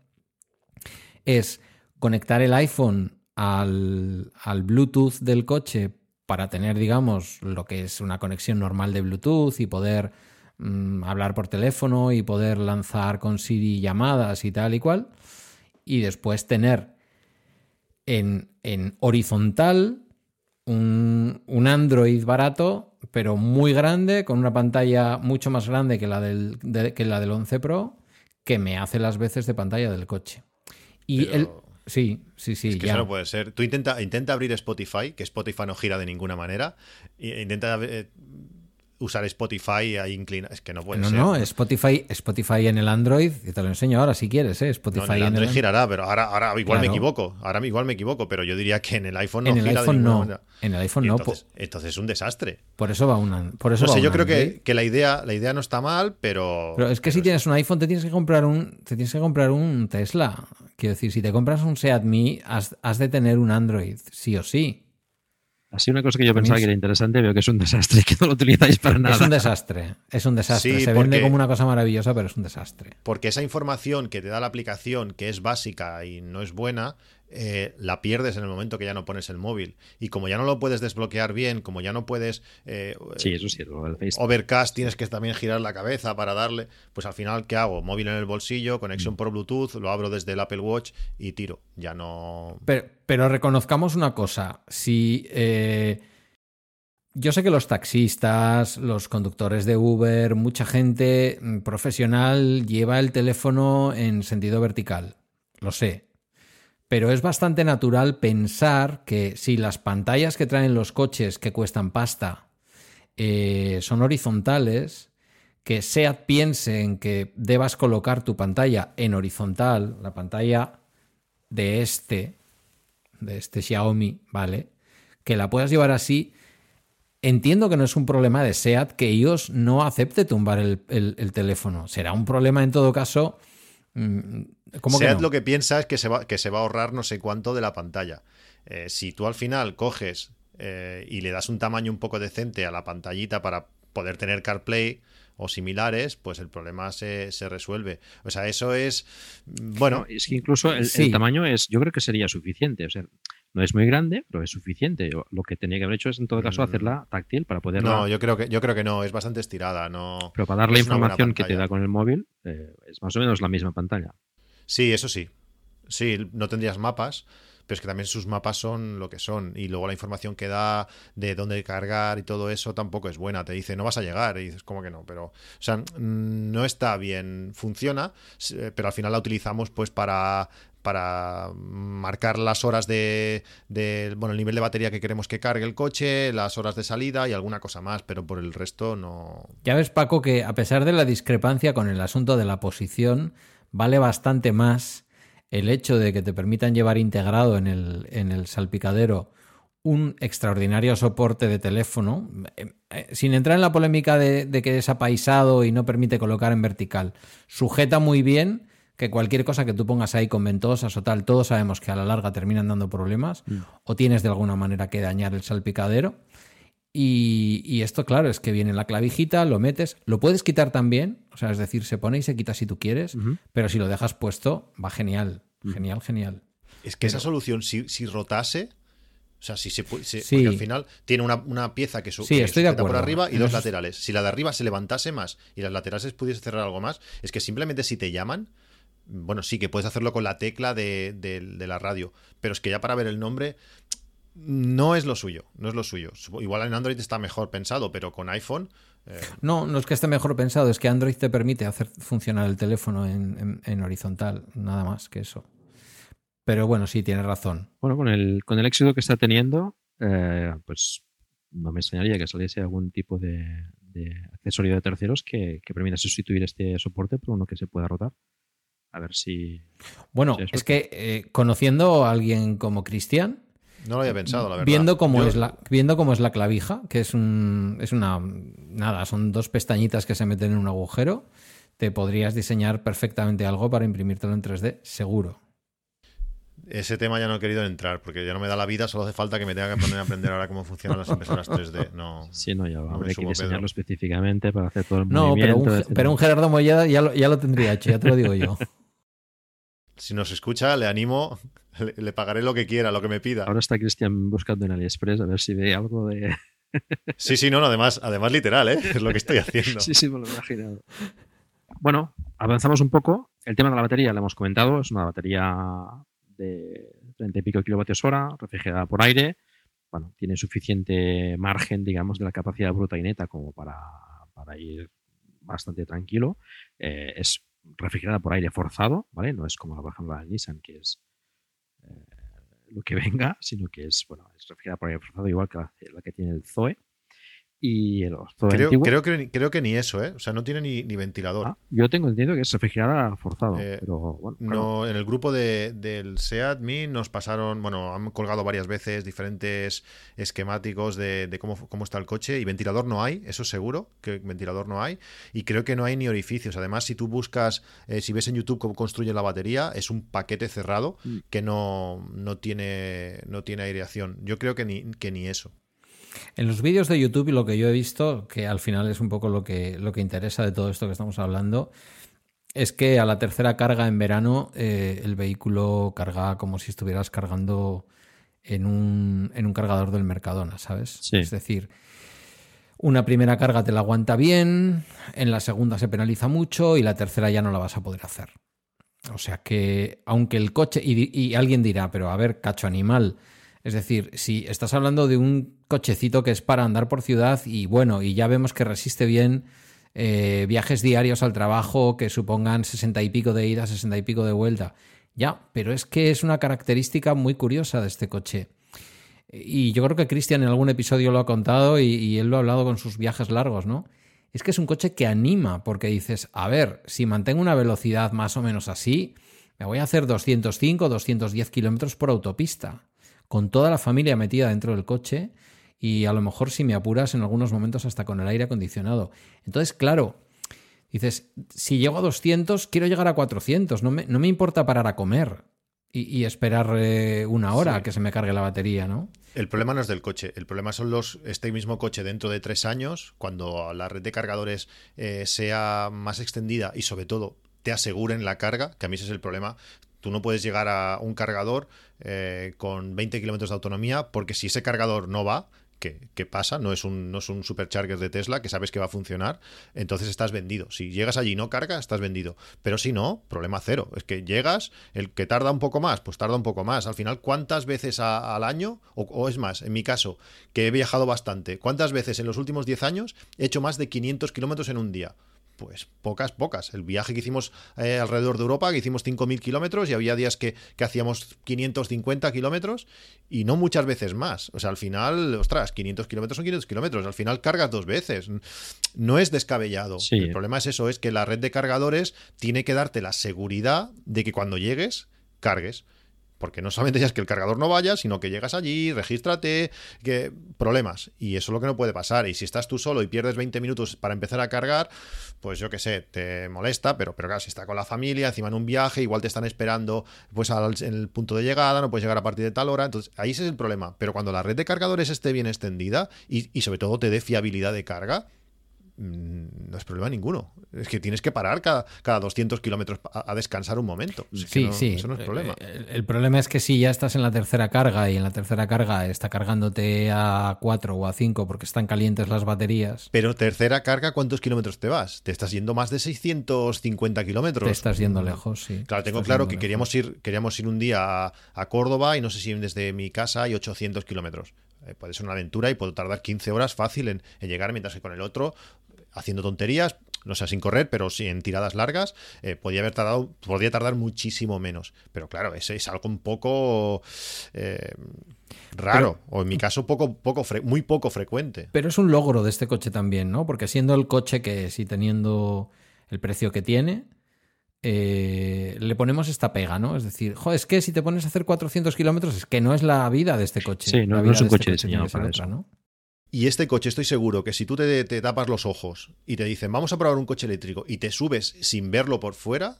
es conectar el iPhone al, al Bluetooth del coche para tener, digamos, lo que es una conexión normal de Bluetooth y poder mm, hablar por teléfono y poder lanzar con Siri llamadas y tal y cual. Y después tener en, horizontal, un, Android barato, pero muy grande, con una pantalla mucho más grande que la del, que la del 11 Pro, que me hace las veces de pantalla del coche. Y el. Sí, sí, sí. Es que eso no puede ser. Tú intenta, intenta abrir Spotify, que Spotify no gira de ninguna manera. Intenta eh, usar Spotify ahí inclina. Es que no puede ser. No, no, Spotify, Spotify en el Android, y te lo enseño ahora si quieres, ¿eh? Spotify en el Android girará, pero ahora, ahora igual me equivoco. Ahora igual me equivoco, pero yo diría que en el iPhone no en el iPhone no. En el iPhone no. Entonces, es un desastre. Por eso va una. Por eso no sé, yo creo que, que, la idea, la idea no está mal, pero. Pero es que si tienes un iPhone, te tienes que comprar un. Te tienes que comprar un Tesla. Quiero decir, si te compras un Seat has, has de tener un Android, sí o sí. Así una cosa que yo pensaba que era interesante, veo que es un desastre, que no lo utilizáis para nada. Es un desastre, es un desastre. Se vende como una cosa maravillosa, pero es un desastre. Porque esa información que te da la aplicación, que es básica y no es buena, eh, la pierdes en el momento que ya no pones el móvil. Y como ya no lo puedes desbloquear bien, como ya no puedes... Eh, sí, eso sí, Overcast tienes que también girar la cabeza para darle... Pues al final, ¿qué hago? Móvil en el bolsillo, conexión mm. por Bluetooth, lo abro desde el Apple Watch y tiro. Ya no... Pero, pero reconozcamos una cosa. Si... Eh, yo sé que los taxistas, los conductores de Uber, mucha gente mm, profesional lleva el teléfono en sentido vertical. Lo sé pero es bastante natural pensar que si las pantallas que traen los coches que cuestan pasta eh, son horizontales, que SEAT piense en que debas colocar tu pantalla en horizontal, la pantalla de este, de este Xiaomi, ¿vale? Que la puedas llevar así. Entiendo que no es un problema de SEAT que iOS no acepte tumbar el teléfono. Será un problema en todo caso Mm, ¿Cómo Seat lo que piensa es que se, va, que se va a ahorrar no sé cuánto de la pantalla. Eh, si tú al final coges eh, y le das un tamaño un poco decente a la pantallita para poder tener CarPlay o similares, pues el problema se, resuelve. O sea, eso es. Mm, bueno. es que incluso el, el, tamaño es. Yo creo que sería suficiente. O sea, no es muy grande, pero es suficiente. Lo que tenía que haber hecho es, en todo caso, mm. hacerla táctil para poder. No, yo creo que yo creo que no. Es bastante estirada. No. Pero para dar la información que te da con el móvil, eh, es más o menos la misma pantalla. Sí, eso sí. Sí, no tendrías mapas, pero es que también sus mapas son lo que son. Y luego la información que da de dónde cargar y todo eso tampoco es buena. Te dice, no vas a llegar. Y dices, ¿cómo que no? Pero, o sea, no está bien. Funciona, eh, pero al final la utilizamos pues para para marcar las horas de, bueno, el nivel de batería que queremos que cargue el coche, las horas de salida y alguna cosa más, pero por el resto no. Ya ves, Paco, que a pesar de la discrepancia con el asunto de la posición, vale bastante más el hecho de que te permitan llevar integrado en el, en el salpicadero un extraordinario soporte de teléfono, eh, eh, sin entrar en la polémica de, de que es apaisado y no permite colocar en vertical. Sujeta muy bien que cualquier cosa que tú pongas ahí con ventosas o tal, todos sabemos que a la larga terminan dando problemas mm. o tienes de alguna manera que dañar el salpicadero. Y, esto, claro, es que viene la clavijita, lo metes, lo puedes quitar también, o sea, es decir, se pone y se quita si tú quieres, pero si lo dejas puesto, va genial, mm. genial, genial. Es que esa solución, si, rotase, o sea, si se, puede al final tiene una, pieza que, sí, estoy de por arriba y dos laterales. Si la de arriba se levantase más y las laterales pudiese cerrar algo más, es que simplemente si te llaman, bueno, sí que puedes hacerlo con la tecla de, la radio, pero es que ya para ver el nombre no es lo suyo, no es lo suyo. Igual en Android está mejor pensado, pero con iPhone... Eh, no, no es que esté mejor pensado, es que Android te permite hacer funcionar el teléfono en, horizontal, nada más que eso. Pero bueno, sí, tienes razón. Bueno, con el, con el éxito que está teniendo, eh, pues no me extrañaría que saliese algún tipo de, accesorio de terceros que, que permita sustituir este soporte por uno que se pueda rotar. A ver si. Bueno, es que eh, conociendo a alguien como Cristian. No lo había pensado, la verdad. Viendo cómo, es la, viendo cómo es la clavija, que es un. Es una. Nada, son dos pestañitas que se meten en un agujero. Te podrías diseñar perfectamente algo para imprimírtelo en 3D, seguro. Ese tema ya no he querido entrar, porque ya no me da la vida, solo hace falta que me tenga que poner a aprender ahora cómo funcionan las impresoras 3D. No, sí, no, ya va. Hay que diseñarlo específicamente para hacer todo el no, movimiento. No, pero, pero un, Gerardo Molleda ya lo, ya lo tendría hecho, ya te lo digo yo. Si nos escucha, le animo, le, pagaré lo que quiera, lo que me pida. Ahora está Cristian buscando en AliExpress a ver si ve algo de. sí, sí, no, no, además, además literal, ¿eh? es lo que estoy haciendo. sí, sí, me lo he imaginado. Bueno, avanzamos un poco. El tema de la batería lo hemos comentado, es una batería de 30 y pico kilovatios hora, refrigerada por aire. Bueno, tiene suficiente margen, digamos, de la capacidad bruta y neta como para, para ir bastante tranquilo. Eh, es refrigerada por aire forzado, ¿vale? No es como, por ejemplo, la Nissan, que es eh, lo que venga, sino que es, bueno, es refrigerada por aire forzado, igual que la que tiene el Zoe y el creo, creo, que, creo que ni eso, ¿eh? O sea, no tiene ni, ventilador. Ah, yo tengo entendido que es refrigerada forzado. Eh, pero bueno, no, en el grupo de, del SEAT Me nos pasaron, bueno, han colgado varias veces diferentes esquemáticos de, cómo, cómo, está el coche y ventilador no hay, eso seguro, que ventilador no hay. Y creo que no hay ni orificios. Además, si tú buscas, eh, si ves en YouTube cómo construye la batería, es un paquete cerrado mm. que no, no, tiene, no tiene aireación. Yo creo que ni, que ni eso. En los vídeos de YouTube y lo que yo he visto, que al final es un poco lo que, lo que interesa de todo esto que estamos hablando, es que a la tercera carga en verano eh, el vehículo carga como si estuvieras cargando en un, en un cargador del Mercadona, ¿sabes? Es decir, una primera carga te la aguanta bien, en la segunda se penaliza mucho y la tercera ya no la vas a poder hacer. O sea que, aunque el coche, y, y alguien dirá, pero a ver, cacho animal, es decir, si estás hablando de un cochecito que es para andar por ciudad y bueno, y ya vemos que resiste bien eh, viajes diarios al trabajo que supongan sesenta y pico de ida, sesenta y pico de vuelta. Ya, pero es que es una característica muy curiosa de este coche. Y yo creo que Cristian en algún episodio lo ha contado y, y, él lo ha hablado con sus viajes largos, ¿no? Es que es un coche que anima, porque dices, a ver, si mantengo una velocidad más o menos así, me voy a hacer 205, 210 kilómetros por autopista con toda la familia metida dentro del coche y a lo mejor si me apuras en algunos momentos hasta con el aire acondicionado. Entonces, claro, dices, si llego a 200, quiero llegar a 400, no me, no me importa parar a comer y, esperar eh, una hora a que se me cargue la batería, ¿no? El problema no es del coche, el problema son los este mismo coche dentro de tres años, cuando la red de cargadores eh, sea más extendida y sobre todo te aseguren la carga, que a mí ese es el problema. Tú no puedes llegar a un cargador eh, con 20 kilómetros de autonomía porque si ese cargador no va, ¿qué, pasa? No es, un, no es un supercharger de Tesla que sabes que va a funcionar, entonces estás vendido. Si llegas allí y no carga, estás vendido. Pero si no, problema cero. Es que llegas, el que tarda un poco más, pues tarda un poco más. Al final, ¿cuántas veces al año? O, o, es más, en mi caso, que he viajado bastante, ¿cuántas veces en los últimos 10 años he hecho más de 500 kilómetros en un día? Pues pocas, pocas. El viaje que hicimos eh, alrededor de Europa, que hicimos 5.000 kilómetros y había días que, hacíamos 550 kilómetros y no muchas veces más. O sea, al final, ostras, 500 kilómetros son 500 kilómetros. Al final cargas dos veces. No es descabellado. El problema es eso, es que la red de cargadores tiene que darte la seguridad de que cuando llegues, cargues porque no solamente ya es que el cargador no vaya, sino que llegas allí, regístrate, que problemas. Y eso es lo que no puede pasar. Y si estás tú solo y pierdes 20 minutos para empezar a cargar, pues yo qué sé, te molesta, pero, pero claro, si está con la familia, encima en un viaje, igual te están esperando pues en el punto de llegada, no puedes llegar a partir de tal hora. Entonces, ahí ese es el problema. Pero cuando la red de cargadores esté bien extendida y, sobre todo te dé fiabilidad de carga, no es problema ninguno. Es que tienes que parar cada, cada 200 kilómetros a, descansar un momento. sí, sí. Eso no es problema. El, problema es que si ya estás en la tercera carga y en la tercera carga está cargándote a 4 o a 5 porque están calientes las baterías. Pero tercera carga, ¿cuántos kilómetros te vas? Te estás yendo más de 650 kilómetros. Te estás yendo lejos, sí. Claro, tengo claro que queríamos ir, queríamos ir un día a, a, Córdoba y no sé si desde mi casa hay 800 kilómetros. Eh, puede ser una aventura y puedo tardar 15 horas fácil en, llegar, mientras que con el otro, haciendo tonterías, no sé, sin correr, pero sí en tiradas largas, eh, podía haber tardado, podría tardar muchísimo menos. Pero claro, ese es algo un poco eh, raro, o en mi caso poco, poco muy poco frecuente. Pero es un logro de este coche también, ¿no? Porque siendo el coche que es y teniendo el precio que tiene, eh, le ponemos esta pega, ¿no? Es decir, jo, es que si te pones a hacer 400 kilómetros, es que no es la vida de este coche. Sí, no, es un este coche, diseñado para eso. ¿no? Y este coche, estoy seguro que si tú te, te, tapas los ojos y te dicen, vamos a probar un coche eléctrico y te subes sin verlo por fuera,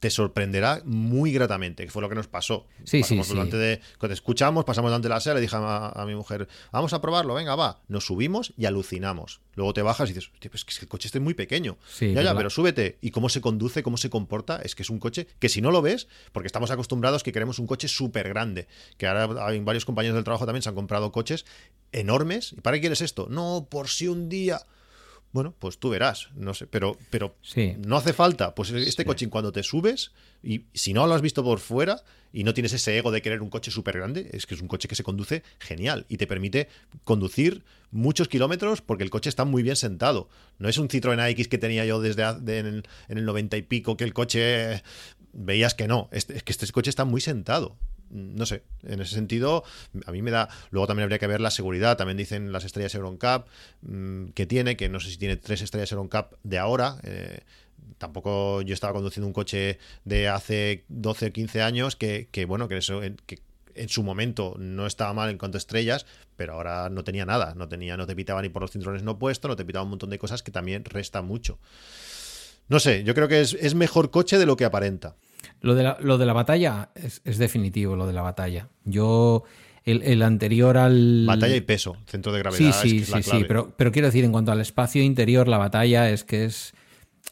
te sorprenderá muy gratamente, que fue lo que nos pasó. Sí, sí, sí. De, cuando escuchamos, pasamos delante de la sala, le dije a, mi mujer, vamos a probarlo, venga, va. Nos subimos y alucinamos. Luego te bajas y dices, pues es que el coche este es muy pequeño. ya, ya, pero súbete. ¿Y cómo se conduce, cómo se comporta? Es que es un coche que si no lo ves, porque estamos acostumbrados que queremos un coche súper grande, que ahora hay varios compañeros del trabajo también se han comprado coches enormes. ¿Y para qué quieres esto? No, por si un día bueno, pues tú verás, no sé, pero, pero no hace falta. Pues este coche cuando te subes, y si no lo has visto por fuera y no tienes ese ego de querer un coche súper grande, es que es un coche que se conduce genial y te permite conducir muchos kilómetros porque el coche está muy bien sentado. No es un Citroën AX que tenía yo desde en, el, en el 90 y pico, que el coche veías que no. es que este coche está muy sentado no sé, en ese sentido, a mí me da. Luego también habría que ver la seguridad. También dicen las estrellas Euroncap mm, que tiene, que no sé si tiene tres estrellas Euroncap de ahora. Eh, tampoco yo estaba conduciendo un coche de hace 12 o 15 años que, bueno, que. Que, en su momento no estaba mal en cuanto a estrellas, pero ahora no tenía nada, no tenía, no te pitaba ni por los cinturones no puesto, no te pitaba un montón de cosas que también resta mucho. No sé, yo creo que es, es mejor coche de lo que aparenta. Lo de la, lo de la batalla es, definitivo, lo de la batalla. Yo el, anterior al... Batalla y peso, centro de gravedad. Sí, sí, sí, sí, pero, pero quiero decir, en cuanto al espacio interior, la batalla es que es...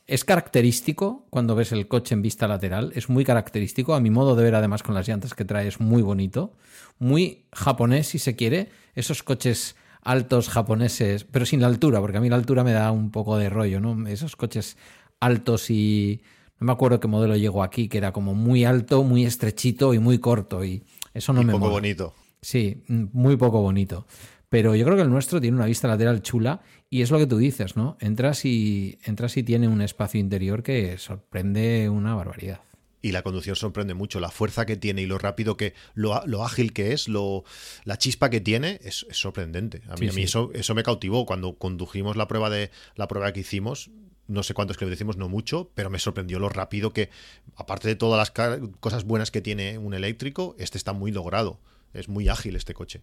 Es característico cuando ves el coche en vista lateral, es muy característico. A mi modo de ver, además, con las llantas que trae, es muy bonito. Muy japonés, si se quiere. Esos coches altos japoneses, pero sin la altura, porque a mí la altura me da un poco de rollo, ¿no? Esos coches altos y no me acuerdo qué modelo llegó aquí, que era como muy alto, muy estrechito y muy corto. Y eso no y me poco bonito. Sí, muy poco bonito. Pero yo creo que el nuestro tiene una vista lateral chula y es lo que tú dices, ¿no? Entras y, entras y tiene un espacio interior que sorprende una barbaridad. Y la conducción sorprende mucho, la fuerza que tiene y lo rápido que, lo, lo ágil que es, lo, la chispa que tiene, es, sorprendente. A mí, a mí Eso, eso me cautivó cuando condujimos la prueba de la prueba que hicimos no sé cuántos que decimos, no mucho, pero me sorprendió lo rápido que, aparte de todas las cosas buenas que tiene un eléctrico, este está muy logrado. Es muy ágil este coche.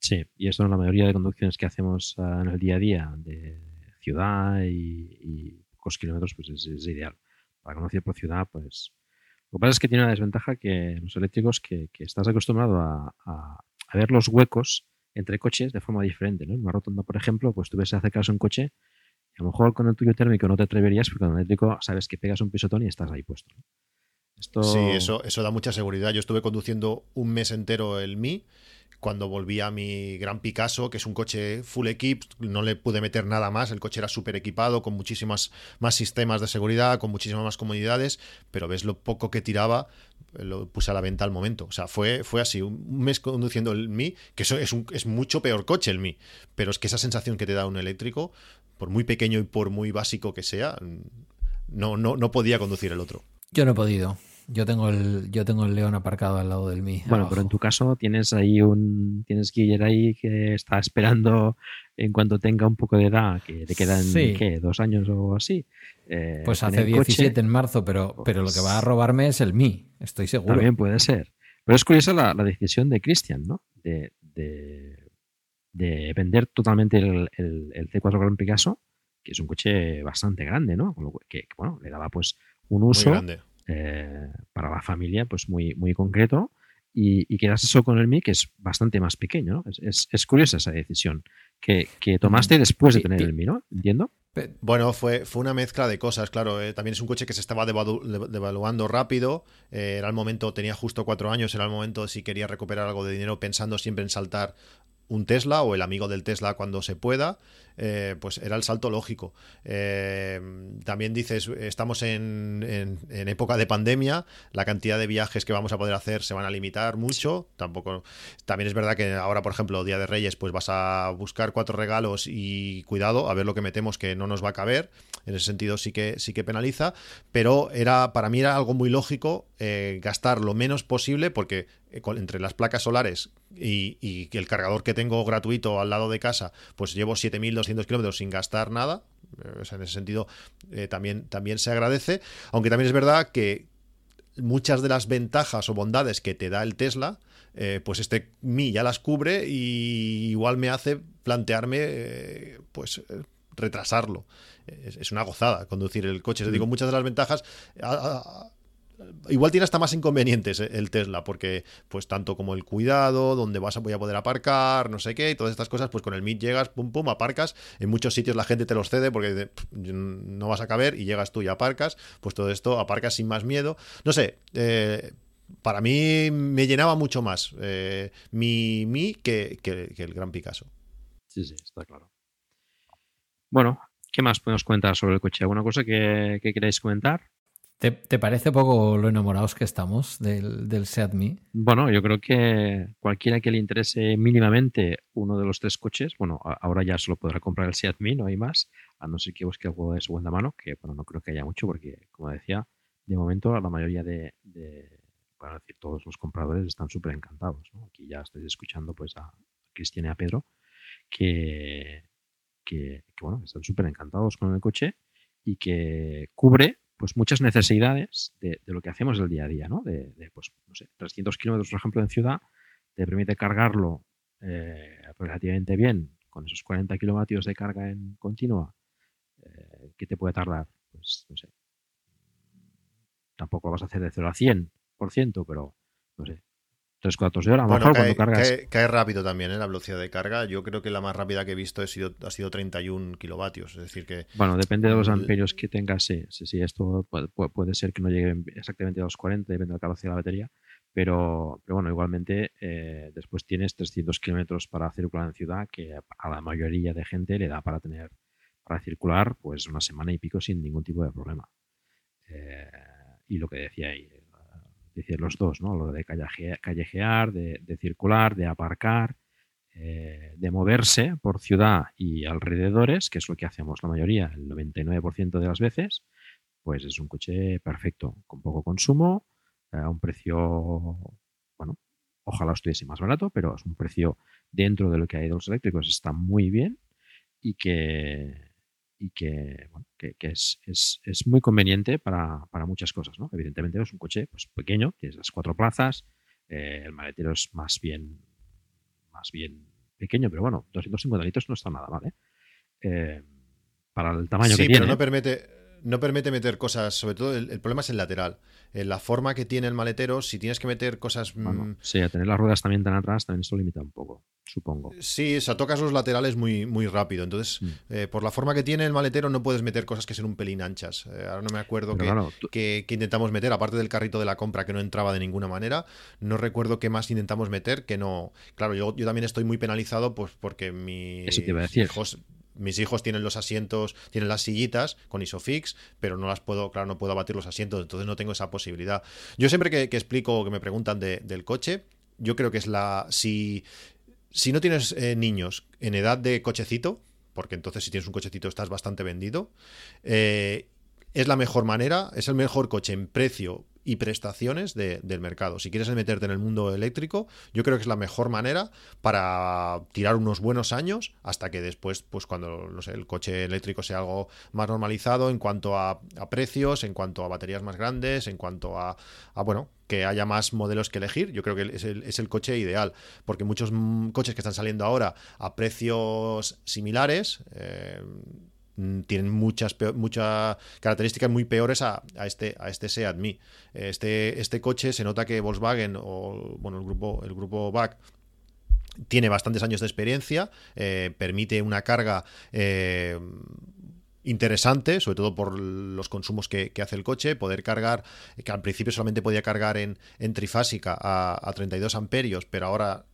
Sí, y eso en la mayoría de conducciones que hacemos ah, en el día a día de ciudad y, pocos kilómetros, pues es, ideal. Para conducir por ciudad, pues lo que pasa es que tiene una desventaja que los eléctricos que, estás acostumbrado a, ver los huecos entre coches de forma diferente. ¿no? En una rotonda, por ejemplo, pues tú ves acercarse un coche a lo mejor con el tuyo térmico no te atreverías porque con el eléctrico sabes que pegas un pisotón y estás ahí puesto. Esto... Sí, eso, eso da mucha seguridad. Yo estuve conduciendo un mes entero el Mi cuando volví a mi Gran Picasso, que es un coche full equip, no le pude meter nada más, el coche era súper equipado, con muchísimas más sistemas de seguridad, con muchísimas más comodidades, pero ves lo poco que tiraba, lo puse a la venta al momento. O sea, fue, fue así, un mes conduciendo el Mi, que eso es, un, es mucho peor coche el Mi, pero es que esa sensación que te da un eléctrico, por muy pequeño y por muy básico que sea, no, no, no podía conducir el otro. Yo no he podido. Yo tengo el, yo tengo el León aparcado al lado del mí. Bueno, pero en tu caso tienes ahí un, tienes Guiller ahí que está esperando en cuanto tenga un poco de edad, que te quedan ¿qué? dos años o así. Eh, pues hace 17 en marzo, pero, pero lo que va a robarme es el mí, estoy seguro. También puede ser. Pero es curiosa la, decisión de Christian, ¿no? De, de, vender totalmente el, el, C4 Gran Picasso, que es un coche bastante grande, ¿no? Que, bueno, le daba pues un uso. Eh, para la familia, pues muy, muy concreto. Y, y quedas eso con el Mi, que es bastante más pequeño. Es, es, curiosa esa decisión que, que tomaste después de tener el Mi, ¿no? Entiendo. Bueno, fue, fue una mezcla de cosas, claro. Eh, también es un coche que se estaba devaluando rápido. Eh, era el momento, tenía justo cuatro años, era el momento si quería recuperar algo de dinero pensando siempre en saltar un Tesla o el amigo del Tesla cuando se pueda. Eh, pues era el salto lógico. Eh, también dices, estamos en, época de pandemia, la cantidad de viajes que vamos a poder hacer se van a limitar mucho. Tampoco. También es verdad que ahora, por ejemplo, Día de Reyes, pues vas a buscar cuatro regalos y cuidado, a ver lo que metemos que no nos va a caber. En ese sentido sí que sí que penaliza. Pero era, para mí era algo muy lógico eh, gastar lo menos posible, porque entre las placas solares y, y, el cargador que tengo gratuito al lado de casa, pues llevo 7200 kilómetros sin gastar nada. Eh, en ese sentido, eh, también, también se agradece. Aunque también es verdad que muchas de las ventajas o bondades que te da el Tesla, eh, pues este Mi ya las cubre y igual me hace plantearme, pues retrasarlo. Es, una gozada conducir el coche. digo, mm. muchas de las ventajas igual tiene hasta más inconvenientes eh, el Tesla, porque pues tanto como el cuidado, donde vas a, voy a poder aparcar, no sé qué, y todas estas cosas, pues con el Meet llegas, pum, pum, aparcas. En muchos sitios la gente te los cede porque no vas a caber y llegas tú y aparcas. Pues todo esto aparcas sin más miedo. No sé, eh, para mí me llenaba mucho más eh, mi, mi que, el Gran Picasso. Sí, sí, está claro. Bueno, ¿qué más podemos comentar sobre el coche? ¿Alguna cosa que, que queráis comentar? ¿Te, parece poco lo enamorados que estamos del, del Seat Bueno, yo creo que cualquiera que le interese mínimamente uno de los tres coches, bueno, ahora ya solo podrá comprar el Seat no hay más, a no ser que busque algo de segunda mano, que bueno, no creo que haya mucho, porque como decía, de momento la mayoría de, para decir, todos los compradores están súper encantados. Aquí ya estáis escuchando pues a Cristian y a Pedro, que, que, que bueno, están súper encantados con el coche y que cubre pues muchas necesidades de, lo que hacemos el día a día, ¿no? De, pues, no sé, 300 kilómetros, por ejemplo, en ciudad, te permite cargarlo eh, relativamente bien con esos 40 kilovatios de carga en continua, eh, ¿qué te puede tardar? Pues, no sé, tampoco lo vas a hacer de 0 a 100%, pero, no sé, 3 cuartos de hora. A mejor cae, cuando cargas. Cae, rápido también ¿eh? la velocidad de carga. Yo creo que la más rápida que he visto ha sido, ha sido 31 kilovatios. Es decir, que. Bueno, depende de los amperios que tengas. Sí, sí, sí. Esto puede, puede ser que no llegue exactamente a los 40, depende de la capacidad de la batería. Pero, pero bueno, igualmente eh, después tienes 300 kilómetros para circular en ciudad, que a la mayoría de gente le da para tener para circular pues una semana y pico sin ningún tipo de problema. Eh, y lo que decía ahí, decir los dos, ¿no? Lo de callejear, de, circular, de aparcar, eh, de moverse por ciudad y alrededores, que es lo que hacemos la mayoría, el 99% de las veces, pues es un coche perfecto, con poco consumo, a un precio, bueno, ojalá estuviese más barato, pero es un precio dentro de lo que hay de los eléctricos, está muy bien y que y que, bueno, que, es, es, es, muy conveniente para, para, muchas cosas. ¿no? Evidentemente es un coche pues, pequeño, tienes las cuatro plazas, eh, el maletero es más bien, más bien pequeño, pero bueno, 250 litros no está nada mal. ¿eh? eh para el tamaño que tiene. Sí, pero no permite, no permite meter cosas, sobre todo el, problema es el lateral. En la forma que tiene el maletero, si tienes que meter cosas. Mm, sí, a tener las ruedas también tan atrás, también eso limita un poco, supongo. Sí, o sea, tocas los laterales muy, muy rápido. Entonces, mm. eh, por la forma que tiene el maletero, no puedes meter cosas que sean un pelín anchas. Eh, ahora no me acuerdo qué que, intentamos meter, aparte del carrito de la compra que no entraba de ninguna manera. No recuerdo qué más intentamos meter, que no. Claro, yo, yo también estoy muy penalizado, pues porque mis hijos mis hijos tienen los asientos, tienen las sillitas con Isofix, pero no las puedo, claro, no puedo abatir los asientos, entonces no tengo esa posibilidad. Yo siempre que, explico o que me preguntan del coche, yo creo que es la. Si, si no tienes eh, niños en edad de cochecito, porque entonces si tienes un cochecito estás bastante vendido, eh, es la mejor manera, es el mejor coche en precio y prestaciones del mercado. Si quieres meterte en el mundo eléctrico, yo creo que es la mejor manera para tirar unos buenos años hasta que después, pues cuando el coche eléctrico sea algo más normalizado en cuanto a, precios, en cuanto a baterías más grandes, en cuanto a, bueno, que haya más modelos que elegir, yo creo que es el, coche ideal, porque muchos mm, coches que están saliendo ahora a precios similares, eh, tienen muchas, características muy peores a, este, a este Seat. Este, este coche se nota que Volkswagen o bueno, el grupo, el grupo BAC tiene bastantes años de experiencia, eh, permite una carga eh, interesante, sobre todo por los consumos que, hace el coche, poder cargar, que al principio solamente podía cargar en, trifásica a, a 32 amperios, pero ahora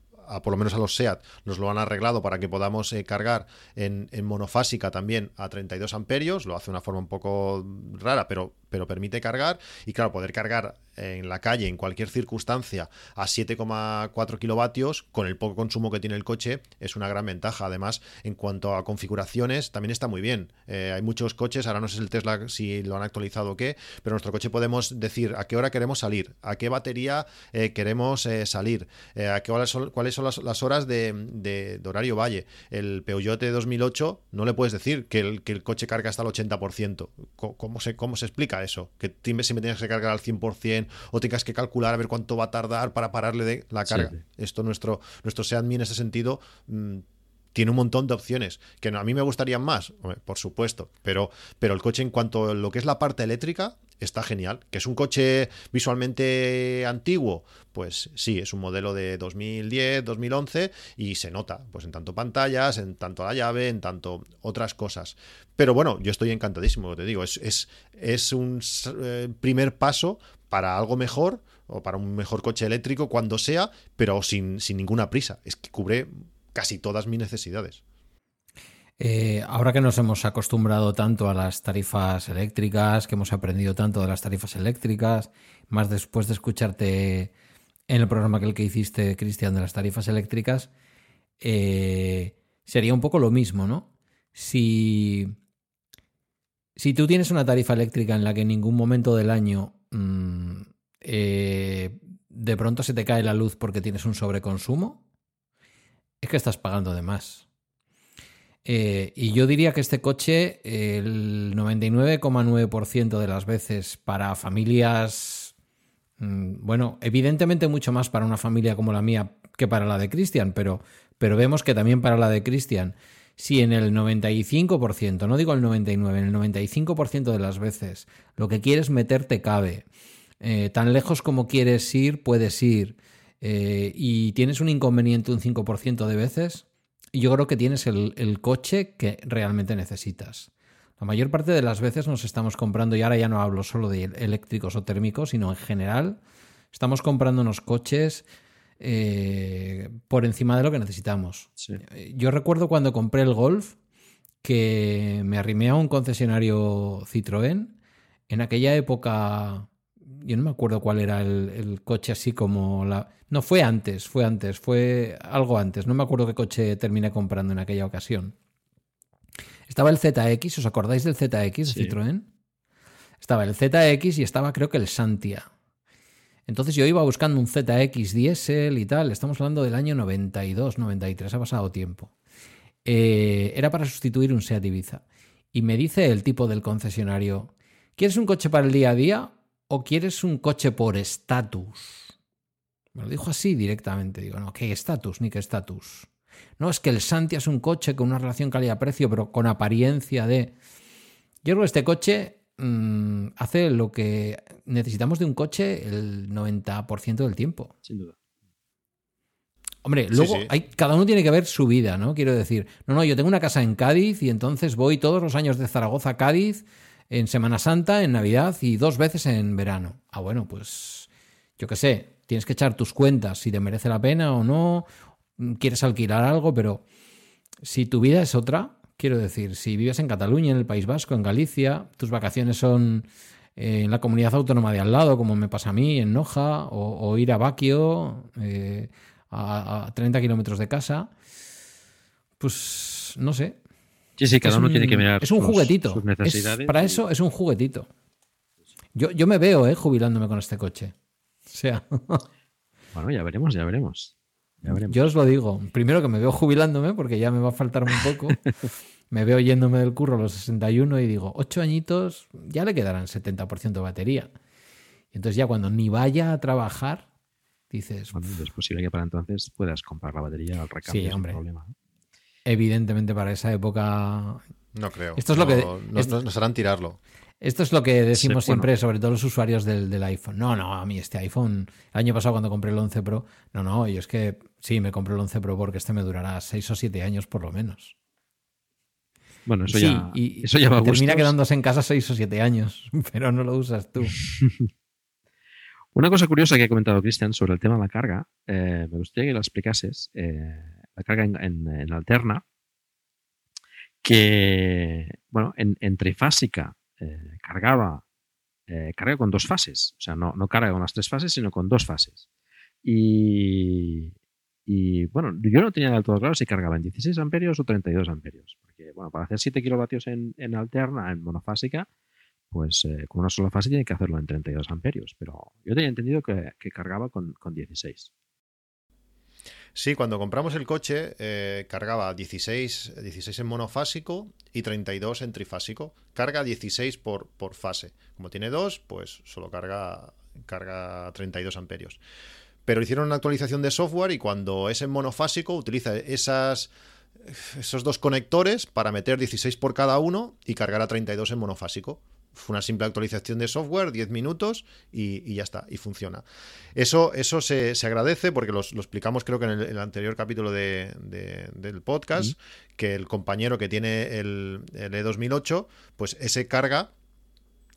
por lo menos a los SEAT, nos lo han arreglado para que podamos eh, cargar en, en, monofásica también a 32 amperios. Lo hace de una forma un poco rara, pero pero permite cargar y claro, poder cargar en la calle, en cualquier circunstancia, a 7,4 kilovatios, con el poco consumo que tiene el coche, es una gran ventaja. Además, en cuanto a configuraciones, también está muy bien. Eh, hay muchos coches, ahora no sé el Tesla si lo han actualizado o qué, pero nuestro coche podemos decir a qué hora queremos salir, a qué batería eh, queremos eh, salir, a qué horas son, cuáles son las, horas de, horario valle. El Peugeot de 2008 no le puedes decir que el, que el coche carga hasta el 80%. ¿Cómo, se, cómo se explica eso, que siempre tengas que cargar al 100% o tengas que calcular a ver cuánto va a tardar para pararle de la carga. Esto nuestro, nuestro Seat en ese sentido mm, tiene un montón de opciones que a mí me gustarían más, por supuesto, pero, pero el coche en cuanto a lo que es la parte eléctrica está genial. ¿Que es un coche visualmente antiguo? Pues sí, es un modelo de 2010, 2011 y se nota, pues en tanto pantallas, en tanto la llave, en tanto otras cosas. Pero bueno, yo estoy encantadísimo, te digo, es, es, es un eh, primer paso para algo mejor o para un mejor coche eléctrico cuando sea, pero sin, sin ninguna prisa. Es que cubre casi todas mis necesidades. Eh, ahora que nos hemos acostumbrado tanto a las tarifas eléctricas, que hemos aprendido tanto de las tarifas eléctricas, más después de escucharte en el programa que el que hiciste, Cristian, de las tarifas eléctricas, eh, sería un poco lo mismo, ¿no? Si, si tú tienes una tarifa eléctrica en la que en ningún momento del año mm, eh, de pronto se te cae la luz porque tienes un sobreconsumo, es que estás pagando de más. Eh, y yo diría que este coche, el 99,9% de las veces para familias, mm, bueno, evidentemente mucho más para una familia como la mía que para la de Cristian, pero, pero vemos que también para la de Cristian, si en el 95%, no digo el 99%, en el 95% de las veces lo que quieres meterte cabe, eh, tan lejos como quieres ir, puedes ir, eh, y tienes un inconveniente un 5% de veces, yo creo que tienes el, coche que realmente necesitas. La mayor parte de las veces nos estamos comprando, y ahora ya no hablo solo de eléctricos o térmicos, sino en general, estamos comprando unos coches eh, por encima de lo que necesitamos. Yo recuerdo cuando compré el Golf que me arrimé a un concesionario Citroën. En aquella época, yo no me acuerdo cuál era el, coche así como la... No, fue antes, fue antes, fue algo antes. No me acuerdo qué coche terminé comprando en aquella ocasión. Estaba el ZX, ¿os acordáis del ZX de Citroën? Estaba el ZX y estaba creo que el Santia. Entonces yo iba buscando un ZX diésel y tal, estamos hablando del año 92, 93, ha pasado tiempo. Eh, era para sustituir un Seat Ibiza. Y me dice el tipo del concesionario, ¿quieres un coche para el día a día o quieres un coche por estatus? Me lo dijo así directamente. Digo, no, ¿qué estatus? Ni qué estatus. No, es que el Santia es un coche con una relación calidad-precio, pero con apariencia de... Yo creo que este coche Mm, hace lo que necesitamos de un coche el 90% del tiempo. Sin duda. Hombre, luego Hay, cada uno tiene que ver su vida, ¿no? Quiero decir, no, no, yo tengo una casa en Cádiz y entonces voy todos los años de Zaragoza a Cádiz en Semana Santa, en Navidad y dos veces en verano. Ah, bueno, pues yo qué sé, tienes que echar tus cuentas si te merece la pena o no, quieres alquilar algo, pero si tu vida es otra, Quiero decir, si vives en Cataluña, en el País Vasco, en Galicia, tus vacaciones son eh, en la comunidad autónoma de al lado, como me pasa a mí, en Noja, o, ir a Baquio, eh, a, 30 kilómetros de casa, pues no sé. Sí, sí, cada uno tiene que mirar Es un juguetito. Sus necesidades para eso es un juguetito. Yo, yo me veo eh, jubilándome con este coche. O sea. bueno, ya veremos, ya veremos. Yo os lo digo. Primero que me veo jubilándome porque ya me va a faltar un poco. me veo yéndome del curro a los 61 y digo, ocho añitos, ya le quedarán 70% de batería. Y entonces ya cuando ni vaya a trabajar, dices... es posible que para entonces puedas comprar la batería al recambio. Sí, hombre. Problema, Evidentemente para esa época... No creo. Esto es lo que... Nos harán tirarlo. Esto es lo que decimos siempre, sobre todo los usuarios del, iPhone. No, no, a mí este iPhone, el año pasado cuando compré el 11 Pro, no, no, y es que sí, me compré el 11 Pro porque este me durará 6 o 7 años por lo menos. Bueno, eso ya, y, eso ya va Termina quedándose en casa 6 o 7 años, pero no lo usas tú. Una cosa curiosa que ha comentado Cristian sobre el tema de la carga, eh, me gustaría que lo explicases. Eh, la carga en, alterna, que, bueno, en, en trifásica eh, cargaba, eh, con dos fases. O sea, no, no carga con las tres fases, sino con dos fases. Y, bueno, yo no tenía del todo claro si cargaba en 16 amperios o 32 amperios. Porque, bueno, para hacer 7 kilovatios en, alterna, en monofásica, pues eh, con una sola fase tiene que hacerlo en 32 amperios. Pero yo tenía entendido que, cargaba con, con 16. Sí, cuando compramos el coche eh, cargaba 16, 16 en monofásico y 32 en trifásico. Carga 16 por, por fase. Como tiene dos, pues solo carga, carga 32 amperios. Pero hicieron una actualización de software y cuando es en monofásico utiliza esas, esos dos conectores para meter 16 por cada uno y cargar a 32 en monofásico. Fue una simple actualización de software, 10 minutos y, ya está, y funciona. Eso, eso se, agradece porque lo explicamos creo que en el, anterior capítulo del podcast, que el compañero que tiene el, el E2008, pues ese carga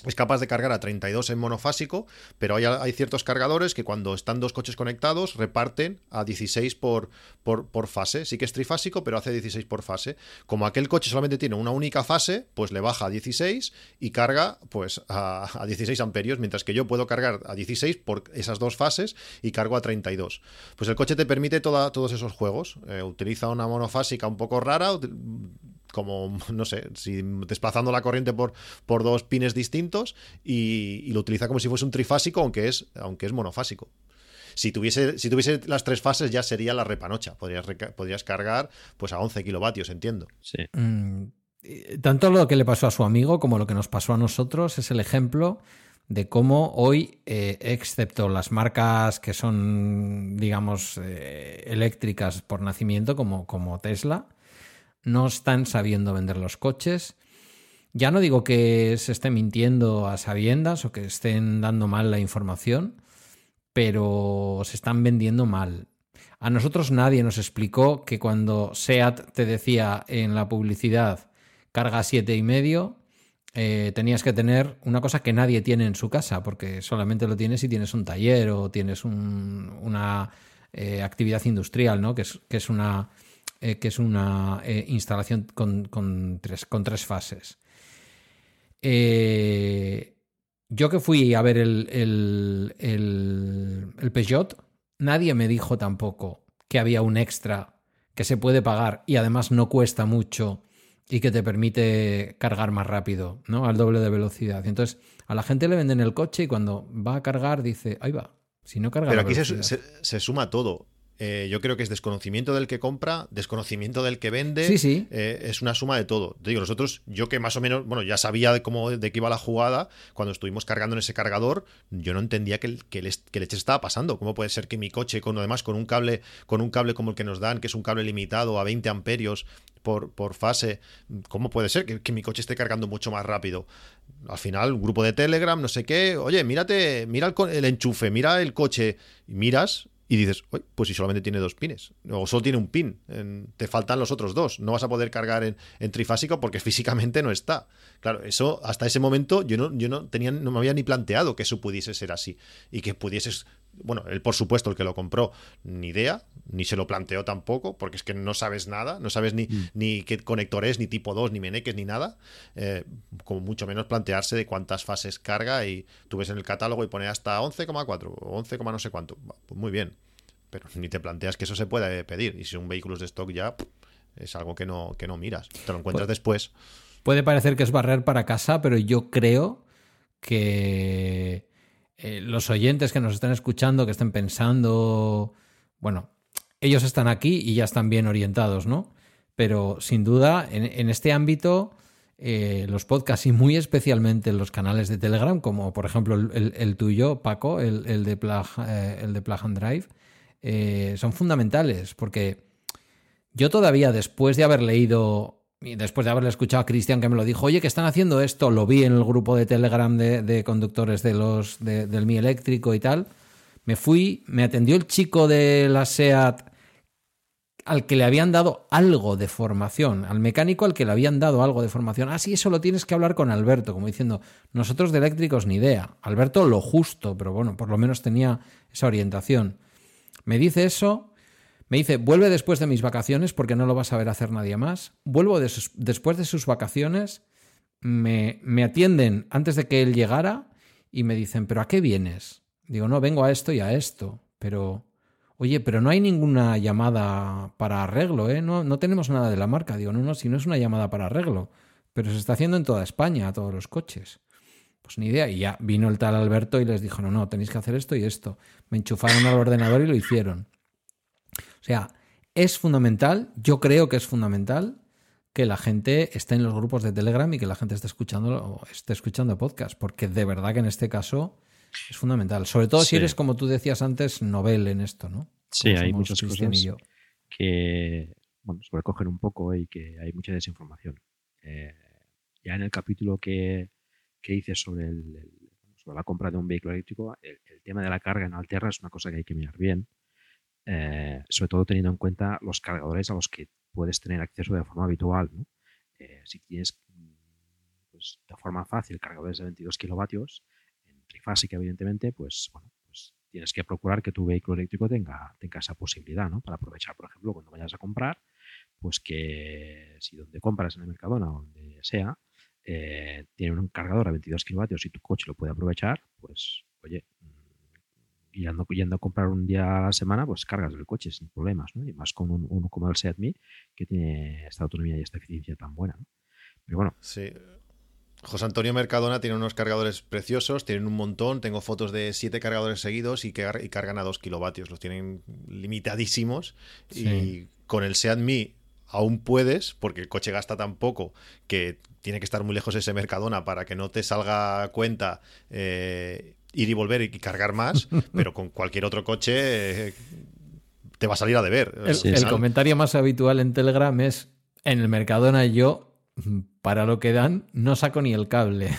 es capaz de cargar a 32 en monofásico, pero hay, ciertos cargadores que cuando están dos coches conectados reparten a 16 por, por, fase. Sí que es trifásico, pero hace 16 por fase. Como aquel coche solamente tiene una única fase, pues le baja a 16 y carga pues a, 16 amperios, mientras que yo puedo cargar a 16 por esas dos fases y cargo a 32. Pues el coche te permite todos esos juegos. Eh, utiliza una monofásica un poco rara, como, no sé, si desplazando la corriente por, por dos pines distintos y, lo utiliza como si fuese un trifásico, aunque es, aunque es monofásico. Si tuviese, si tuviese las tres fases ya sería la repanocha. Podrías, podrías cargar pues a 11 kilovatios, entiendo. Sí. Mm, tanto lo que le pasó a su amigo como lo que nos pasó a nosotros es el ejemplo de cómo hoy, eh, excepto las marcas que son, digamos, eh, eléctricas por nacimiento, como, como Tesla, no están sabiendo vender los coches. Ya no digo que se esté mintiendo a sabiendas o que estén dando mal la información, pero se están vendiendo mal. A nosotros nadie nos explicó que cuando SEAT te decía en la publicidad carga siete y medio, eh, tenías que tener una cosa que nadie tiene en su casa, porque solamente lo tienes si tienes un taller o tienes una eh, actividad industrial, ¿no? que, es, que es una, eh, que es una instalación con, tres, con tres fases. yo que fui a ver el, el, el, el Peugeot, nadie me dijo tampoco que había un extra que se puede pagar y además no cuesta mucho y que te permite cargar más rápido, ¿no? Al doble de velocidad. Entonces a la gente le venden el coche y cuando va a cargar dice, ahí va, si no carga. Pero aquí se, suma todo. Eh, yo creo que es desconocimiento del que compra, desconocimiento del que vende. Sí, sí. Eh, es una suma de todo. Te digo, nosotros, yo que más o menos, bueno, ya sabía de cómo de qué iba la jugada, cuando estuvimos cargando en ese cargador, yo no entendía que, que, leche estaba pasando. ¿Cómo puede ser que mi coche, con además con un cable, con un cable como el que nos dan, que es un cable limitado a 20 amperios por, por fase, ¿cómo puede ser que, que mi coche esté cargando mucho más rápido? Al final, un grupo de Telegram, no sé qué, oye, mírate, mira el, el enchufe, mira el coche, y miras y dices, pues si solamente tiene dos pines, o solo tiene un pin, te faltan los otros dos, no vas a poder cargar en, trifásico porque físicamente no está. Claro, eso hasta ese momento yo no, yo no tenía, no me había ni planteado que eso pudiese ser así y que pudieses bueno, él por supuesto, el que lo compró, ni idea, ni se lo planteó tampoco, porque es que no sabes nada, no sabes ni, mm. ni qué conector es, ni tipo 2, ni meneques, ni nada, eh, como mucho menos plantearse de cuántas fases carga y tú ves en el catálogo y pone hasta 11,4 o 11, no sé cuánto. Pues muy bien, pero ni te planteas que eso se puede pedir y si un vehículo es de stock ya es algo que no, que no miras, te lo encuentras después. Puede parecer que es barrer para casa, pero yo creo que eh, los oyentes que nos están escuchando, que estén pensando, bueno, ellos están aquí y ya están bien orientados, ¿no? Pero sin duda, en, este ámbito, eh, los podcasts y muy especialmente los canales de Telegram, como por ejemplo el, tuyo, Paco, el, de, Plug, eh, el de Plug and Drive, son fundamentales porque yo todavía después de haber leído después de haberle escuchado a Cristian que me lo dijo, oye, que están haciendo esto, lo vi en el grupo de Telegram de, conductores de los, del Mi Eléctrico y tal, me fui, me atendió el chico de la SEAT al que le habían dado algo de formación, al mecánico al que le habían dado algo de formación. Ah, sí, eso lo tienes que hablar con Alberto, como diciendo, nosotros de eléctricos ni idea. Alberto lo justo, pero bueno, por lo menos tenía esa orientación. Me dice eso me dice, vuelve después de mis vacaciones porque no lo vas a ver hacer nadie más. Vuelvo después de sus vacaciones, me, me atienden antes de que él llegara y me dicen, ¿pero a qué vienes? Digo, no, vengo a esto y a esto, pero... Oye, pero no hay ninguna llamada para arreglo, ¿eh? No, no tenemos nada de la marca. Digo, no, no, si no es una llamada para arreglo. Pero se está haciendo en toda España, a todos los coches. Pues ni idea. Y ya vino el tal Alberto y les dijo, no, no, tenéis que hacer esto y esto. Me enchufaron al ordenador y lo hicieron. O sea, es fundamental, yo creo que es fundamental que la gente esté en los grupos de Telegram y que la gente esté escuchando, esté escuchando podcast, porque de verdad que en este caso es fundamental. Sobre todo si eres, como tú decías antes, novel en esto, ¿no? Sí, hay muchas cosas que bueno, sobrecogen un poco y que hay mucha desinformación. Eh, ya en el capítulo que, que hice sobre, el, sobre la compra de un vehículo eléctrico, el, el, tema de la carga en Alterra es una cosa que hay que mirar bien eh, sobre todo teniendo en cuenta los cargadores a los que puedes tener acceso de forma habitual. Eh, si tienes pues, de forma fácil cargadores de 22 kilovatios, en trifásica evidentemente, pues bueno, pues tienes que procurar que tu vehículo eléctrico tenga, tenga esa posibilidad, ¿no? Para aprovechar, por ejemplo, cuando vayas a comprar, pues que si donde compras en el Mercadona o donde sea, eh, un cargador a 22 kilovatios y tu coche lo puede aprovechar, pues oye, y ando yendo a comprar un día a la semana, pues cargas el coche sin problemas, ¿no? Y más con un, uno como el Seat Me, que tiene esta autonomía y esta eficiencia tan buena, ¿no? Pero bueno. Sí. José Antonio Mercadona tiene unos cargadores preciosos, tienen un montón, tengo fotos de siete cargadores seguidos y, que, y cargan a dos kilovatios, los tienen limitadísimos y con el Seat Me aún puedes, porque el coche gasta tan poco que tiene que estar muy lejos ese Mercadona para que no te salga cuenta eh, ir y volver y cargar más, pero con cualquier otro coche eh, te va a salir a deber. El, comentario más habitual en Telegram es, en el Mercadona yo, para lo que dan, no saco ni el cable.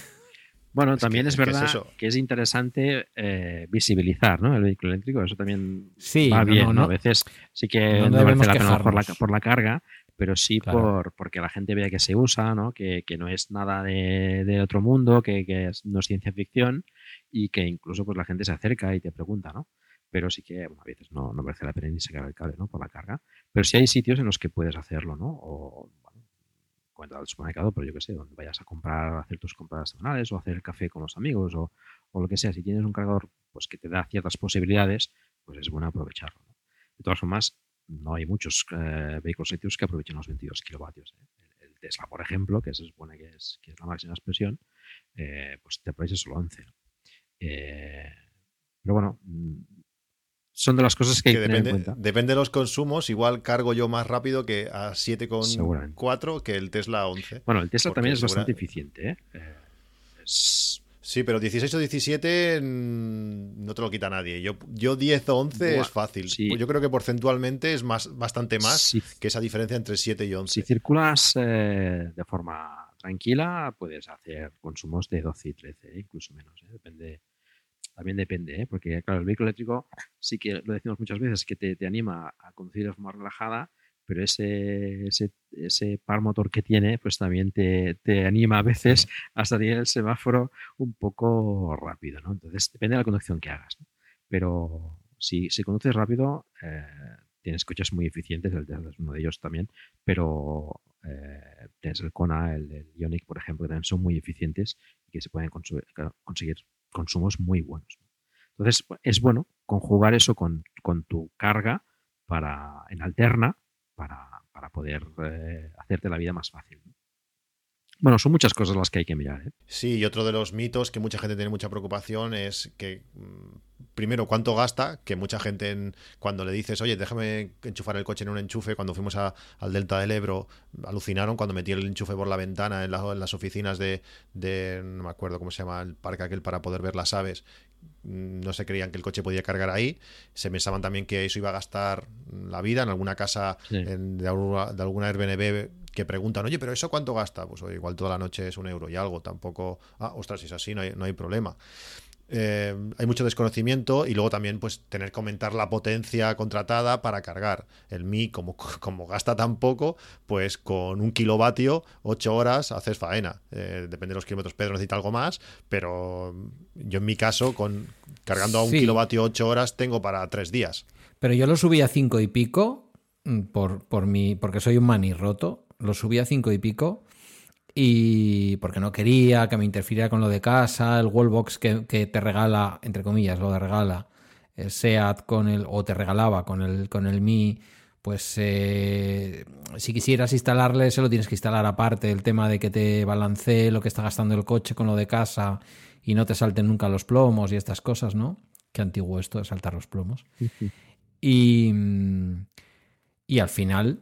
Bueno, también es, verdad que es interesante eh, visibilizar ¿no? el vehículo eléctrico. Eso también va bien. ¿no? A veces sí que no, merece la pena por la, por la carga, pero sí por porque la gente vea que se usa, ¿no? que, que no es nada de, de otro mundo, que, que, no es ciencia ficción y que incluso pues la gente se acerca y te pregunta, ¿no? Pero sí que a veces no, no merece la pena ni sacar el cable ¿no? por la carga. Pero sí hay sitios en los que puedes hacerlo, ¿no? O, cuenta al supermercado, pero yo que sé, donde vayas a comprar, hacer tus compras semanales o hacer el café con los amigos o, lo que sea, si tienes un cargador pues que te da ciertas posibilidades, pues es bueno aprovecharlo. De todas formas, no hay muchos eh, vehículos eléctricos que aprovechen los 22 kilovatios. ¿eh? El, Tesla, por ejemplo, que se supone que es, que es la máxima expresión, eh, pues te aprovecha solo 11. Pero bueno, son de las cosas que, hay que depende, tener en cuenta. Depende de los consumos, igual cargo yo más rápido que a 7,4 que el Tesla 11. Bueno, el Tesla también es bastante eficiente. ¿eh? eh sí, pero 16 o 17 mm, no te lo quita nadie. Yo, yo 10 o 11 es fácil. Yo creo que porcentualmente es más, bastante más que esa diferencia entre 7 y 11. Si circulas eh, de forma tranquila, puedes hacer consumos de 12 y 13, incluso menos. ¿eh? Depende también depende, ¿eh? porque claro, el vehículo eléctrico sí que lo decimos muchas veces, que te, anima a conducir de forma relajada, pero ese, ese, par motor que tiene, pues también te, anima a veces a salir el semáforo un poco rápido, ¿no? Entonces, depende de la conducción que hagas, Pero si, si conduces rápido, eh, tienes coches muy eficientes, el Tesla es uno de ellos también, pero eh, tienes el Kona, el, el, Ioniq, por ejemplo, que también son muy eficientes y que se pueden conseguir consumos muy buenos. Entonces, es bueno conjugar eso con, tu carga para, en alterna para, poder eh, hacerte la vida más fácil. Bueno, son muchas cosas las que hay que mirar. ¿eh? Sí, y otro de los mitos que mucha gente tiene mucha preocupación es que, mm, primero, cuánto gasta, que mucha gente cuando le dices, oye, déjame enchufar el coche en un enchufe, cuando fuimos al Delta del Ebro, alucinaron cuando metí el enchufe por la ventana en, las oficinas de, de, no me acuerdo cómo se llama, el parque aquel para poder ver las aves, no se creían que el coche podía cargar ahí. Se pensaban también que eso iba a gastar la vida en alguna casa de, alguna, de alguna Airbnb que preguntan, oye, pero ¿eso cuánto gasta? Pues igual toda la noche es un euro y algo, tampoco, ah, ostras, si es así, no hay, no hay problema. Eh, hay mucho desconocimiento y luego también pues tener que aumentar la potencia contratada para cargar. El Mi, como, como gasta tan poco, pues con un kilovatio, ocho horas, haces faena. Eh, depende de los kilómetros, Pedro necesita algo más, pero yo en mi caso, con cargando a un kilovatio ocho horas, tengo para tres días. Pero yo lo subí a cinco y pico mm, por, por mi, porque soy un manirroto lo subí a cinco y pico y porque no quería que me interfiriera con lo de casa, el wallbox que, que te regala, entre comillas, lo de regala, el SEAT con el, o te regalaba con el, con el Mi, pues eh, si quisieras instalarle, se lo tienes que instalar aparte, el tema de que te balancee lo que está gastando el coche con lo de casa y no te salten nunca los plomos y estas cosas, ¿no? Qué antiguo esto de saltar los plomos. y, y al final,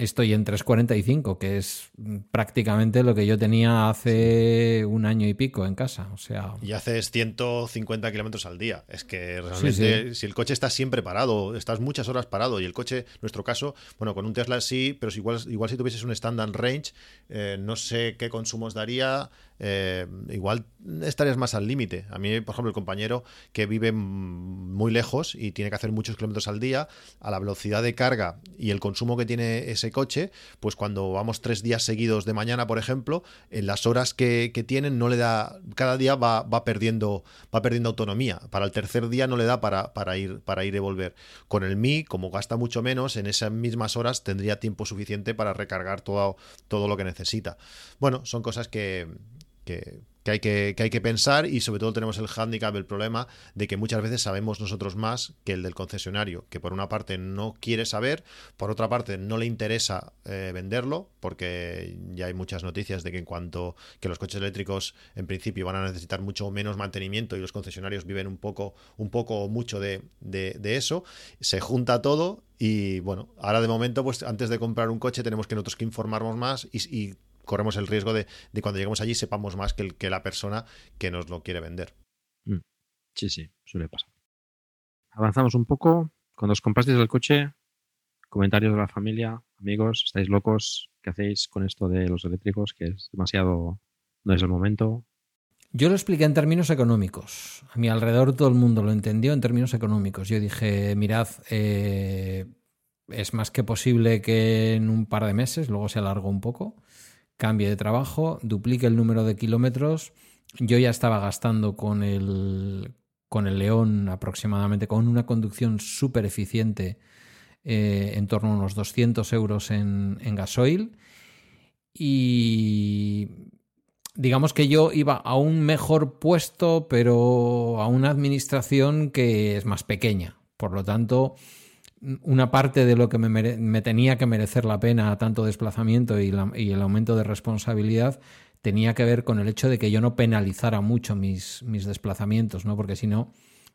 estoy en 3.45, que es prácticamente lo que yo tenía hace un año y pico en casa. O sea... Y haces 150 kilómetros al día. Es que realmente, si el coche está siempre parado, estás muchas horas parado y el coche, en nuestro caso, bueno, con un Tesla sí, pero igual, igual si tuvieses un standard range, eh, no sé qué consumos daría. Eh, igual estarías más al límite. A mí, por ejemplo, el compañero que vive muy lejos y tiene que hacer muchos kilómetros al día, a la velocidad de carga y el consumo que tiene ese coche, pues cuando vamos tres días seguidos de mañana, por ejemplo, en las horas que, tienen no le da, cada día va, va, perdiendo, va perdiendo autonomía. Para el tercer día no le da para, para, ir, para ir y volver. Con el Mi, como gasta mucho menos, en esas mismas horas tendría tiempo suficiente para recargar todo, todo lo que necesita. Bueno, son cosas que, que, hay que, hay que pensar y sobre todo tenemos el hándicap, el problema de que muchas veces sabemos nosotros más que el del concesionario, que por una parte no quiere saber, por otra parte no le interesa eh, venderlo, porque ya hay muchas noticias de que en cuanto que los coches eléctricos en principio van a necesitar mucho menos mantenimiento y los concesionarios viven un poco, un poco o mucho de, eso, se junta todo y bueno, ahora de momento, pues antes de comprar un coche tenemos que nosotros que informarnos más y corremos el riesgo de, cuando lleguemos allí sepamos más que, el, que la persona que nos lo quiere vender. Mm. Sí, sí, suele pasar. Avanzamos un poco. Cuando os comprasteis el coche, comentarios de la familia, amigos, ¿estáis locos? ¿Qué hacéis con esto de los eléctricos? Que es demasiado, no es el momento. Yo lo expliqué en términos económicos. A mi alrededor todo el mundo lo entendió en términos económicos. Yo dije, mirad, eh, es más que posible que en un par de meses, luego se alargó un poco, cambie de trabajo, duplique el número de kilómetros. Yo ya estaba gastando con el, con el León aproximadamente, con una conducción súper eficiente, eh, en torno a unos 200 euros en, en gasoil. Y digamos que yo iba a un mejor puesto, pero a una administración que es más pequeña. Por lo tanto, una parte de lo que me, tenía que merecer la pena tanto desplazamiento y, el aumento de responsabilidad tenía que ver con el hecho de que yo no penalizara mucho mis, mis desplazamientos, ¿no? Porque si no,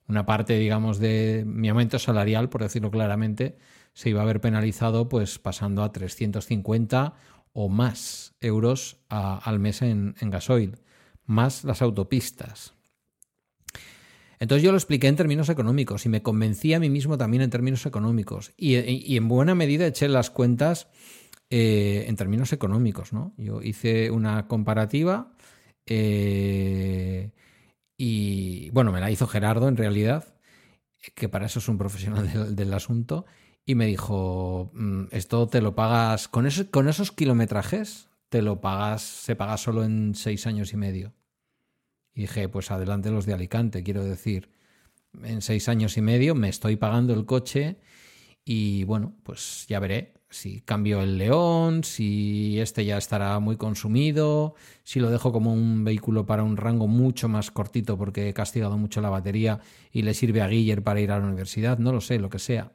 una parte, digamos, de mi aumento salarial, por decirlo claramente, se iba a ver penalizado pues pasando a 350 o más euros al mes en, gasoil, más las autopistas. Entonces yo lo expliqué en términos económicos y me convencí a mí mismo también en términos económicos. Y, en buena medida eché las cuentas eh, en términos económicos. ¿no? Yo hice una comparativa eh, y, bueno, me la hizo Gerardo en realidad, que para eso es un profesional del asunto y me dijo, mm, esto te lo pagas, con, con esos kilometrajes, te lo pagas, se paga solo en seis años y medio. Y dije, pues adelante los de Alicante, quiero decir, en seis años y medio me estoy pagando el coche y bueno, pues ya veré si cambio el León, si este ya estará muy consumido, si lo dejo como un vehículo para un rango mucho más cortito porque he castigado mucho la batería y le sirve a Guiller para ir a la universidad, no lo sé, lo que sea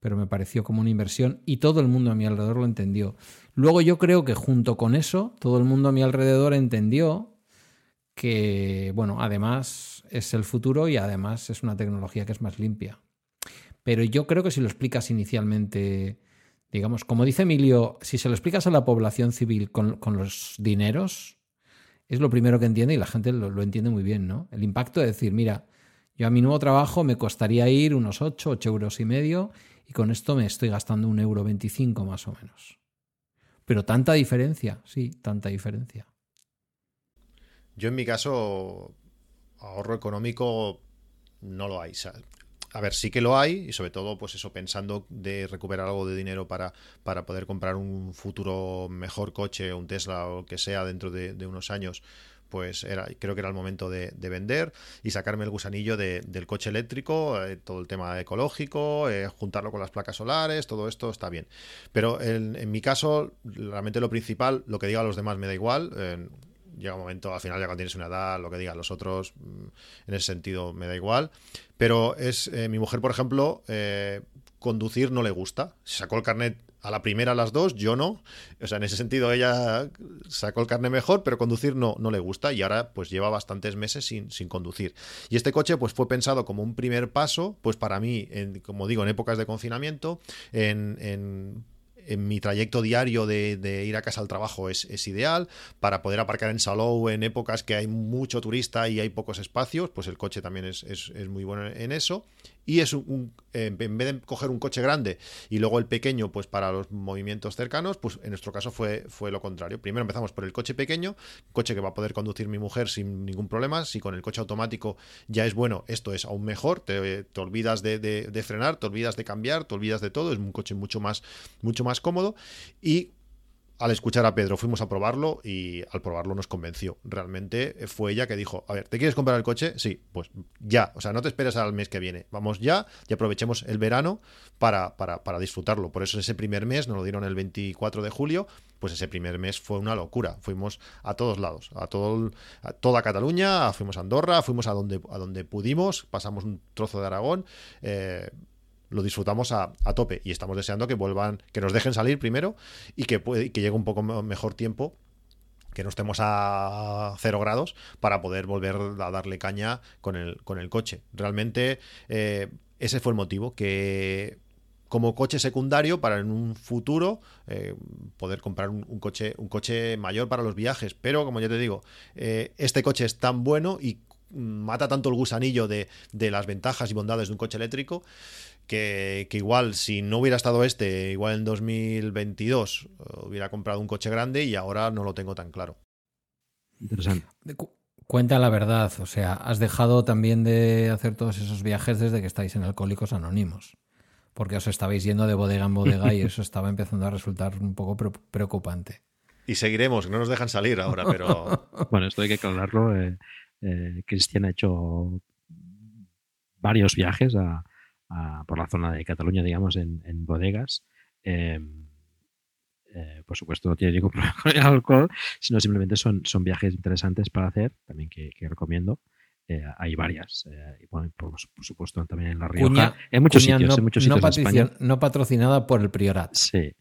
pero me pareció como una inversión y todo el mundo a mi alrededor lo entendió. Luego yo creo que junto con eso, todo el mundo a mi alrededor entendió que, bueno, además es el futuro y además es una tecnología que es más limpia. Pero yo creo que si lo explicas inicialmente, digamos, como dice Emilio, si se lo explicas a la población civil con, los dineros, es lo primero que entiende y la gente lo, lo entiende muy bien, ¿no? El impacto de decir, mira, yo a mi nuevo trabajo me costaría ir unos 8, 8 euros y medio y con esto me estoy gastando un euro 25 más o menos. Pero tanta diferencia, sí, tanta diferencia. Yo en mi caso, ahorro económico no lo hay. A ver, sí que lo hay, y sobre todo, pues eso, pensando de recuperar algo de dinero para, para poder comprar un futuro mejor coche, un Tesla o que sea dentro de unos años, pues era, creo que era el momento de, vender y sacarme el gusanillo del coche eléctrico, eh, todo el tema ecológico, eh, juntarlo con las placas solares, todo esto está bien. Pero en, mi caso, realmente lo principal, lo que diga a los demás me da igual. Llega un momento, al final ya cuando tienes una edad, lo que digan los otros, mm, en ese sentido me da igual. Pero es eh, mi mujer, por ejemplo, conducir no le gusta. Sacó el carnet a la primera a las dos, yo no. O sea, en ese sentido ella sacó el carnet mejor, pero conducir no, no le gusta y ahora pues lleva bastantes meses sin, sin conducir. Y este coche pues fue pensado como un primer paso, pues para mí, en, como digo, en épocas de confinamiento, en, en en mi trayecto diario de, ir a casa al trabajo es, ideal. Para poder aparcar en Salou en épocas que hay mucho turista y hay pocos espacios, pues el coche también es, es muy bueno en eso y es un, en vez de coger un coche grande y luego el pequeño pues para los movimientos cercanos, pues en nuestro caso fue, fue lo contrario. Primero empezamos por el coche pequeño, coche que va a poder conducir mi mujer sin ningún problema, si con el coche automático ya es bueno, esto es aún mejor, te, olvidas de, de, frenar, te olvidas de cambiar, te olvidas de todo, es un coche mucho más, mucho más cómodo. Y al escuchar a Pedro fuimos a probarlo y al probarlo nos convenció. Realmente fue ella que dijo, a ver, ¿te quieres comprar el coche? Sí, pues ya, o sea, no te esperes al mes que viene, vamos ya y aprovechemos el verano para, para, para disfrutarlo. Por eso ese primer mes, nos lo dieron el 24 de julio, pues ese primer mes fue una locura. Fuimos a todos lados, a, todo, a toda Cataluña, fuimos a Andorra, fuimos a donde, a donde pudimos, pasamos un trozo de Aragón. Eh, lo disfrutamos a, tope y estamos deseando que vuelvan, que nos dejen salir primero y que, llegue un poco mejor tiempo que no estemos a cero grados para poder volver a darle caña con el, con el coche. Realmente eh, ese fue el motivo, que como coche secundario para en un futuro eh, poder comprar un, coche un coche mayor para los viajes pero como ya te digo eh, este coche es tan bueno y mata tanto el gusanillo de, de las ventajas y bondades de un coche eléctrico que, igual si no hubiera estado este, igual en 2022 hubiera comprado un coche grande y ahora no lo tengo tan claro. Interesante. cuenta la verdad. O sea, has dejado también de hacer todos esos viajes desde que estáis en Alcohólicos Anónimos. Porque os estabais yendo de bodega en bodega y eso estaba empezando a resultar un poco preocupante. Y seguiremos, no nos dejan salir ahora, pero. bueno, esto hay que aclararlo. Eh, eh, Cristian ha hecho varios viajes por la zona de Cataluña, digamos, en, bodegas. Em, eh, por supuesto, no tiene ningún problema con el alcohol, sino simplemente son, son viajes interesantes para hacer, también que, recomiendo. hay varias, y por, supuesto también en La Rioja, en muchos sitios, en muchos sitios no patrocinada por el Priorat. Sí,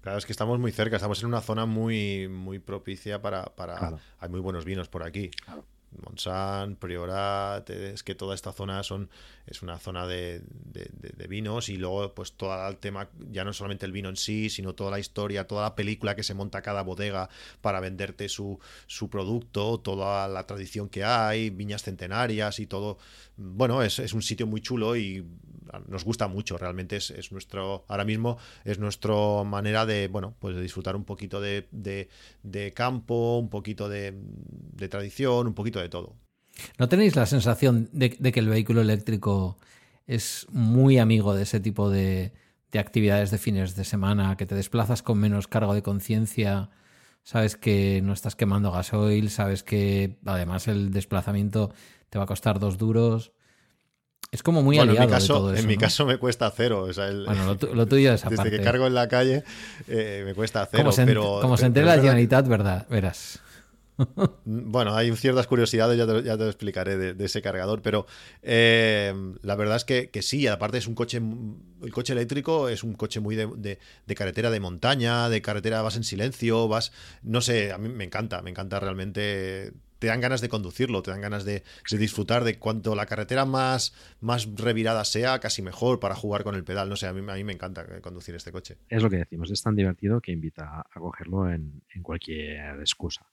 Claro, es que estamos muy cerca, estamos en una zona muy, muy propicia para... para Hay muy buenos vinos por aquí. Claro. Monsan, Priorat, es que toda esta zona son es una zona de, vinos y luego pues todo el tema, ya no solamente el vino en sí, sino toda la historia, toda la película que se monta cada bodega para venderte su, su producto, toda la tradición que hay, viñas centenarias y todo. Bueno, es, es un sitio muy chulo y nos gusta mucho, realmente es, es, nuestro, ahora mismo es nuestra manera de, bueno, pues de disfrutar un poquito de, de campo, un poquito de, tradición, un poquito de todo. ¿No tenéis la sensación de, que el vehículo eléctrico es muy amigo de ese tipo de, de actividades de fines de semana, que te desplazas con menos cargo de conciencia? Sabes que no estás quemando gasoil, sabes que además el desplazamiento te va a costar dos duros. Es como muy aliado en mi caso, de todo eso, En mi caso me cuesta cero. bueno, lo, tuyo es aparte. Desde que cargo en la calle eh, me cuesta cero. Como se, pero, como se entere la Generalitat, ¿verdad? Verás. Bueno, hay ciertas curiosidades, ya te, lo explicaré de, ese cargador, pero eh, la verdad es que, sí, aparte es un coche, el coche eléctrico es un coche muy de, carretera de montaña, de carretera vas en silencio, vas, no sé, a mí me encanta, me encanta realmente te dan ganas de conducirlo, te dan ganas de, disfrutar de cuanto la carretera más, más revirada sea, casi mejor para jugar con el pedal. No sé, a mí, a mí me encanta conducir este coche. Es lo que decimos, es tan divertido que invita a cogerlo en, cualquier excusa.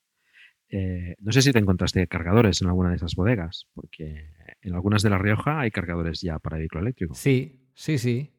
Eh, no sé si te encontraste cargadores en alguna de esas bodegas, porque en algunas de La Rioja hay cargadores ya para vehículo eléctrico. Sí, sí, sí.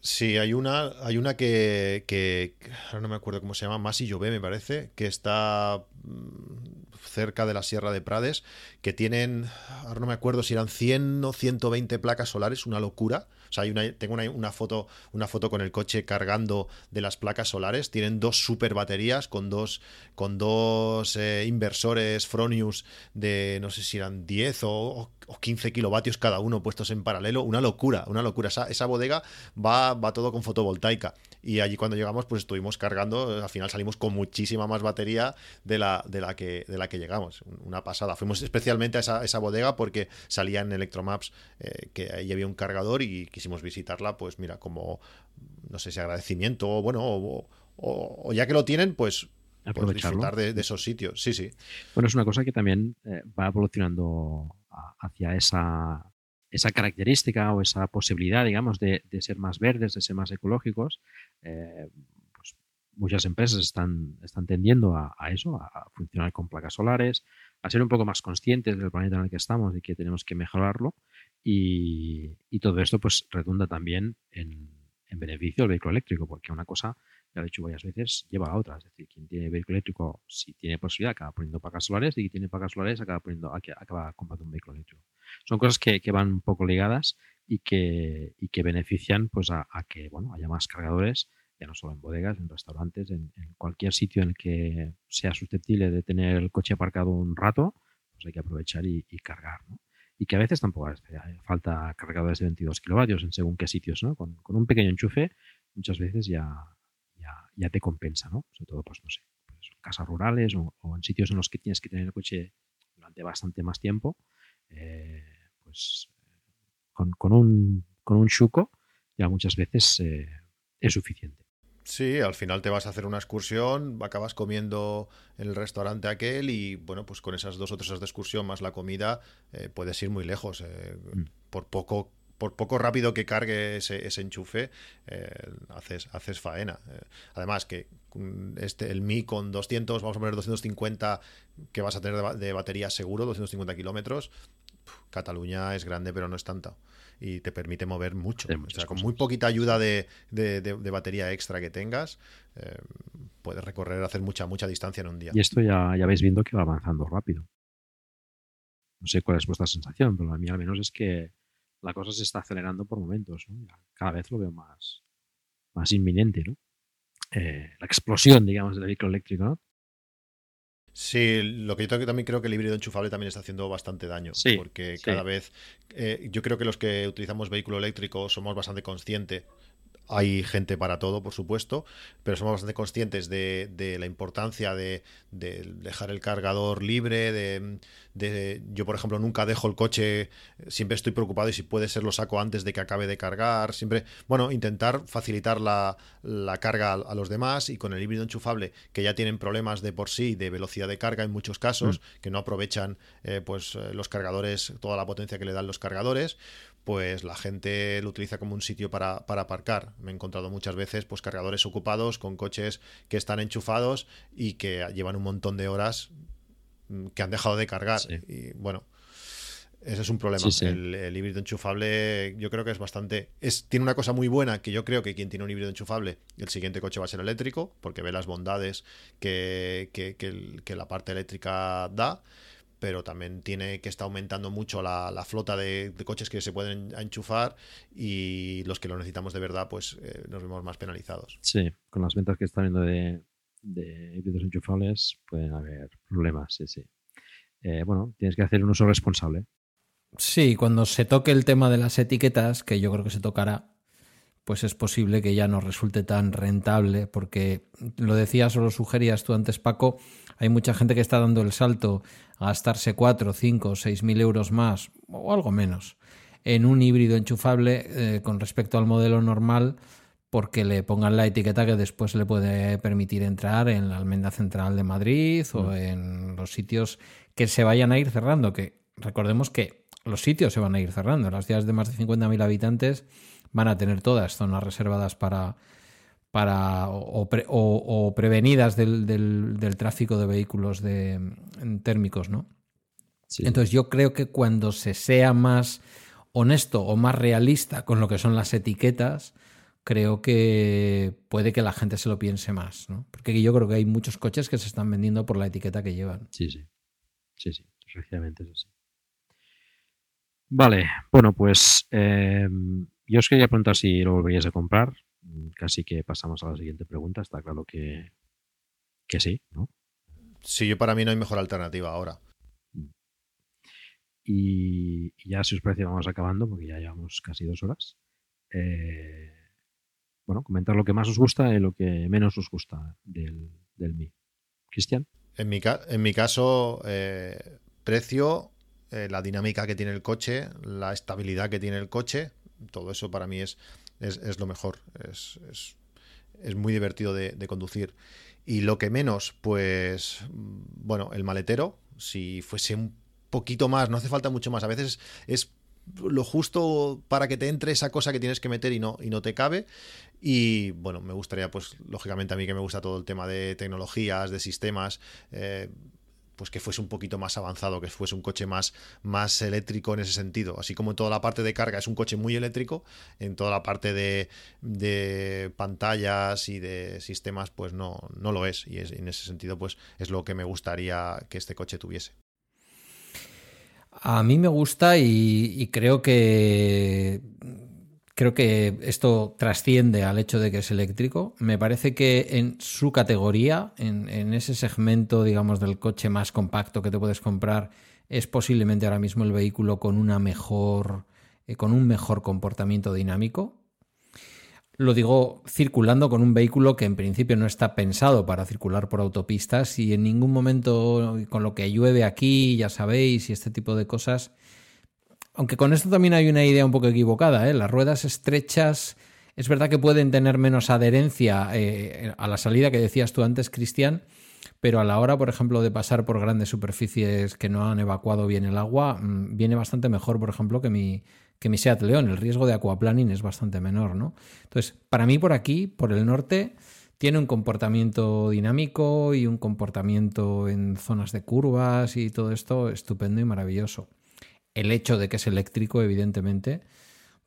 Sí, hay una, hay una que, que, ahora no me acuerdo cómo se llama, Masi Llové me parece, que está mm, cerca de la Sierra de Prades, que tienen, ahora no me acuerdo si eran 100 o 120 placas solares, una locura. O hay una, tengo una, foto, una foto con el coche cargando de las placas solares. Tienen dos super baterías con dos, con dos eh, inversores Fronius de no sé si eran 10 o, 15 kilovatios cada uno puestos en paralelo. Una locura, una locura. Esa, esa bodega va, va todo con fotovoltaica. Y allí cuando llegamos, pues estuvimos cargando. Al final salimos con muchísima más batería de la, de la, que, de la que llegamos. Una pasada. Fuimos especialmente a esa, esa bodega porque salía en Electromaps eh, que ahí había un cargador y quisimos visitarla, pues mira, como, no sé si agradecimiento, o bueno, o, ya que lo tienen, pues, pues disfrutar de, esos sitios. Sí, sí. Bueno, es una cosa que también eh, va evolucionando hacia esa, esa característica o esa posibilidad, digamos, de, ser más verdes, de ser más ecológicos. Eh, pues muchas empresas están, están tendiendo a, a, eso, a funcionar con placas solares, a ser un poco más conscientes del planeta en el que estamos y que tenemos que mejorarlo. Y, todo esto pues redunda también en, beneficio del vehículo eléctrico, porque una cosa, ya lo he dicho varias veces, lleva a otra. Es decir, quien tiene vehículo eléctrico, si tiene posibilidad, acaba poniendo placas solares y quien tiene placas solares acaba, poniendo, acaba comprando un vehículo eléctrico. Son cosas que, van un poco ligadas y que, que benefician pues a, que bueno, haya más cargadores, ya no solo en bodegas, en restaurantes, en, cualquier sitio en el que sea susceptible de tener el coche aparcado un rato, pues hay que aprovechar y, y cargar. ¿no? Y que a veces tampoco hace falta cargadores de 22 kilovatios en según qué sitios, ¿no? Con, un pequeño enchufe muchas veces ya, ya, te compensa, ¿no? Sobre todo, pues no sé, pues, en casas rurales o, en sitios en los que tienes que tener el coche durante bastante más tiempo, eh, pues con, un, con un chuco ya muchas veces eh, es suficiente. Sí, al final te vas a hacer una excursión, acabas comiendo en el restaurante aquel y bueno, pues con esas dos o tres horas de excursión más la comida eh, puedes ir muy lejos. Eh, mm. Por poco por poco rápido que cargue ese, enchufe, eh, haces, haces faena. además, que este, el Mi con 200, vamos a poner 250 que vas a tener de, batería seguro, 250 kilómetros, Cataluña es grande, pero no es tanta y te permite mover mucho. O sea, con muy poquita ayuda de, batería extra que tengas, eh, puedes recorrer, hacer mucha, mucha distancia en un día. Y esto ya, ya vais viendo que va avanzando rápido. No sé cuál es vuestra sensación, pero a mí al menos es que la cosa se está acelerando por momentos. Cada vez lo veo más, más inminente, ¿no? Eh, la explosión, digamos, del vehículo eléctrico, ¿no? Sí, lo que yo también creo que el híbrido enchufable también está haciendo bastante daño, porque cada vez eh, yo creo que los que utilizamos vehículo eléctrico somos bastante conscientes hay gente para todo, por supuesto, pero somos bastante conscientes de, la importancia de, dejar el cargador libre, de, yo por ejemplo nunca dejo el coche, siempre estoy preocupado y si puede ser lo saco antes de que acabe de cargar, siempre, bueno, intentar facilitar la, carga a, los demás y con el híbrido enchufable que ya tienen problemas de por sí de velocidad de carga en muchos casos, mm. que no aprovechan eh, pues eh, los cargadores, toda la potencia que le dan los cargadores, pues la gente lo utiliza como un sitio para, aparcar. Me he encontrado muchas veces pues cargadores ocupados con coches que están enchufados y que llevan un montón de horas mm, que han dejado de cargar. Y bueno, ese es un problema. El, híbrido enchufable yo creo que es bastante... Es, tiene una cosa muy buena que yo creo que quien tiene un híbrido enchufable, el siguiente coche va a ser eléctrico, porque ve las bondades que, que la parte eléctrica da pero también tiene que estar aumentando mucho la, flota de, coches que se pueden enchufar y los que lo necesitamos de verdad, pues eh, nos vemos más penalizados. Sí, con las ventas que están viendo de, de híbridos enchufables pueden haber problemas, sí, sí. Eh, bueno, tienes que hacer un uso responsable. Sí, cuando se toque el tema de las etiquetas, que yo creo que se tocará, pues es posible que ya no resulte tan rentable, porque lo decías o lo sugerías tú antes, Paco, hay mucha gente que está dando el salto a gastarse 4, 5, 6 mil euros más o algo menos en un híbrido enchufable eh, con respecto al modelo normal porque le pongan la etiqueta que después le puede permitir entrar en la almenda central de Madrid o mm. en los sitios que se vayan a ir cerrando, que recordemos que los sitios se van a ir cerrando, las ciudades de más de 50.000 habitantes van a tener todas zonas reservadas para, para o, prevenidas del, del, tráfico de vehículos de, mm, térmicos, ¿no? Entonces yo creo que cuando se sea más honesto o más realista con lo que son las etiquetas, creo que puede que la gente se lo piense más, ¿no? Porque yo creo que hay muchos coches que se están vendiendo por la etiqueta que llevan. Sí, sí. Sí, sí, desgraciadamente es así. Vale, bueno, pues eh, yo os quería preguntar si lo volveríais a comprar. Casi que pasamos a la siguiente pregunta. Está claro que, que sí, ¿no? Sí, para mí no hay mejor alternativa ahora. Y, ya si os parece vamos acabando porque ya llevamos casi dos horas. Eh, bueno, comentar lo que más os gusta y lo que menos os gusta del, del Mi. Cristian. En mi, en mi caso, eh, precio, eh, la dinámica que tiene el coche, la estabilidad que tiene el coche, todo eso para mí es, es, lo mejor. Es, es, muy divertido de, conducir. Y lo que menos, pues, bueno, el maletero, si fuese un poquito más, no hace falta mucho más. A veces es lo justo para que te entre esa cosa que tienes que meter y no, y no te cabe. Y bueno, me gustaría, pues, lógicamente a mí que me gusta todo el tema de tecnologías, de sistemas, eh, pues que fuese un poquito más avanzado, que fuese un coche más, más eléctrico en ese sentido. Así como en toda la parte de carga es un coche muy eléctrico, en toda la parte de, de pantallas y de sistemas, pues no, no lo es. Y en ese sentido, pues es lo que me gustaría que este coche tuviese. A mí me gusta y creo que Creo que esto trasciende al hecho de que es eléctrico. Me parece que en su categoría, en, ese segmento, digamos, del coche más compacto que te puedes comprar, es posiblemente ahora mismo el vehículo con una mejor, eh, con un mejor comportamiento dinámico. Lo digo circulando con un vehículo que en principio no está pensado para circular por autopistas y en ningún momento con lo que llueve aquí, ya sabéis, y este tipo de cosas, aunque con esto también hay una idea un poco equivocada. ¿eh? Las ruedas estrechas es verdad que pueden tener menos adherencia eh, a la salida que decías tú antes, Cristian, pero a la hora, por ejemplo, de pasar por grandes superficies que no han evacuado bien el agua, mm, viene bastante mejor, por ejemplo, que mi, que mi Seat León. El riesgo de aquaplaning es bastante menor, ¿no? Entonces, para mí por aquí, por el norte, tiene un comportamiento dinámico y un comportamiento en zonas de curvas y todo esto estupendo y maravilloso el hecho de que es eléctrico, evidentemente.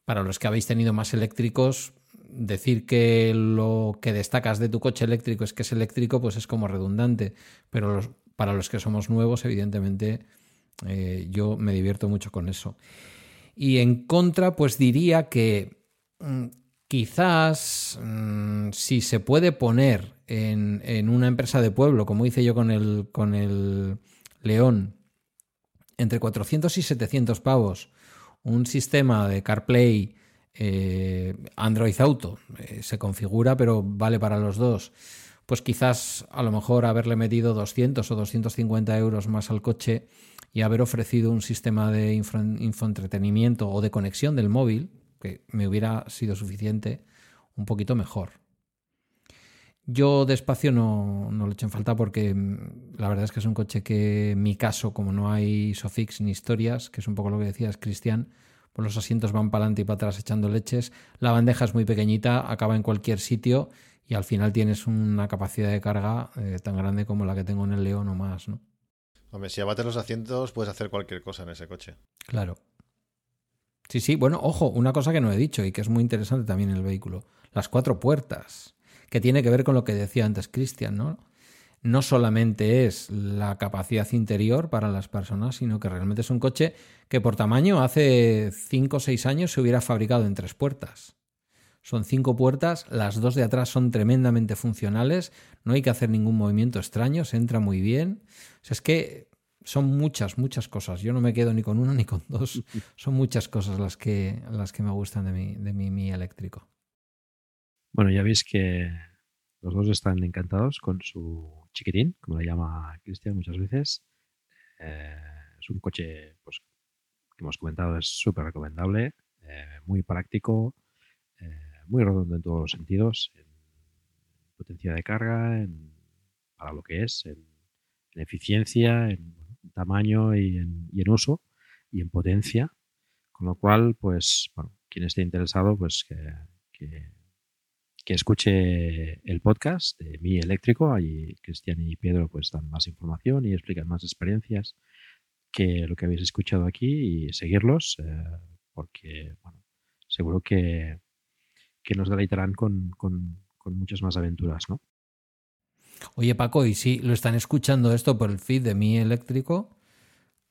Para los que habéis tenido más eléctricos, decir que lo que destacas de tu coche eléctrico es que es eléctrico, pues es como redundante. Pero para los que somos nuevos, evidentemente, Eh, yo me divierto mucho con eso. Y en contra, pues diría que mm, quizás mm, si se puede poner en, una empresa de pueblo, como hice yo con el, con el León, entre 400 y 700 pavos, un sistema de CarPlay eh, Android Auto, eh, se configura, pero vale para los dos, pues quizás a lo mejor haberle metido 200 o 250 euros más al coche y haber ofrecido un sistema de infoentretenimiento o de conexión del móvil, que me hubiera sido suficiente, un poquito mejor. Yo despacio no, no lo echo en falta porque mm, la verdad es que es un coche que en mi caso, como no hay Sofix ni historias, que es un poco lo que decías, Cristian, pues los asientos van para adelante y para atrás echando leches, la bandeja es muy pequeñita, acaba en cualquier sitio y al final tienes una capacidad de carga eh, tan grande como la que tengo en el León o más, ¿no? Hombre, si abates los asientos puedes hacer cualquier cosa en ese coche. Claro. Sí, sí, bueno, ojo, una cosa que no he dicho y que es muy interesante también en el vehículo, las cuatro puertas, que tiene que ver con lo que decía antes Cristian, ¿no? No solamente es la capacidad interior para las personas, sino que realmente es un coche que por tamaño hace cinco o seis años se hubiera fabricado en tres puertas. Son cinco puertas, las dos de atrás son tremendamente funcionales, no hay que hacer ningún movimiento extraño, se entra muy bien. O sea, es que son muchas, muchas cosas. Yo no me quedo ni con uno ni con dos. Son muchas cosas las que, las que me gustan de mi, de mi, eléctrico. Bueno, ya veis que los dos están encantados con su chiquitín, como le llama Cristian muchas veces. Eh, es un coche, pues, que hemos comentado, es súper recomendable, eh, muy práctico, eh, muy redondo en todos los sentidos, en potencia de carga, en, para lo que es, en, eficiencia, en, tamaño y en, uso y en potencia. Con lo cual, pues, bueno, quien esté interesado, pues que, que, escuche el podcast de Mi Eléctrico. Allí Cristian y Pedro pues dan más información y explican más experiencias que lo que habéis escuchado aquí y seguirlos, eh, porque, bueno, seguro que, que nos deleitarán con, muchas más aventuras, ¿no? Oye, Paco, y si lo están escuchando esto por el feed de mi eléctrico,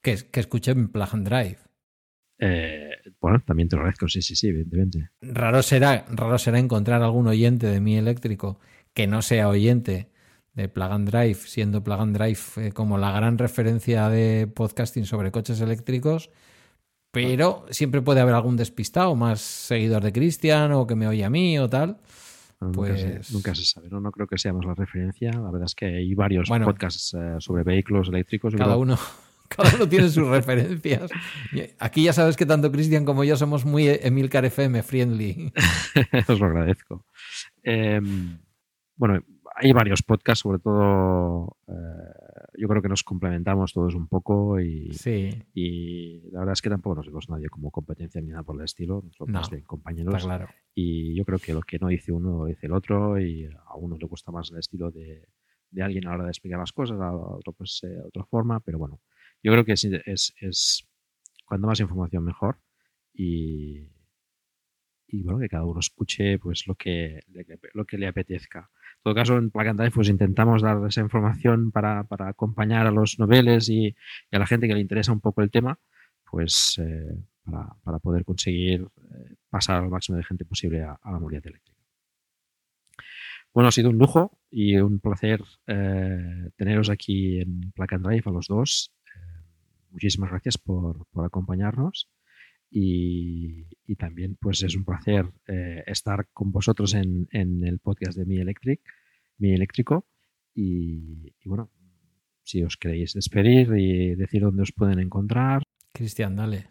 que, que escuchen Plug and Drive. Eh, bueno, también te lo agradezco, sí, sí, sí, evidentemente. Raro será, raro será encontrar algún oyente de mi eléctrico que no sea oyente de Plug and Drive, siendo Plug and Drive eh, como la gran referencia de podcasting sobre coches eléctricos pero siempre puede haber algún despistado, más seguidor de Cristian o que me oye a mí o tal. pues... nunca, se, sabe, ¿no? no creo que seamos la referencia. La verdad es que hay varios podcasts eh, sobre vehículos eléctricos. Cada uno. Cada uno tiene sus referencias. Aquí ya sabes que tanto Cristian como yo somos muy Emilcar FM friendly. Os lo agradezco. Em, bueno, hay varios podcasts, sobre todo eh, yo creo que nos complementamos todos un poco y, y la verdad es que tampoco nos vemos nadie como competencia ni nada por el estilo, somos de compañeros. Claro. Y yo creo que lo que no dice uno lo dice el otro y a uno le gusta más el estilo de, de alguien a la hora de explicar las cosas, a otro pues eh, otra forma, pero bueno, yo creo que es, es, cuanto más información mejor y, bueno, que cada uno escuche pues lo que, lo que le apetezca. En todo caso, en Plug and pues intentamos dar esa información para, acompañar a los noveles y, a la gente que le interesa un poco el tema, pues eh, para, poder conseguir eh, pasar al máximo de gente posible a, la movilidad eléctrica. Bueno, ha sido un lujo y un placer eh, teneros aquí en and Drive a los dos. Muchísimas gracias por, por acompañarnos. Y, también pues es un placer eh, estar con vosotros en, el podcast de Mi Electric, Mi Eléctrico. Y, bueno, si os queréis despedir y decir dónde os pueden encontrar. Cristian, dale.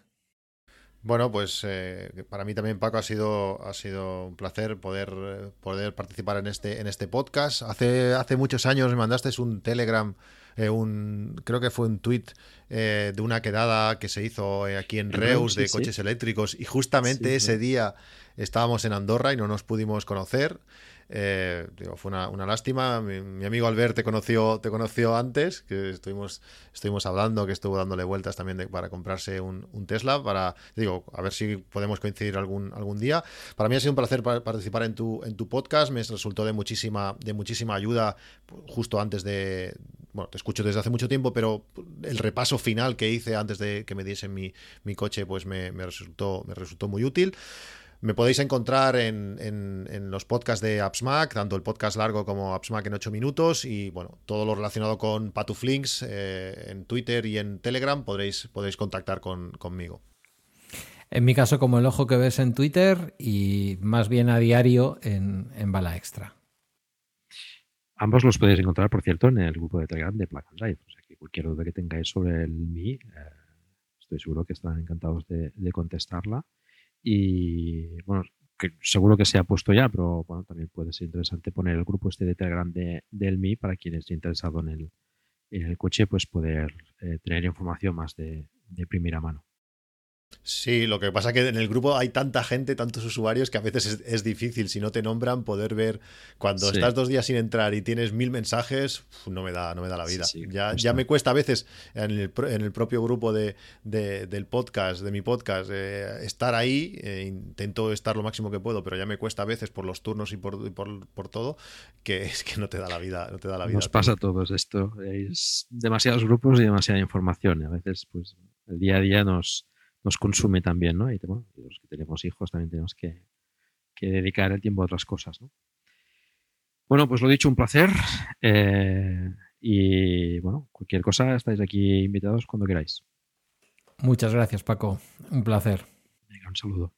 Bueno, pues eh, para mí también, Paco, ha sido, ha sido un placer poder, poder participar en este, en este podcast. Hace, hace muchos años me mandaste un Telegram eh, un, creo que fue un tweet eh, de una quedada que se hizo eh, aquí en, Reus de coches eléctricos. Y justamente ese día estábamos en Andorra y no nos pudimos conocer. Eh, digo, fue una, lástima. Mi, amigo Albert te conoció, te conoció antes, que estuvimos, estuvimos hablando, que estuvo dándole vueltas también para comprarse un, Tesla, para, digo, a ver si podemos coincidir algún, algún día. Para mí ha sido un placer participar en tu, en tu podcast, me resultó de muchísima, de muchísima ayuda justo antes de, bueno, te escucho desde hace mucho tiempo, pero el repaso final que hice antes de que me diesen mi, mi coche, pues me, resultó, me resultó muy útil. Me podéis encontrar en, en, los podcasts de AppsMac, tanto el podcast largo como AppsMac en 8 minutos y bueno, todo lo relacionado con Patuflinks eh, en Twitter y en Telegram podréis, podéis contactar con, conmigo. En mi caso, como el ojo que ves en Twitter y más bien a diario en, en Bala Extra. Ambos los podéis encontrar, por cierto, en el grupo de Telegram de Plug and Drive. O sea que cualquier duda que tengáis sobre el Mi, eh, estoy seguro que estarán encantados de, contestarla. Y bueno, seguro que se ha puesto ya, pero bueno, también puede ser interesante poner el grupo este de Telegram de, del Mi para quien esté interesado en el, en el coche, pues poder eh, tener información más de primera mano. Sí, lo que pasa es que en el grupo hay tanta gente, tantos usuarios, que a veces es, difícil, si no te nombran, poder ver cuando estás dos días sin entrar y tienes mil mensajes, no me da, no me da la vida. ya, ya me cuesta a veces en el, en el propio grupo de, del podcast, de mi podcast, eh, estar ahí, eh, intento estar lo máximo que puedo, pero ya me cuesta a veces por los turnos y por, por, todo, que es que no te da la vida. No te da la vida Nos pasa a todos esto, es demasiados grupos y demasiada información, a veces pues el día a día nos nos consume también, ¿no? Y los que tenemos hijos también tenemos que, dedicar el tiempo a otras cosas, ¿no? Bueno, pues lo dicho, un placer. Eh, y bueno, cualquier cosa, estáis aquí invitados cuando queráis. Muchas gracias, Paco. Un placer. Venga, un saludo.